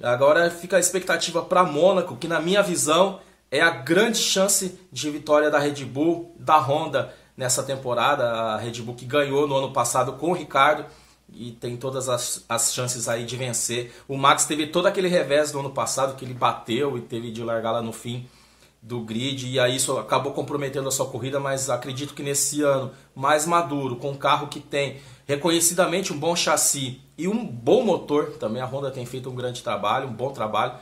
Agora fica a expectativa para Mônaco, que na minha visão é a grande chance de vitória da Red Bull, da Honda nessa temporada. A Red Bull que ganhou no ano passado com o Ricardo e tem todas as, as chances aí de vencer. O Max teve todo aquele revés do ano passado que ele bateu e teve de largar lá no fim do grid e aí isso acabou comprometendo a sua corrida, mas acredito que nesse ano mais maduro, com um carro que tem reconhecidamente um bom chassi e um bom motor, também a Honda tem feito um grande trabalho, um bom trabalho.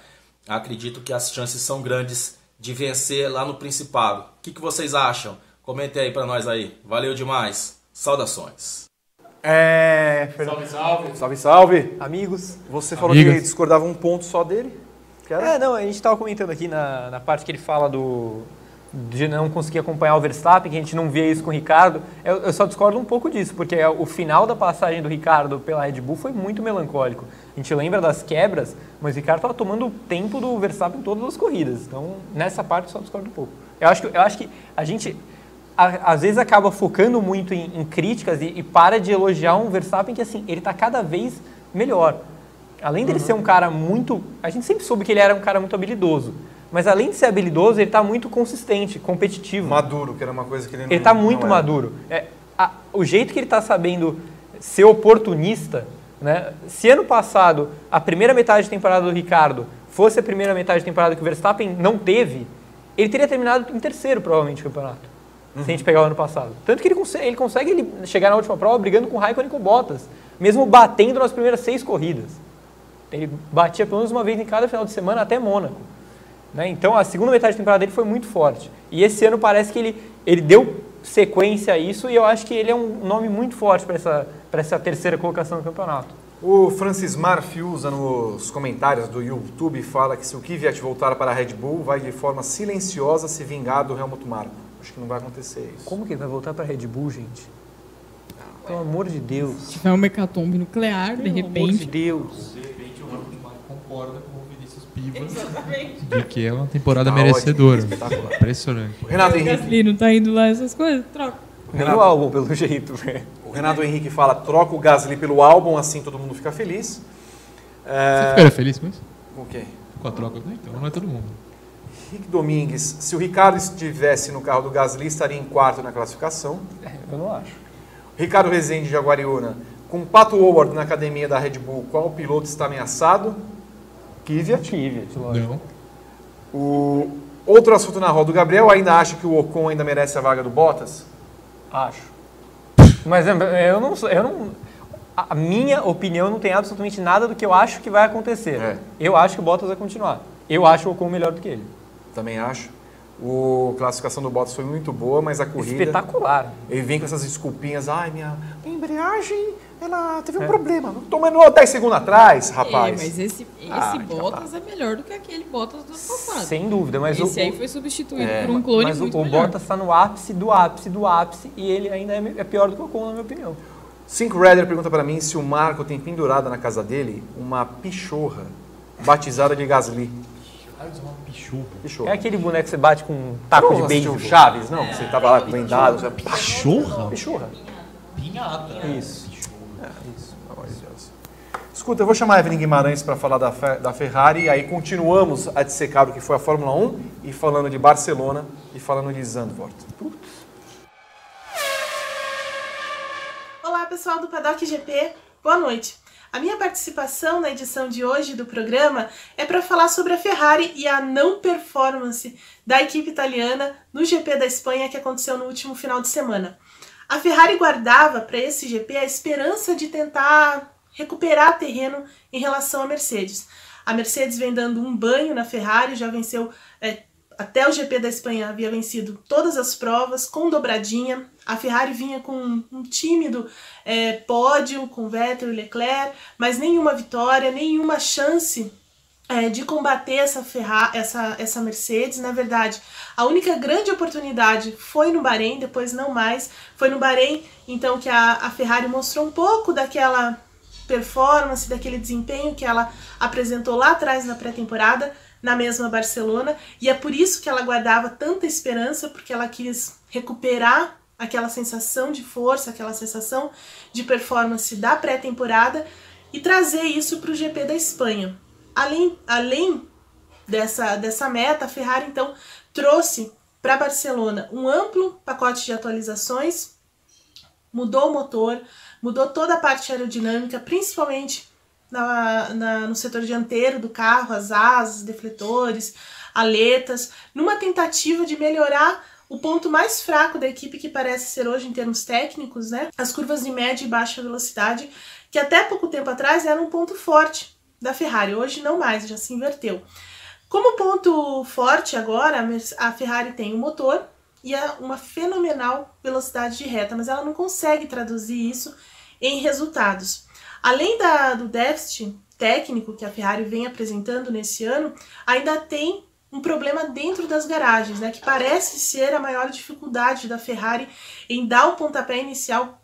Acredito que as chances são grandes de vencer lá no Principado. O que, que vocês acham? Comentem aí pra nós aí. Valeu demais. Saudações. É, Salve, salve. Salve, salve. Amigos. Você falou Amigas. que discordava um ponto só dele? É, não, a gente estava comentando aqui na, na parte que ele fala do de não conseguir acompanhar o Verstappen, que a gente não via isso com o Ricardo. Eu, eu só discordo um pouco disso, porque o final da passagem do Ricardo pela Red Bull foi muito melancólico. A gente lembra das quebras, mas o Ricardo estava tomando o tempo do Verstappen em todas as corridas. Então, nessa parte, eu só discordo um pouco. Eu acho que, eu acho que a gente, a- às vezes, acaba focando muito em, em críticas e, e para de elogiar um Verstappen que, assim, ele está cada vez melhor. Além dele ser um cara muito. A gente sempre soube que ele era um cara muito habilidoso. Mas além de ser habilidoso, ele está muito consistente, competitivo. Maduro, que era uma coisa que ele não Ele está muito maduro. É, a- o jeito que ele está sabendo ser oportunista, né? Se ano passado a primeira metade de temporada do Ricardo fosse a primeira metade de temporada que o Verstappen não teve, ele teria terminado em terceiro provavelmente o campeonato. Se a gente pegar o ano passado. Tanto que ele consegue, ele consegue chegar na última prova brigando com o Raikkonen e com o Bottas, mesmo batendo nas primeiras seis corridas. Ele batia pelo menos uma vez em cada final de semana até Mônaco. Né? Então a segunda metade da temporada dele foi muito forte. E esse ano parece que ele, ele deu sequência a isso e eu acho que ele é um nome muito forte para essa, essa terceira colocação do campeonato. O Francis Marfi usa nos comentários do YouTube fala que se o Kvyat voltar para a Red Bull, vai de forma silenciosa se vingar do Helmut Marko. Acho que não vai acontecer isso. Como que ele vai voltar para a Red Bull, gente? Pelo amor de Deus. Se tiver uma hecatombe nuclear, de Pelo repente. amor de Deus. De repente o Marco concorda com o Vinícius Piva Exatamente. de que é uma temporada Tá merecedora. ótimo, espetacular. Impressionante. Renato O Henrique. Gasly não tá indo lá essas coisas? Troca. Nem o álbum, pelo jeito. O Renato Henrique fala, troca o Gasly pelo álbum, assim todo mundo fica feliz. Você É... ficaria feliz com isso? Com o quê? Com a troca? Não, Então, não é todo mundo. Rick Domingues, se o Ricardo estivesse no carro do Gasly, estaria em quarto na classificação. Eu não acho. Ricardo Rezende de Aguariúna, com Pato Howard na academia da Red Bull, qual piloto está ameaçado? Kvyat. Kvyat, lógico. Não. O outro assunto na roda, o Gabriel ainda acha que o Ocon ainda merece a vaga do Bottas? Acho. Mas é, eu não sou- eu não a minha opinião não tem absolutamente nada do que eu acho que vai acontecer. É. Eu acho que o Bottas vai continuar. Eu acho o Ocon melhor do que ele. Também acho. O a classificação do Bottas foi muito boa, mas a corrida... Espetacular. Ele vem com essas desculpinhas, ai, minha embreagem, ela teve um É. problema. Tomando 10 segundos atrás, rapaz. É, mas esse, esse Ah, Bottas é melhor do que aquele Bottas do ano passado. Sem dúvida, mas esse o, aí foi substituído É, por um clone mas o, muito o melhor. Bottas está no ápice do ápice do ápice e ele ainda é, é pior do que o Ocon, na minha opinião. Cinco Redder pergunta pra mim se o Marco tem pendurada na casa dele uma pichorra batizada de Gasly. Pichorra. É aquele boneco que você bate com um taco Não de beisebol. Chaves, não? Você tava lá vendado. Você... Pichorra? Pichorra. Pinhata. Isso. Pelo amor de Deus. Escuta, eu vou chamar a Evelyn Guimarães para falar da, da Ferrari e aí continuamos a dissecar o que foi a Fórmula 1 e falando de Barcelona e falando de Zandvoort. Olá, pessoal do Paddock GP, boa noite. A minha participação na edição de hoje do programa é para falar sobre a Ferrari e a não performance da equipe italiana no GP da Espanha que aconteceu no último final de semana. A Ferrari guardava para esse GP a esperança de tentar recuperar terreno em relação à Mercedes. A Mercedes vem dando um banho na Ferrari, já venceu é, até o GP da Espanha havia vencido todas as provas com dobradinha. A Ferrari vinha com um tímido é, pódio com Vettel e Leclerc, mas nenhuma vitória, nenhuma chance é, de combater essa, Ferra essa, essa Mercedes. Na verdade, a única grande oportunidade foi no Bahrein, depois não mais. Foi no Bahrein, então, que a, a Ferrari mostrou um pouco daquela performance, daquele desempenho que ela apresentou lá atrás na pré-temporada, na mesma Barcelona, e é por isso que ela guardava tanta esperança, porque ela quis recuperar aquela sensação de força, aquela sensação de performance da pré-temporada e trazer isso para o GP da Espanha. Além, além dessa, dessa meta, a Ferrari então trouxe para Barcelona um amplo pacote de atualizações, mudou o motor, mudou toda a parte aerodinâmica, principalmente na, na, no setor dianteiro do carro, as asas, defletores, aletas, numa tentativa de melhorar o ponto mais fraco da equipe que parece ser hoje em termos técnicos, né? As curvas de média e baixa velocidade, que até pouco tempo atrás era um ponto forte da Ferrari, hoje não mais, já se inverteu. Como ponto forte agora, a Ferrari tem o motor e uma fenomenal velocidade de reta, mas ela não consegue traduzir isso em resultados. Além da, do déficit técnico que a Ferrari vem apresentando nesse ano, ainda tem um problema dentro das garagens, né, que parece ser a maior dificuldade da Ferrari em dar o pontapé inicial,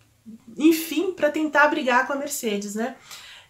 enfim, para tentar brigar com a Mercedes. Né?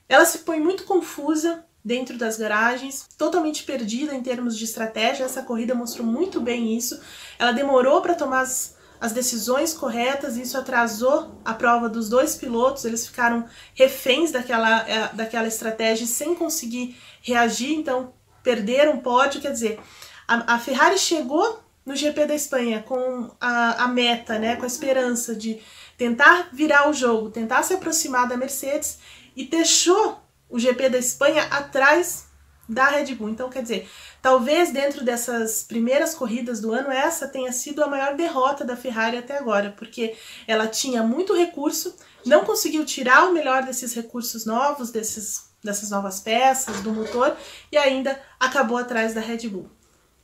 Ela se põe muito confusa dentro das garagens, totalmente perdida em termos de estratégia. Essa corrida mostrou muito bem isso. Ela demorou para tomar as, as decisões corretas, isso atrasou a prova dos dois pilotos, eles ficaram reféns daquela, daquela estratégia sem conseguir reagir, então perderam pódio, quer dizer, A, a Ferrari chegou no GP da Espanha com a, a meta, né, com a esperança de tentar virar o jogo, tentar se aproximar da Mercedes e deixou o GP da Espanha atrás da Red Bull. Então, quer dizer, talvez dentro dessas primeiras corridas do ano, essa tenha sido a maior derrota da Ferrari até agora, porque ela tinha muito recurso, não conseguiu tirar o melhor desses recursos novos, desses, dessas novas peças, do motor, e ainda acabou atrás da Red Bull.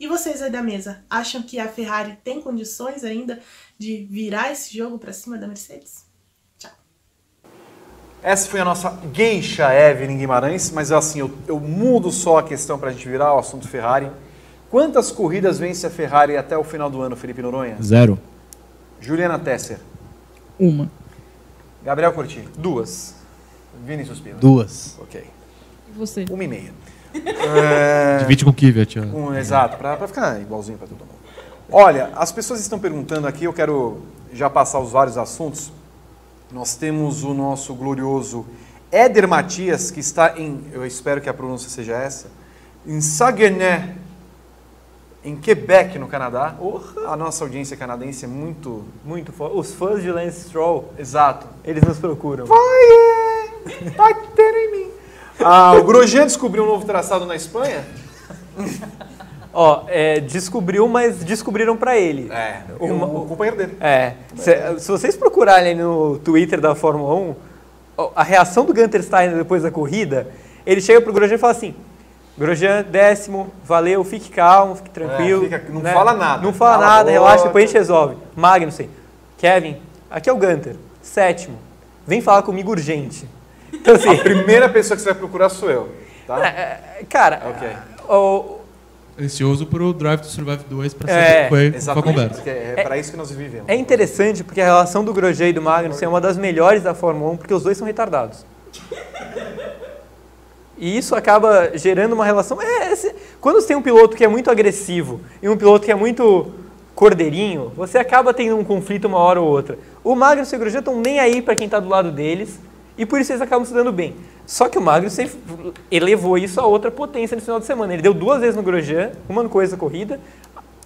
E vocês aí da mesa, acham que a Ferrari tem condições ainda de virar esse jogo para cima da Mercedes? Essa foi a nossa geisha Evelyn Guimarães, mas assim, eu, eu mudo só a questão para a gente virar o assunto Ferrari. Quantas corridas vence a Ferrari até o final do ano, Felipe Noronha? Zero. Juliana Tesser. Uma. Gabriel Curti. Duas. Vini Suspiro. Duas. Ok. E você? Uma e meia. É... Divide com o ó. Um, exato, para ficar igualzinho para todo mundo. Olha, as pessoas estão perguntando aqui, eu quero já passar os vários assuntos. Nós temos o nosso glorioso Éder Matias, que está em, eu espero que a pronúncia seja essa, em Saguenay, em Quebec, no Canadá. A nossa audiência canadense é muito... Muito forte. Os fãs de Lance Stroll, Exato. eles nos procuram. Vai, ter em mim. Ah, o Grosjean descobriu um novo traçado na Espanha? Ó, é, descobriu, mas descobriram pra ele. É, Uma- o, o companheiro dele. É. Se, se vocês procurarem no Twitter da Fórmula 1, ó, a reação do Gunter Steiner depois da corrida, ele chega pro Grosjean e fala assim: Grosjean, décimo, valeu, fique calmo, fique tranquilo. É, fica- não né? fala nada. Não fala Cala a nada, relaxa, boca. depois a gente resolve. Magnussen, Kevin, aqui é o Gunter, sétimo, vem falar comigo urgente. Então, assim, A primeira pessoa que você vai procurar sou eu. Tá? é, cara, Ok. o- Ansioso pro Drive to Survive 2 pra saber É, o foi, a Exatamente. conversa. porque É, para isso que nós vivemos. É interessante porque a relação do Grosjean e do Magnussen é uma das melhores da Fórmula 1 porque os dois são retardados. E isso acaba gerando uma relação. É, esse- quando você tem um piloto que é muito agressivo e um piloto que é muito cordeirinho, você acaba tendo um conflito uma hora ou outra. O Magnussen e o Grosjean estão nem aí para quem está do lado deles e por isso eles acabam se dando bem. Só que o Magnussen elevou isso a outra potência no final de semana. Ele deu duas vezes no Grosjean, uma no da corrida,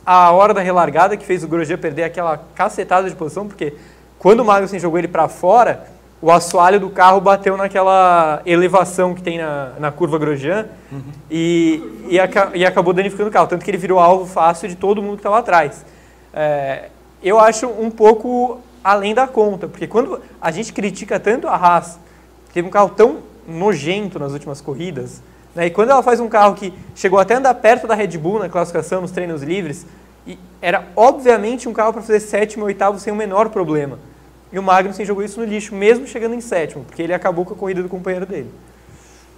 a hora da relargada que fez o Grosjean perder aquela cacetada de posição, porque quando o Magnussen jogou ele para fora, o assoalho do carro bateu naquela elevação que tem na, na curva Grosjean e, e, aca- e acabou danificando o carro, tanto que ele virou alvo fácil de todo mundo que estava atrás. É, eu acho um pouco além da conta, porque quando a gente critica tanto a Haas, que teve um carro tão nojento nas últimas corridas, né, e quando ela faz um carro que chegou até andar perto da Red Bull na classificação, nos treinos livres, era obviamente um carro para fazer sétimo e oitavo sem o menor problema. E o Magnussen jogou isso no lixo, mesmo chegando em sétimo, porque ele acabou com a corrida do companheiro dele.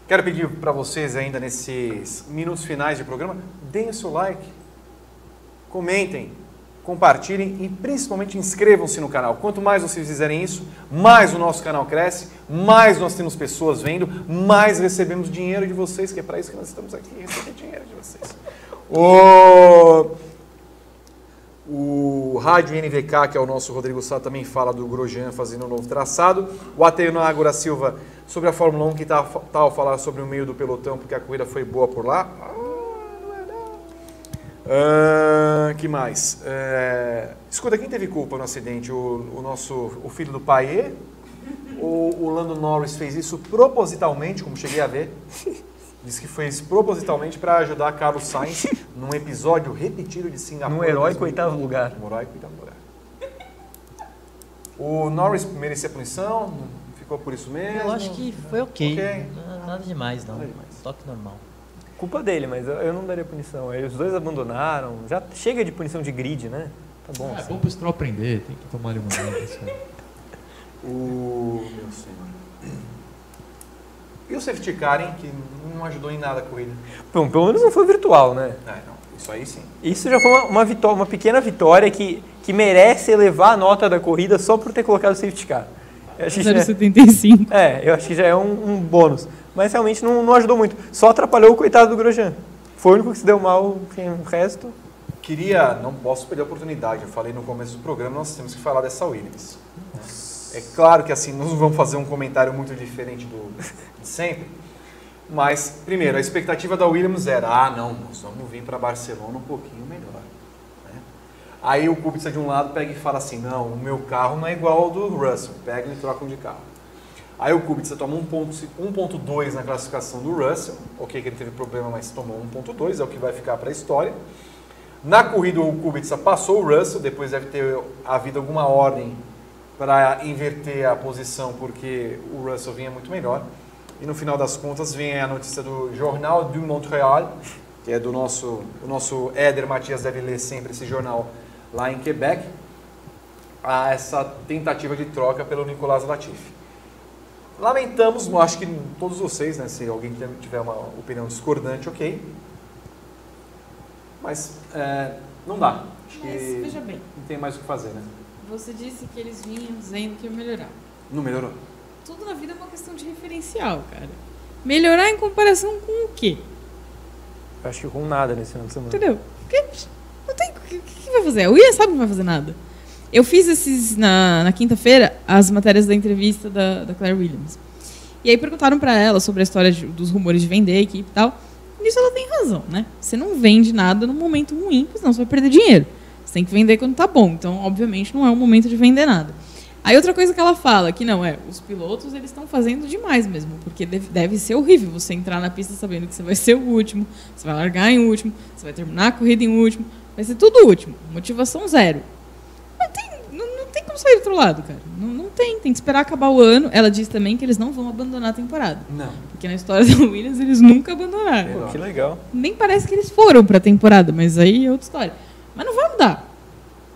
Quero pedir para vocês ainda nesses minutos finais de programa, deem o seu like, comentem, compartilhem e principalmente inscrevam-se no canal. Quanto mais vocês fizerem isso, mais o nosso canal cresce, mais nós temos pessoas vendo, mais recebemos dinheiro de vocês, que é para isso que nós estamos aqui, receber dinheiro de vocês. O, o Rádio NVK, que é o nosso Rodrigo Sá, também fala do Grosjean fazendo um novo traçado. O Ateino Ágora Silva sobre a Fórmula 1, que está tá a falar sobre o meio do pelotão, porque a corrida foi boa por lá. Ah, que mais? É, escuta, quem teve culpa no acidente? O, o nosso o filho do pai? Ou o Lando Norris fez isso propositalmente, como cheguei a ver? Diz que fez propositalmente para ajudar Carlos Sainz num episódio repetido de Singapura. Num heróico 2000. oitavo lugar. Um heróico oitavo lugar. O Norris merecia punição? Ficou por isso mesmo? Eu acho que foi ok. Ok. Nada- Nada demais, não. Nada demais. Toque normal. Culpa dele, mas eu, eu não daria punição. Aí Os dois abandonaram. Já chega de punição de grid, né? Tá bom. É assim. bom pro Stroll aprender, tem que tomar limonada. aí. O meu senhor. E o safety car, hein, que não ajudou em nada a corrida? Bom, pelo menos não foi virtual, né? É, não, isso aí sim. Isso já foi uma, uma, vitó- uma pequena vitória que, que merece elevar a nota da corrida só por ter colocado o safety car. Eu acho que já- 0,75. É, eu acho que já é um, um bônus. Mas realmente não, não ajudou muito. Só atrapalhou o coitado do Grosjean. Foi o único que se deu mal, enfim, o resto. Queria, não posso perder a oportunidade, eu falei no começo do programa, nós temos que falar dessa Williams. É claro que assim, nós não vamos fazer um comentário muito diferente do de sempre, Mas, primeiro, a expectativa da Williams era: ah, não, nós vamos vir para Barcelona um pouquinho melhor. né? Aí o Kubica de um lado pega e fala assim: não, o meu carro não é igual ao do Russell, pega e trocam de carro. Aí o Kubica toma 1.2 na classificação do Russell, ok que ele teve problema, mas tomou 1.2, é o que vai ficar para a história. Na corrida o Kubica passou o Russell, depois deve ter havido alguma ordem para inverter a posição, porque o Russell vinha muito melhor. E no final das contas vem a notícia do Jornal du Montréal, que é do nosso, o nosso Éder Matias deve ler sempre esse jornal lá em Quebec, a essa tentativa de troca pelo Nicolas Latifi. Lamentamos, acho que todos vocês, né, se alguém tiver uma opinião discordante, ok. Mas é, não dá. Acho Mas, que veja bem. não tem mais o que fazer, né? Você disse que eles vinham dizendo que ia melhorar. Não melhorou. Tudo na vida é uma questão de referencial, cara. Melhorar em comparação com o quê? Eu acho que com nada nesse final de semana. Entendeu? Porque não tem. O que, que vai fazer? O William sabe que não vai fazer nada. Eu fiz esses na, na quinta-feira as matérias da entrevista da, da Claire Williams. E aí perguntaram pra ela sobre a história de- dos rumores de vender a equipe e tal. Nisso ela tem razão, né? Você não vende nada num momento ruim, porque senão você vai perder dinheiro. Você tem que vender quando tá bom. Então, obviamente, não é o momento de vender nada. Aí outra coisa que ela fala, que não é, os pilotos eles estão fazendo demais mesmo, porque deve, deve ser horrível você entrar na pista sabendo que você vai ser o último, você vai largar em último, você vai terminar a corrida em último, vai ser tudo último, motivação zero. Não tem, não, não tem como sair do outro lado, cara. Não, não tem, tem que esperar acabar o ano. Ela diz também que eles não vão abandonar a temporada. Não. Porque na história da Williams eles nunca abandonaram. Pô, que legal. Nem parece que eles foram pra temporada, mas aí é outra história. Mas não vai mudar.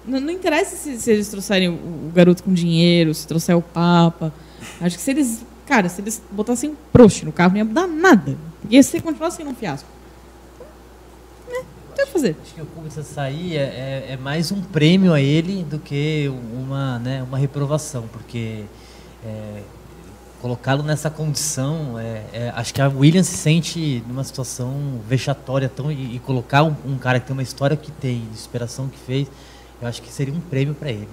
Não, não interessa se, se eles trouxerem o, o garoto com dinheiro, se trouxer o Papa. Acho que se eles. Cara, se eles botassem Prost no carro, não ia mudar nada. Ia ser continuar sendo um fiasco. Né, tem o que fazer. Acho que o Kubica sair é, é, é mais um prêmio a ele do que uma, né, uma reprovação, porque é, colocá-lo nessa condição, é, é, acho que a Williams se sente numa situação vexatória tão, e, e colocar um, um cara que tem uma história que tem, de superação que fez, eu acho que seria um prêmio para ele.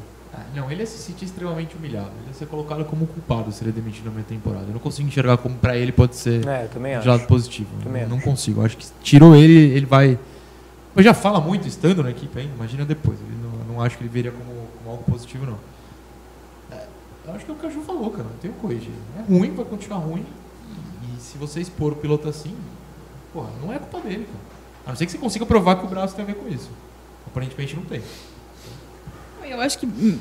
Não, ele ia se sentir extremamente humilhado. Ele ia ser colocado como culpado se ele é demitido na minha temporada. Eu não consigo enxergar como pra ele pode ser É, de lado positivo. Também não, não consigo. Acho que tirou ele, ele vai. Eu já fala muito estando na equipe ainda, imagina depois. Ele não, não acho que ele veria como, como algo positivo, não. É, eu acho que é o que a Ju falou, cara. Não tem o corrigir. É ruim, vai continuar ruim. E, se você expor o piloto assim, porra, não é culpa dele, cara. A não ser que você consiga provar que o braço tem a ver com isso. Aparentemente não tem. Eu acho que. hum,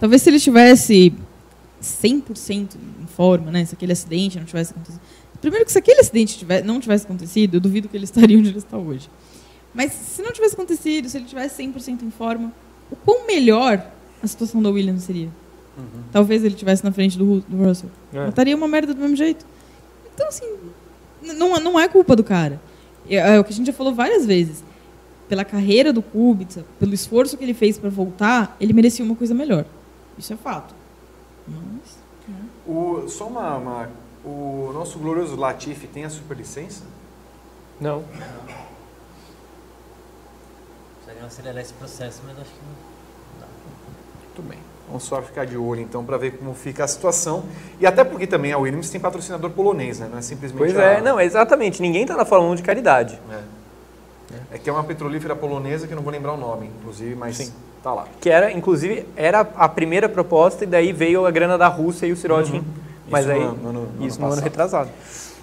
talvez se ele tivesse 100% em forma, né? Se aquele acidente não tivesse acontecido. Primeiro que se aquele acidente tiver, não tivesse acontecido, eu duvido que ele estaria onde ele está hoje. Mas se não tivesse acontecido, se ele tivesse 100% em forma, o quão melhor a situação da Williams seria? Talvez ele estivesse na frente do, do Russell. É. Estaria uma merda do mesmo jeito. Então, assim, não, não é culpa do cara. É, é o que a gente já falou várias vezes. Pela carreira do Kubica, pelo esforço que ele fez para voltar, ele merecia uma coisa melhor. Isso é fato. Mas, né? O, só uma, uma- O nosso glorioso Latifi tem a superlicença? Não. Precisaria acelerar esse processo, mas acho que não. Muito bem. Vamos só ficar de olho então para ver como fica a situação. E até porque também a Williams tem patrocinador polonês, né? Não é simplesmente Pois a- é, não, exatamente. Ninguém tá na Fórmula 1 de caridade. É. É que é uma petrolífera polonesa que eu não vou lembrar o nome, inclusive, mas tá lá. Que era, inclusive, era a primeira proposta e daí veio a grana da Rússia e o Sirotin. Uhum. Mas Isso aí, no ano- no isso no ano retrasado.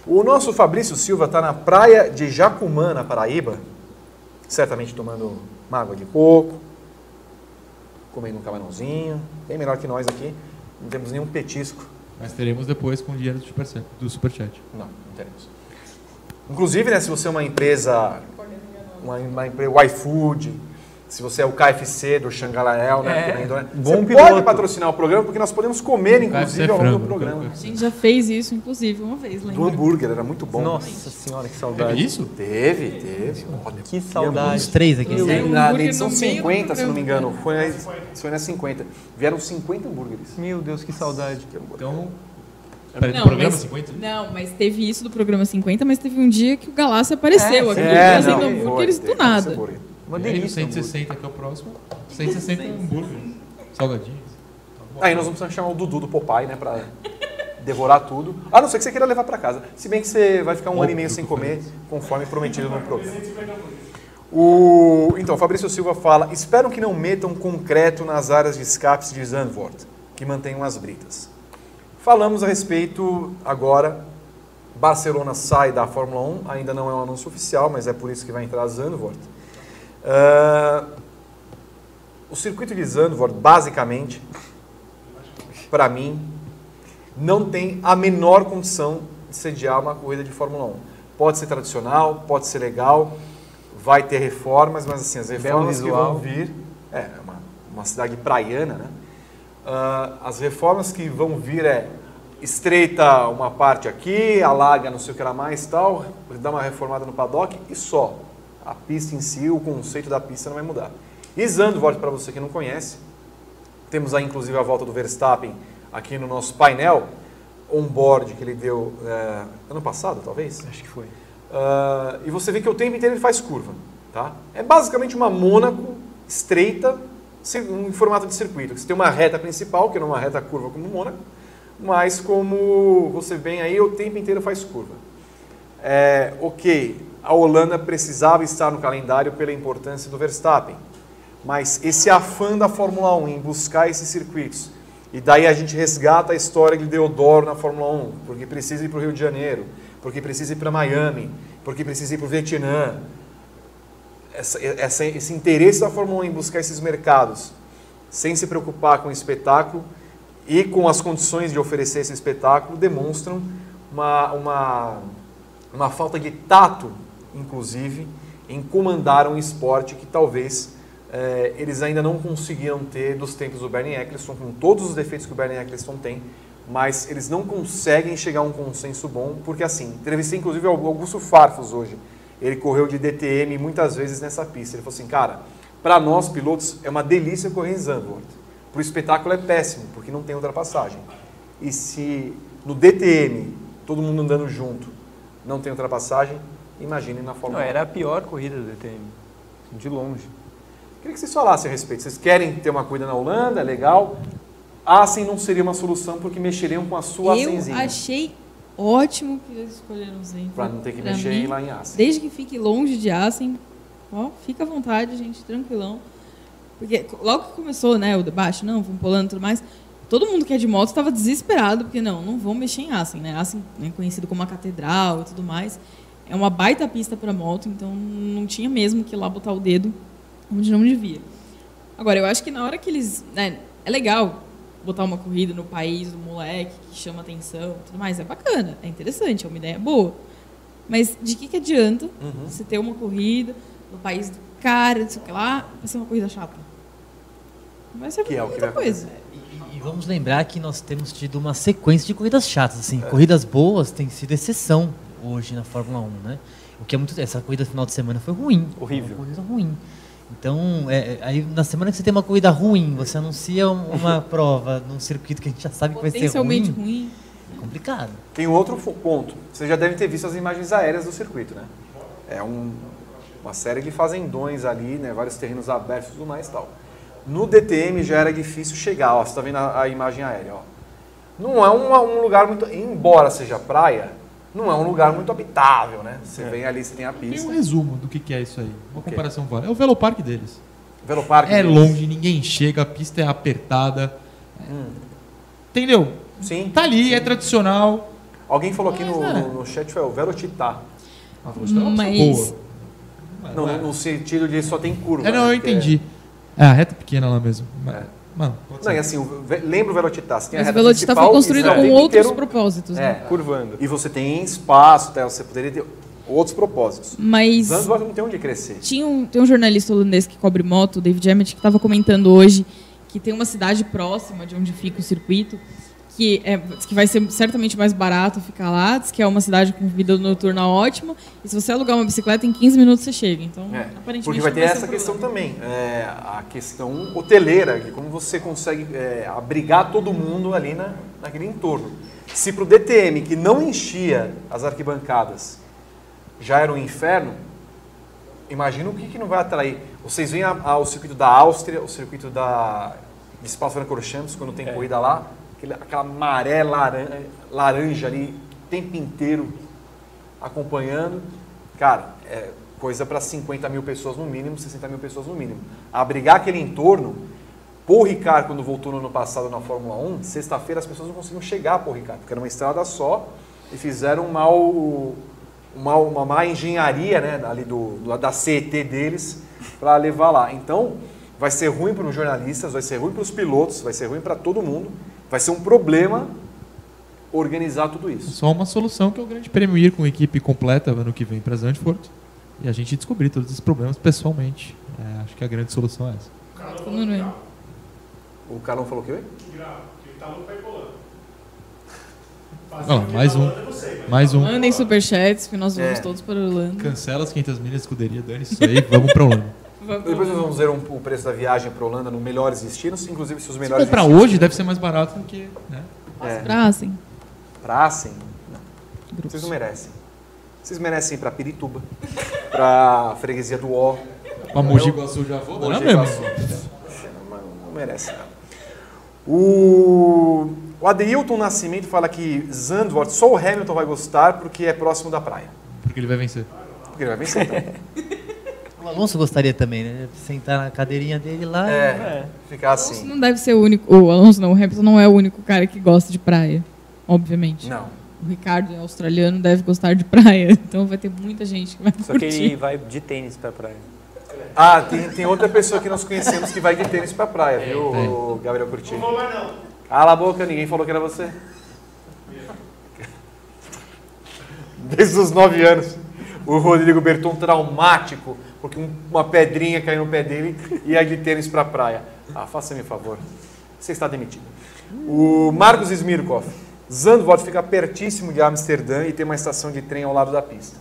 O nosso Fabrício Silva está na praia de Jacumã, na Paraíba, certamente tomando uma água de coco, comendo um camarãozinho, bem melhor que nós aqui. Não temos nenhum petisco. Mas teremos depois com o dinheiro do Superchat. Do superchat. Não, não teremos. Inclusive, né, se você é uma empresa, uma, uma empresa, o iFood, se você é o KFC do Xangalael, né, É, né, bom você piloto. pode patrocinar o programa, porque nós podemos comer, inclusive, KFC ao longo do frango, programa. A gente já fez isso, inclusive, uma vez, Do lembra? hambúrguer, era muito bom. Nossa senhora, que saudade. Teve isso? Teve, teve. Olha, Que saudade. Os três aqui. Era um na, edição no meio do 50, se eu não me engano. Foi na, foi na 50. Vieram 50 hambúrgueres. Meu Deus, que saudade. Então. Do Não, programa mas, 50? não, mas teve isso do programa 50, mas teve um dia que o Galácia apareceu aqui, É, trazendo não, hambúrgueres foi, do teve nada. Uma E aí, o delícia. 160 que é o próximo. 160 hambúrguer. Salgadinhos. Aí nós vamos chamar o Dudu do Popeye, né, pra devorar tudo. A não ser que você queira levar para casa. Se bem que você vai ficar um ano e meio sem comer, conforme prometido no programa. O, então, Fabrício Silva fala: espero que não metam concreto nas áreas de escapes de Zandvoort, que mantenham as britas. Falamos a respeito agora. Barcelona sai da Fórmula 1, ainda não é um anúncio oficial, mas é por isso que vai entrar a Zandvoort. Ah, o circuito de Zandvoort, basicamente, para mim, não tem a menor condição de sediar uma corrida de Fórmula 1. Pode ser tradicional, pode ser legal, vai ter reformas, mas assim, as reformas que vão vir. É, é uma, uma cidade praiana, né? Ah, as reformas que vão vir é estreita uma parte aqui, alaga não sei o que era mais tal, dá uma reformada no paddock e só. A pista em si, o conceito da pista não vai mudar. E Zandvoort, para você que não conhece, temos aí inclusive a volta do Verstappen aqui no nosso painel, on-board que ele deu é, ano passado, talvez? Acho que foi. Ah, e você vê que o tempo inteiro ele faz curva. Tá? É basicamente uma Mônaco estreita em formato de circuito. Você tem uma reta principal, que não é uma reta curva como o Mônaco, mas como você vem aí, o tempo inteiro faz curva. É, ok, a Holanda precisava estar no calendário pela importância do Verstappen, mas esse afã da Fórmula 1 em buscar esses circuitos, e daí a gente resgata a história de Deodoro na Fórmula 1, porque precisa ir para o Rio de Janeiro, porque precisa ir para Miami, porque precisa ir para o Vietnã. Essa, essa, esse interesse da Fórmula 1 em buscar esses mercados, sem se preocupar com o espetáculo e com as condições de oferecer esse espetáculo, demonstram uma, uma, uma falta de tato, inclusive, em comandar um esporte que talvez eh, eles ainda não conseguiram ter dos tempos do Bernie Eccleston, com todos os defeitos que o Bernie Eccleston tem, mas eles não conseguem chegar a um consenso bom, porque assim, entrevistei inclusive o Augusto Farfus hoje, ele correu de DTM muitas vezes nessa pista, ele falou assim, cara, para nós pilotos é uma delícia correr em Zandvoort, para o espetáculo é péssimo, porque não tem ultrapassagem, e se no DTM, todo mundo andando junto, não tem ultrapassagem, imagine na Não, Fórmula 1. era a pior corrida do DTM, de longe. Queria que vocês falassem a respeito. Vocês querem ter uma corrida na Holanda? É legal. Assen não seria uma solução porque mexeriam com a sua Eu Assenzinha. achei ótimo que eles escolheram o Zen. Pra não ter que Pra mexer mim, lá em Assen. Desde que fique longe de Assen, ó, fica à vontade, gente, tranquilão. Porque logo que começou, né, o debate, não, vamos pulando e tudo mais, todo mundo que é de moto estava desesperado, porque não, não vão mexer em Assen, né? Assen é conhecido como a catedral e tudo mais. É uma baita pista para moto, então não tinha mesmo que ir lá botar o dedo onde não devia. Agora, eu acho que na hora que eles. Né, é legal botar uma corrida no país do moleque que chama atenção e tudo mais. É bacana, é interessante, é uma ideia boa. Mas de que, que adianta Uhum. você ter uma corrida no país do cara, não sei o que lá, vai ser uma corrida chata? Não vai ser Que é o que vai coisa. E vamos lembrar que nós temos tido uma sequência de corridas chatas, assim, corridas boas têm sido exceção hoje na Fórmula 1, né? O que é muito essa corrida final de semana foi ruim, Horrível. uma corrida ruim. Então, é, é, aí na semana que você tem uma corrida ruim, você anuncia um- uma prova num circuito que a gente já sabe que vai ser Potencialmente ruim, ruim. é complicado. Tem um outro ponto. Vocês já devem ter visto as imagens aéreas do circuito, né? É um- uma série de fazendões ali, né? Vários terrenos abertos e tudo mais e tal. No DTM já era difícil chegar, ó. Você está vendo a, a imagem aérea, ó. Não é uma- um lugar muito... Embora seja praia, não é um lugar muito habitável, né? Você vem ali, você tem a Tem pista. um resumo do que, é isso aí. Uma O quê? comparação vale. É o velopark deles. Velopark É deles. longe, ninguém chega, a pista é apertada. Entendeu? Sim. Tá ali, é tradicional. Alguém falou aqui Mas, é. no, no chat, foi o Velocitar. A velocidade é Mas- boa. Não, no, sentido de só tem curva. É, não, né? eu Que é- entendi. É, a reta pequena lá mesmo. Mas, Mano, Não, ser. e assim, o lembra o Velocitar? Você tem a Mas o reta Velocitar foi construído você com outros inteiro- propósitos, né? É, curvando. E você tem espaço, tá? você poderia ter outros propósitos. Mas- Zandvoort não tem onde crescer. Tinha um, tem um jornalista holandês que cobre moto, o David Emmett, que estava comentando hoje que tem uma cidade próxima de onde fica o circuito, que, é, que vai ser certamente mais barato ficar lá, diz que é uma cidade com vida noturna ótima, e se você alugar uma bicicleta, em 15 minutos você chega. Então, É, aparentemente porque vai ter um essa problema. questão também, é, a questão hoteleira, de como você consegue é, abrigar todo mundo ali na, naquele entorno. Se para o DTM, que não enchia as arquibancadas, já era um inferno, imagina o que, que não vai atrair. Vocês veem a- a- o circuito da Áustria, o circuito da de Spa-Francorchamps, quando tem corrida lá, aquela maré laranja, laranja ali o tempo inteiro acompanhando. Cara, é coisa para 50 mil pessoas no mínimo, 60 mil pessoas no mínimo. Abrigar aquele entorno. Paul Ricard, quando voltou no ano passado na Fórmula 1, sexta-feira as pessoas não conseguiam chegar a Paul Ricard, porque era uma estrada só e fizeram mal, uma, uma má engenharia né, ali do- da CET deles para levar lá. Então, vai ser ruim para os jornalistas, vai ser ruim para os pilotos, vai ser ruim para todo mundo, vai ser um problema organizar tudo isso. Só uma solução que é o Grande Prêmio ir com equipe completa ano que vem para Zandvoort e a gente descobrir todos esses problemas pessoalmente. É, acho que a grande solução é essa. Tudo bem. O Carlão falou o quê? Não, mais um. Mais um. Mandem superchats, que nós vamos É. todos para a Holanda. Cancela as 500 milhas de escuderia, dane isso aí, vamos pra Holanda. Depois nós vamos ver um- o preço da viagem para Holanda no melhores destinos, inclusive se os Se melhores comprar destinos- hoje, deve ser mais barato do que. Né? É. Praçem. Praçem? Não. Vocês não merecem. Vocês merecem ir para Pirituba, para Freguesia do Ó. Pra Mogi Guaçu já vou, Mogi não é mesmo? Não, não merece. não. O, o Adeilton Nascimento fala que Zandvoort só o Hamilton vai gostar porque é próximo da praia. Porque ele vai vencer. Porque ele vai vencer então. O Alonso gostaria também, né? Sentar na cadeirinha dele lá. É, ficar Alonso assim. não deve ser o único. O Alonso não, o Hamilton não é o único cara que gosta de praia. Obviamente. Não. O Ricardo é australiano, deve gostar de praia. Então vai ter muita gente que vai Só que curtir. ele vai de tênis pra praia. Ah, tem, tem outra pessoa que nós conhecemos que vai de tênis pra praia, viu, o Gabriel Curti? Cala a boca, ninguém falou que era você. Desde os nove anos, o Rodrigo Berton traumático, porque um- uma pedrinha caiu no pé dele e ia de tênis pra praia. Ah, faça-me um favor. Você está demitido. O Marcos Smirkov. Zandvoort fica pertíssimo de Amsterdã e tem uma estação de trem ao lado da pista.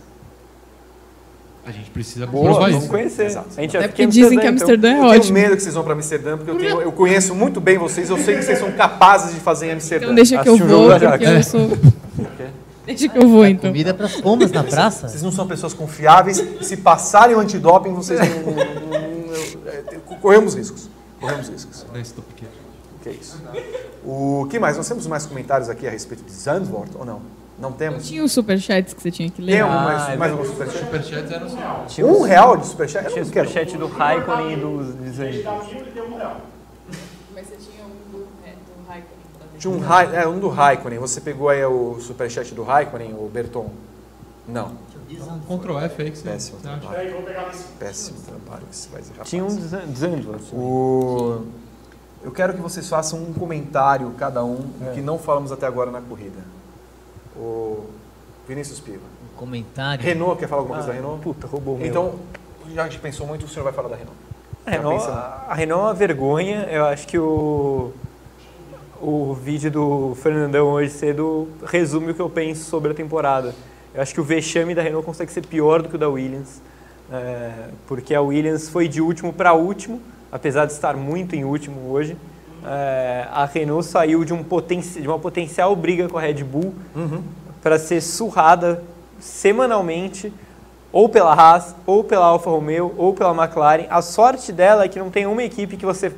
A gente precisa Boa, provar vamos isso. conhecer. Exato. A gente já Até porque dizem que Amsterdã é Eu tenho ótimo. medo que vocês vão para Amsterdã, porque eu, tenho- eu conheço muito bem vocês, eu sei que vocês são capazes de fazer em Amsterdã. Então deixa que eu vou, porque eu sou. O? Deixa que eu vou, então. Comida para pombas na praça? Vocês não são pessoas confiáveis. Se passarem o antidoping, vocês não. não- não- é, corremos riscos. Corremos riscos. Não, stop aqui. Que é isso. O que mais? Nós temos mais comentários aqui a respeito de Zandvoort ou não? Não temos? Tinha os superchats que você tinha que ler. Tem algum mais, Ah, é mais algum superchat? Superchats eram só. Tinha Um real de superchat? Eu Tinha o superchat do Raikkonen e do Zandvoort. Mas você tinha um. Tinha um, é, um do Raikkonen. Você pegou aí o superchat do Raikkonen, o Berton? Não. Ctrl F aí que você, Péssimo você acha. trabalho. Péssimo trabalho que você faz, rapaz. Tinha um de Zan- de Zandvoort. O... Eu quero que vocês façam um comentário, cada um, do que não falamos até agora na corrida. O Vinícius Piva. Um comentário. Renault, quer falar alguma coisa Ah, da Renault? Puta, roubou o meu. Então, já que a gente pensou muito, o senhor vai falar da Renault. A Tá Renault, a Renault é uma vergonha. Eu acho que o, o vídeo do Fernandão hoje cedo resume o que eu penso sobre a temporada. Eu acho que o vexame da Renault consegue ser pior do que o da Williams, é, porque a Williams foi de último para último, apesar de estar muito em último hoje. É, a Renault saiu de, um poten de uma potencial briga com a Red Bull para ser surrada semanalmente ou pela Haas, ou pela Alfa Romeo, ou pela McLaren. A sorte dela é que não tem uma equipe que você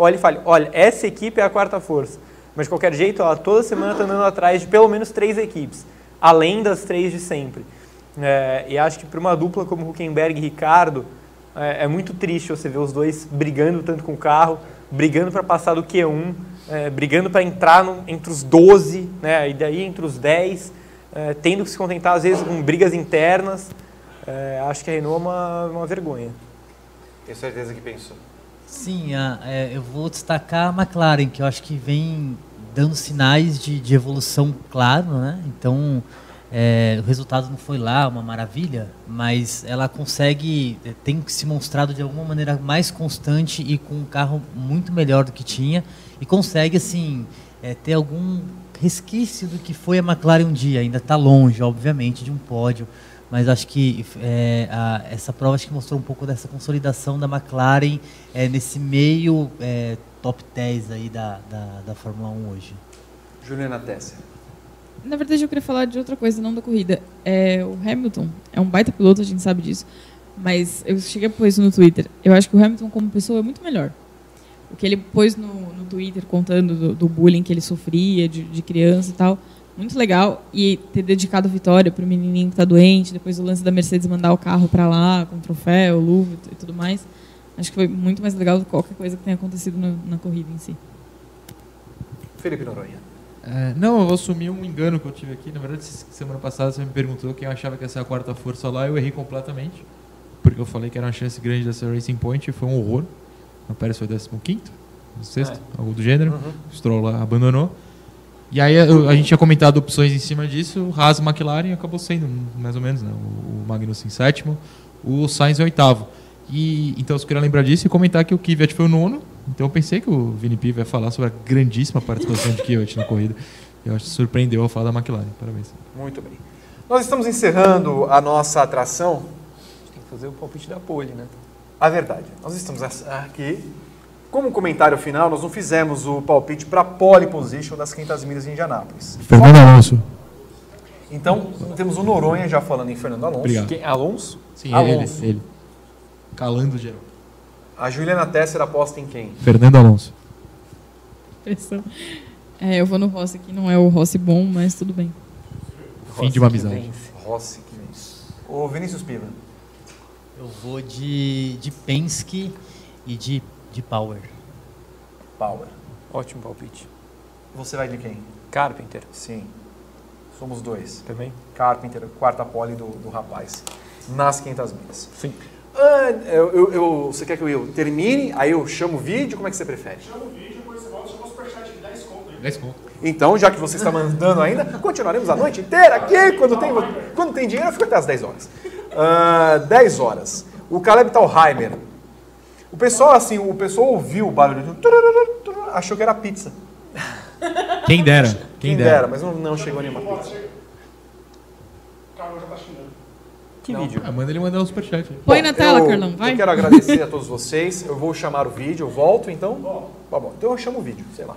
olhe e fale, olha, essa equipe é a quarta força. Mas de qualquer jeito, ela toda semana está andando atrás de pelo menos três equipes, além das três de sempre. É, e acho que para uma dupla como Huckenberg e Ricardo, é, é muito triste você ver os dois brigando tanto com o carro, brigando para passar do Q1, é, brigando para entrar no- entre os 12, né, e daí entre os 10, é, tendo que se contentar às vezes com brigas internas. É, acho que a Renault é uma, uma vergonha. Tenho certeza que pensou. Sim, a- é, eu vou destacar a McLaren, que eu acho que vem dando sinais de, de evolução claro, né? Então, é, o resultado não foi lá uma maravilha, mas ela consegue, é, tem se mostrado de alguma maneira mais constante e com um carro muito melhor do que tinha e consegue, assim, é, ter algum resquício do que foi a McLaren um dia. Ainda está longe, obviamente, de um pódio, mas acho que é, a- essa prova acho que mostrou um pouco dessa consolidação da McLaren é, nesse meio é, top 10 aí da, da, da Fórmula 1 hoje. Juliana Tesser. Na verdade, eu queria falar de outra coisa, não da corrida. É, o Hamilton é um baita piloto, a gente sabe disso. Mas eu cheguei a pôr isso no Twitter. Eu acho que o Hamilton, como pessoa, é muito melhor. o que ele pôs no, no Twitter contando do, do bullying que ele sofria de, de criança e tal, muito legal. E ter dedicado a vitória para o menininho que está doente, depois o lance da Mercedes mandar o carro para lá com troféu, luva e tudo mais. Acho que foi muito mais legal do que qualquer coisa que tenha acontecido na, na corrida em si. Felipe Noronha. É, não, eu vou assumir um engano que eu tive aqui. Na verdade, semana passada você me perguntou quem eu achava que ia ser a quarta força lá. Eu errei completamente. Porque eu falei que era uma chance grande dessa Racing Point e foi um horror. O Pérez foi 15, sexto, é. algo do gênero. Uhum. O Stroll abandonou. E aí a gente tinha comentado opções em cima disso. O Haas McLaren acabou sendo mais ou menos, né? O Magnussen em sétimo, o Sainz em oitavo. E, então eu queria lembrar disso e comentar que o Kvyat foi o nono. Então eu pensei que o Vini P vai falar sobre a grandíssima participação de Kvyat na corrida. Eu acho que surpreendeu ao falar da McLaren. Parabéns. Muito bem. Nós estamos encerrando a nossa atração. Tem que fazer o palpite da pole, né? A verdade. Nós estamos aqui. Como comentário final, nós não fizemos o palpite para pole position das 500 milhas de Indianápolis. Fernando Alonso. Então, temos o Noronha já falando em Fernando Alonso. Obrigado. Quem? Alonso? Sim, Alonso. ele. ele. Calando geral. A Juliana Tesser aposta em quem? Fernando Alonso. Pressão. É, eu vou no Rossi, que não é o Rossi bom, mas tudo bem. Fim Rossi de uma amizade. Rossi que vence. O Vinícius Piva. Eu vou de, de Penske e de, de Power. Power. Ótimo palpite. Você vai de quem? Carpenter. Sim. Somos dois. Também. Carpenter, quarta pole do, do rapaz. Nas 500 milhas. Sim. Ah, eu, eu, eu, você quer que eu termine, aí eu chamo o vídeo? Como é que você prefere? Chama o vídeo, depois você volta e chama o superchat de 10 conto. 10 conto. Então, já que você está mandando ainda, continuaremos a noite inteira aqui. Quando tem, quando tem dinheiro, eu fico até as 10 horas. Uh, 10 horas. O Caleb Talheimer. O pessoal, assim, o pessoal ouviu o barulho, achou que era pizza. Quem dera. Quem, Quem dera. dera. mas não, não chegou nenhuma pizza. O Carlos já tá xingando. Que não. vídeo? Ah, manda ele mandar um superchat. Põe Bom, na tela, eu, Carlão, vai. Eu quero agradecer a todos vocês. Eu vou chamar o vídeo, eu volto então? Bom. Tá bom, então eu chamo o vídeo, sei lá.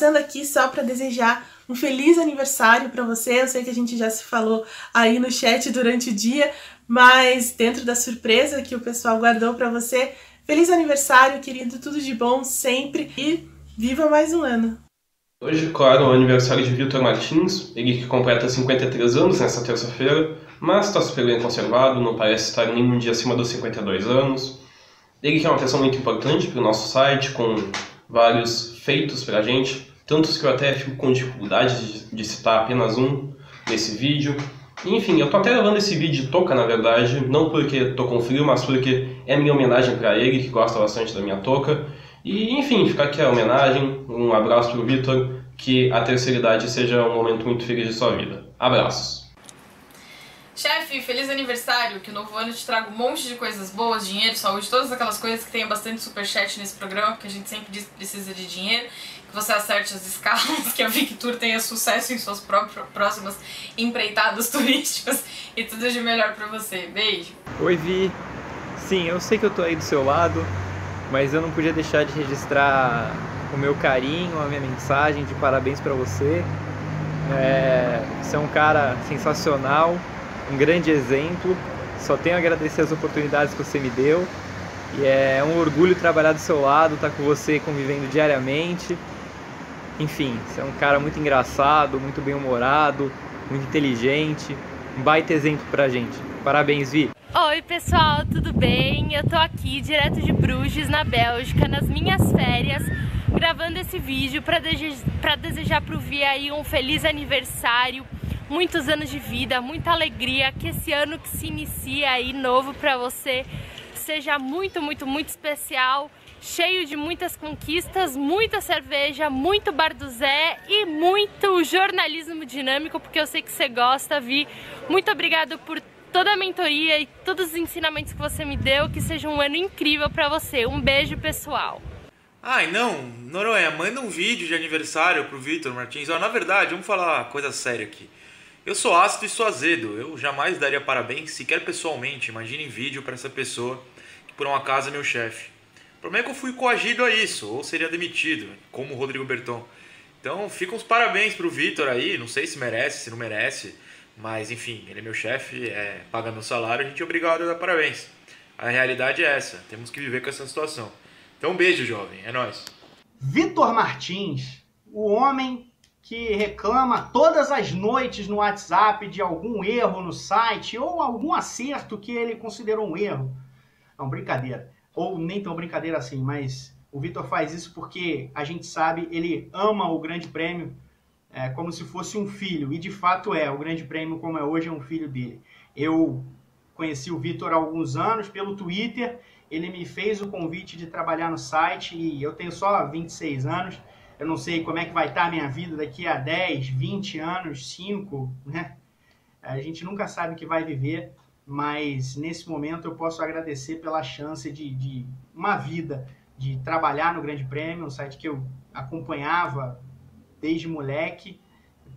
Passando aqui só para desejar um feliz aniversário para você. Eu sei que a gente já se falou aí no chat durante o dia, mas dentro da surpresa que o pessoal guardou para você, feliz aniversário, querido, tudo de bom sempre e viva mais um ano. Hoje, claro, é o aniversário de Vitor Martins, ele que completa 53 anos nessa terça-feira, mas está super bem conservado, não parece estar nenhum dia acima dos 52 anos. Ele que é uma pessoa muito importante para o nosso site, com vários feitos para a gente, tantos que eu até fico com dificuldade de, citar apenas um nesse vídeo. Enfim, eu tô até levando esse vídeo de toca, na verdade, não porque tô com frio, mas porque é minha homenagem para ele, que gosta bastante da minha toca. E, enfim, fica aqui a homenagem, um abraço pro Vitor, que a terceira idade seja um momento muito feliz de sua vida. Abraços! Chefe, feliz aniversário, que o novo ano te traga um monte de coisas boas, dinheiro, saúde, todas aquelas coisas que tem bastante superchat nesse programa, porque a gente sempre diz que precisa de dinheiro você acerte as escalas, que a Victour tenha sucesso em suas próximas empreitadas turísticas e tudo de melhor para você. Beijo. Oi, Vi. Sim, eu sei que eu tô aí do seu lado, mas eu não podia deixar de registrar o meu carinho, a minha mensagem de parabéns para você. É, você é um cara sensacional, um grande exemplo. Só tenho a agradecer as oportunidades que você me deu. E é um orgulho trabalhar do seu lado, estar tá com você convivendo diariamente. Enfim, você é um cara muito engraçado, muito bem-humorado, muito inteligente, um baita exemplo pra gente. Parabéns, Vi! Oi pessoal, tudo bem? Eu tô aqui direto de Bruges, na Bélgica, nas minhas férias, gravando esse vídeo para desejar, desejar pro Vi aí um feliz aniversário, muitos anos de vida, muita alegria, que esse ano que se inicia aí novo para você seja muito, muito, muito especial, cheio de muitas conquistas, muita cerveja, muito bar do Zé e muito jornalismo dinâmico, porque eu sei que você gosta, Vi. Muito obrigado por toda a mentoria e todos os ensinamentos que você me deu, que seja um ano incrível para você. Um beijo, pessoal. Ai, não, Noronha, manda um vídeo de aniversário pro Vitor Martins. Ó, na verdade, vamos falar uma coisa séria aqui. Eu sou ácido e sou azedo. Eu jamais daria parabéns, sequer pessoalmente. Imagine em vídeo para essa pessoa que por um acaso é meu chefe. O problema é que eu fui coagido a isso, ou seria demitido, como o Rodrigo Berton. Então, ficam os parabéns pro Vitor aí. Não sei se merece, se não merece. Mas, enfim, ele é meu chefe, é, paga meu salário, a gente é obrigado a dar parabéns. A realidade é essa. Temos que viver com essa situação. Então, um beijo, jovem. É nóis. Vitor Martins, o homem que reclama todas as noites no WhatsApp de algum erro no site ou algum acerto que ele considerou um erro. Não, brincadeira. Ou nem tão brincadeira assim, mas o Vitor faz isso porque a gente sabe, ele ama o Grande Prêmio é, como se fosse um filho, e de fato é. O Grande Prêmio, como é hoje, é um filho dele. Eu conheci o Vitor há alguns anos pelo Twitter ele me fez o convite de trabalhar no site e eu tenho só 26 anos. Eu não sei como é que vai estar a minha vida daqui a 10, 20 anos, 5, né? A gente nunca sabe o que vai viver, mas nesse momento eu posso agradecer pela chance de, de uma vida de trabalhar no Grande Prêmio, um site que eu acompanhava desde moleque,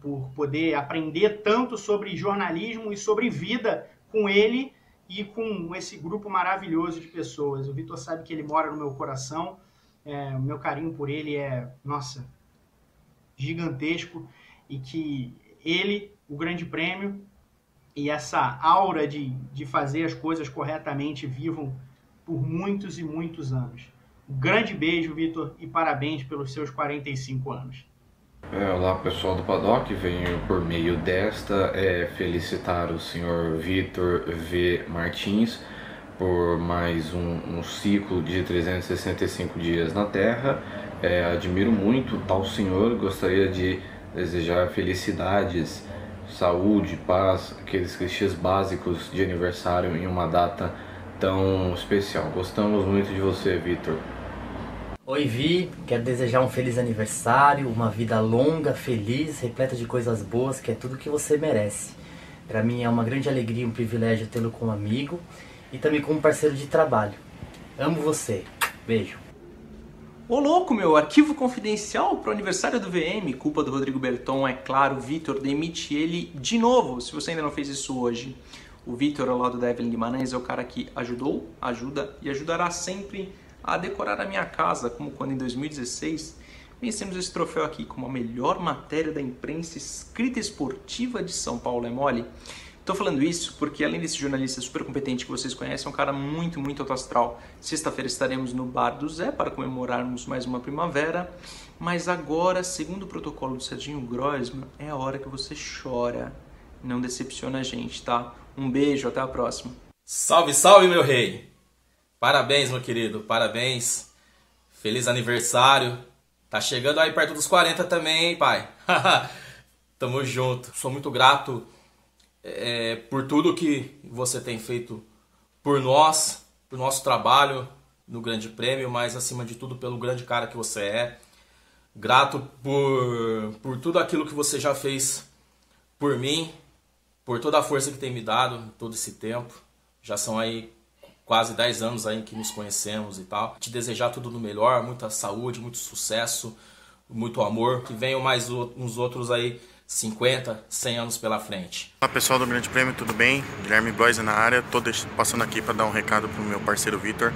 por poder aprender tanto sobre jornalismo e sobre vida com ele e com esse grupo maravilhoso de pessoas. O Vitor sabe que ele mora no meu coração, é, o meu carinho por ele é, nossa, gigantesco e que ele, o Grande Prêmio e essa aura de, de fazer as coisas corretamente vivam por muitos e muitos anos. Um grande beijo, Vitor, e parabéns pelos seus 45 anos. É, olá pessoal do Paddock, venho por meio desta é, felicitar o senhor Vitor V. Martins por mais um, um, ciclo de 365 dias na Terra. É, admiro muito tal senhor, gostaria de desejar felicidades, saúde, paz, aqueles clichês básicos de aniversário em uma data tão especial. Gostamos muito de você, Vitor. Oi, Vi. Quero desejar um feliz aniversário, uma vida longa, feliz, repleta de coisas boas, que é tudo que você merece. Para mim é uma grande alegria e um privilégio tê-lo como amigo e também como parceiro de trabalho. Amo você. Beijo. Ô louco, meu, arquivo confidencial pro aniversário do VM, culpa do Rodrigo Berton, é claro, Vitor, demite ele de novo, se você ainda não fez isso hoje. O Vitor, ao lado da Evelyn Guimarães, é o cara que ajudou, ajuda e ajudará sempre a decorar a minha casa, como quando em 2016 vencemos esse troféu aqui como a melhor matéria da imprensa escrita esportiva de São Paulo é mole. Estou falando isso porque, além desse jornalista super competente que vocês conhecem, é um cara muito, muito alto astral. Sexta-feira estaremos no Bar do Zé para comemorarmos mais uma primavera. Mas agora, segundo o protocolo do Serginho Grossman, é a hora que você chora. Não decepciona a gente, tá? Um beijo, até a próxima. Salve, salve, meu rei! Parabéns, meu querido, parabéns. Feliz aniversário. Tá chegando aí perto dos 40 também, hein, pai? Tamo junto. Sou muito grato é, por tudo que você tem feito por nós, por nosso trabalho no Grande Prêmio, mas acima de tudo pelo grande cara que você é. Grato por, por tudo aquilo que você já fez por mim, por toda a força que tem me dado todo esse tempo. Já são aí quase 10 anos aí que nos conhecemos e tal. Te desejar tudo no melhor, muita saúde, muito sucesso, muito amor. Que venham mais uns outros aí 50, 100 anos pela frente. Olá pessoal do Grande Prêmio, tudo bem? Guilherme Bloise na área. Tô passando aqui para dar um recado pro meu parceiro Vitor.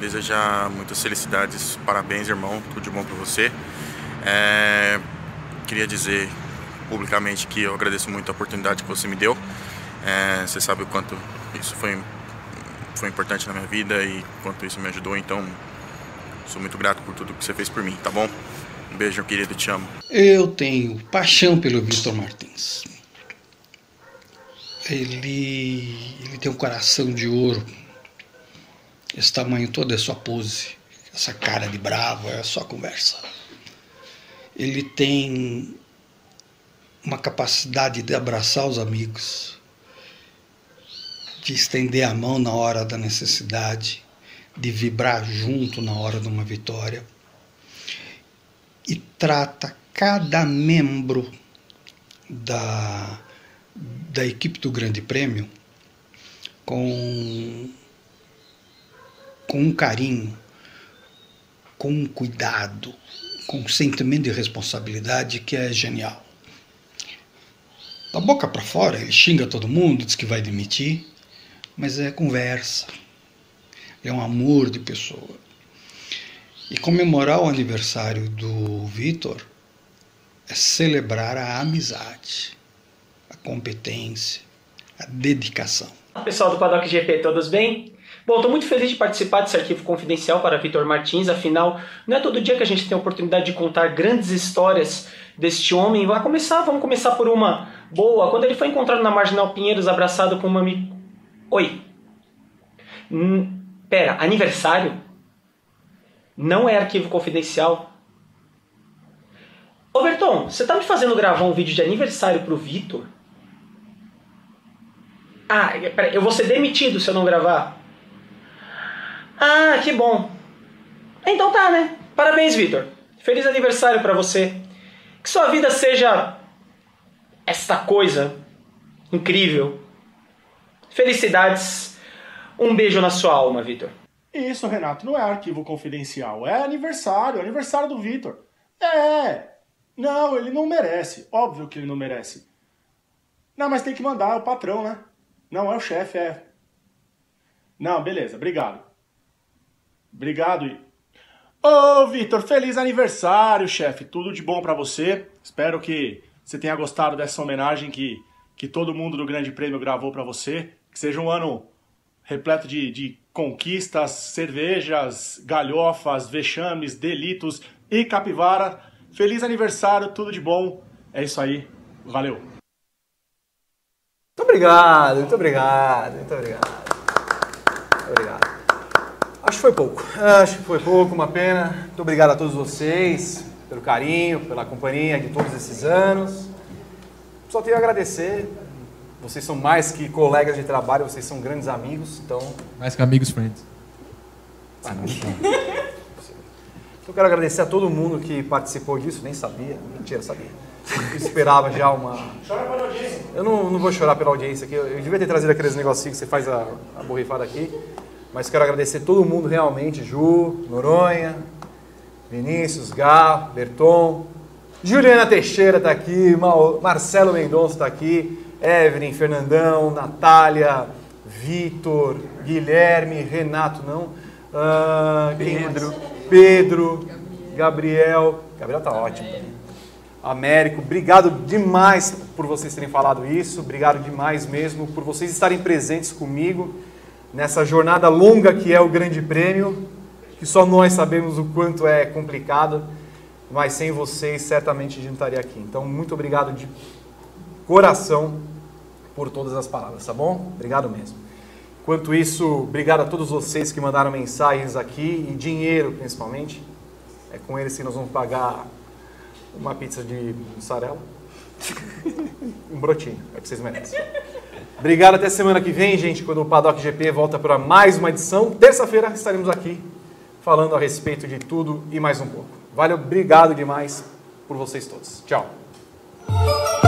Desejar muitas felicidades, parabéns irmão, tudo de bom para você. É... Queria dizer publicamente que eu agradeço muito a oportunidade que você me deu. É... Você sabe o quanto isso foi foi importante na minha vida e quanto isso me ajudou, então sou muito grato por tudo que você fez por mim, tá bom? Um beijo, querido, te amo. Eu tenho paixão pelo Vitor Martins. Ele, ele tem um coração de ouro. Esse tamanho todo é sua pose. Essa cara de bravo é só conversa. ele tem uma capacidade de abraçar os amigos, de estender a mão na hora da necessidade, de vibrar junto na hora de uma vitória. E trata cada membro da, da equipe do Grande Prêmio com, com um carinho, com um cuidado, com um sentimento de responsabilidade que é genial. Da boca para fora, ele xinga todo mundo, diz que vai demitir, mas é conversa. É um amor de pessoa. E comemorar o aniversário do Vitor é celebrar a amizade, a competência, a dedicação. Pessoal do Paddock GP, todos bem? Bom, estou muito feliz de participar desse arquivo confidencial para Vitor Martins, afinal, não é todo dia que a gente tem a oportunidade de contar grandes histórias deste homem. Vai começar, vamos começar por uma boa. Quando ele foi encontrado na Marginal Pinheiros abraçado com uma. Oi. Hum, pera, aniversário? Não é arquivo confidencial. Ô Berton, você tá me fazendo gravar um vídeo de aniversário pro Vitor? Ah, pera, eu vou ser demitido se eu não gravar. Ah, que bom. Então tá, né? Parabéns, Vitor. Feliz aniversário para você. Que sua vida seja esta coisa incrível. Felicidades. Um beijo na sua alma, Vitor. Isso, Renato, não é arquivo confidencial, é aniversário, aniversário do Vitor. É. Não, ele não merece. Óbvio que ele não merece. Não, mas tem que mandar, é o patrão, né? Não, é o chefe, é. Não, beleza, obrigado. Obrigado e. Ô, Vitor, feliz aniversário, chefe. Tudo de bom para você. Espero que você tenha gostado dessa homenagem que, que todo mundo do Grande Prêmio gravou para você. Que seja um ano repleto de, de conquistas, cervejas, galhofas, vexames, delitos e capivara. Feliz aniversário, tudo de bom. É isso aí. Valeu. Muito obrigado, muito obrigado, muito obrigado. Muito obrigado. Acho que foi pouco. Acho que foi pouco, uma pena. Muito obrigado a todos vocês pelo carinho, pela companhia de todos esses anos. Só tenho a agradecer. Vocês são mais que colegas de trabalho, vocês são grandes amigos, então. Mais que amigos friends. Eu quero agradecer a todo mundo que participou disso, nem sabia, mentira, sabia. Eu esperava já uma. Chora pela audiência. Eu não, não vou chorar pela audiência aqui, eu, eu devia ter trazido aqueles negocinhos que você faz a, a borrifada aqui, mas quero agradecer todo mundo realmente: Ju, Noronha, Vinícius, Gá, Berton, Juliana Teixeira está aqui, Marcelo Mendonça está aqui, Evelyn, Fernandão, Natália, Vitor, Guilherme, Renato não, ah? Pedro. Pedro, Gabriel, Gabriel tá ótimo. Américo, obrigado demais por vocês terem falado isso, obrigado demais mesmo por vocês estarem presentes comigo nessa jornada longa que é o Grande Prêmio, que só nós sabemos o quanto é complicado, mas sem vocês certamente a gente não estaria aqui. Então, muito obrigado de coração por todas as palavras, tá bom? Obrigado mesmo. Enquanto isso, obrigado a todos vocês que mandaram mensagens aqui e dinheiro principalmente. É com eles que nós vamos pagar uma pizza de mussarela. um brotinho, é o que vocês merecem. Obrigado até semana que vem, gente, quando o Paddock GP volta para mais uma edição. Terça-feira estaremos aqui falando a respeito de tudo e mais um pouco. Valeu, obrigado demais por vocês todos. Tchau.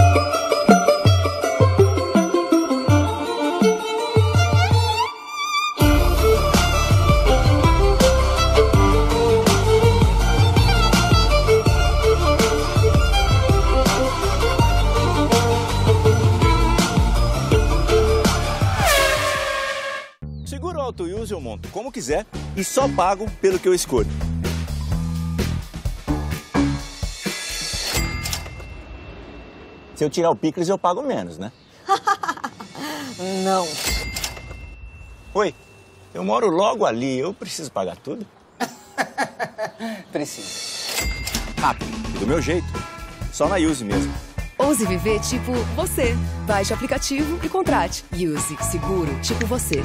Monto como quiser e só pago pelo que eu escolho. Se eu tirar o picles, eu pago menos, né? Não. Oi, eu moro logo ali, eu preciso pagar tudo? Precisa. Rápido, do meu jeito. Só na Use mesmo. Ouse viver tipo você. Baixe o aplicativo e contrate. Use Seguro tipo você.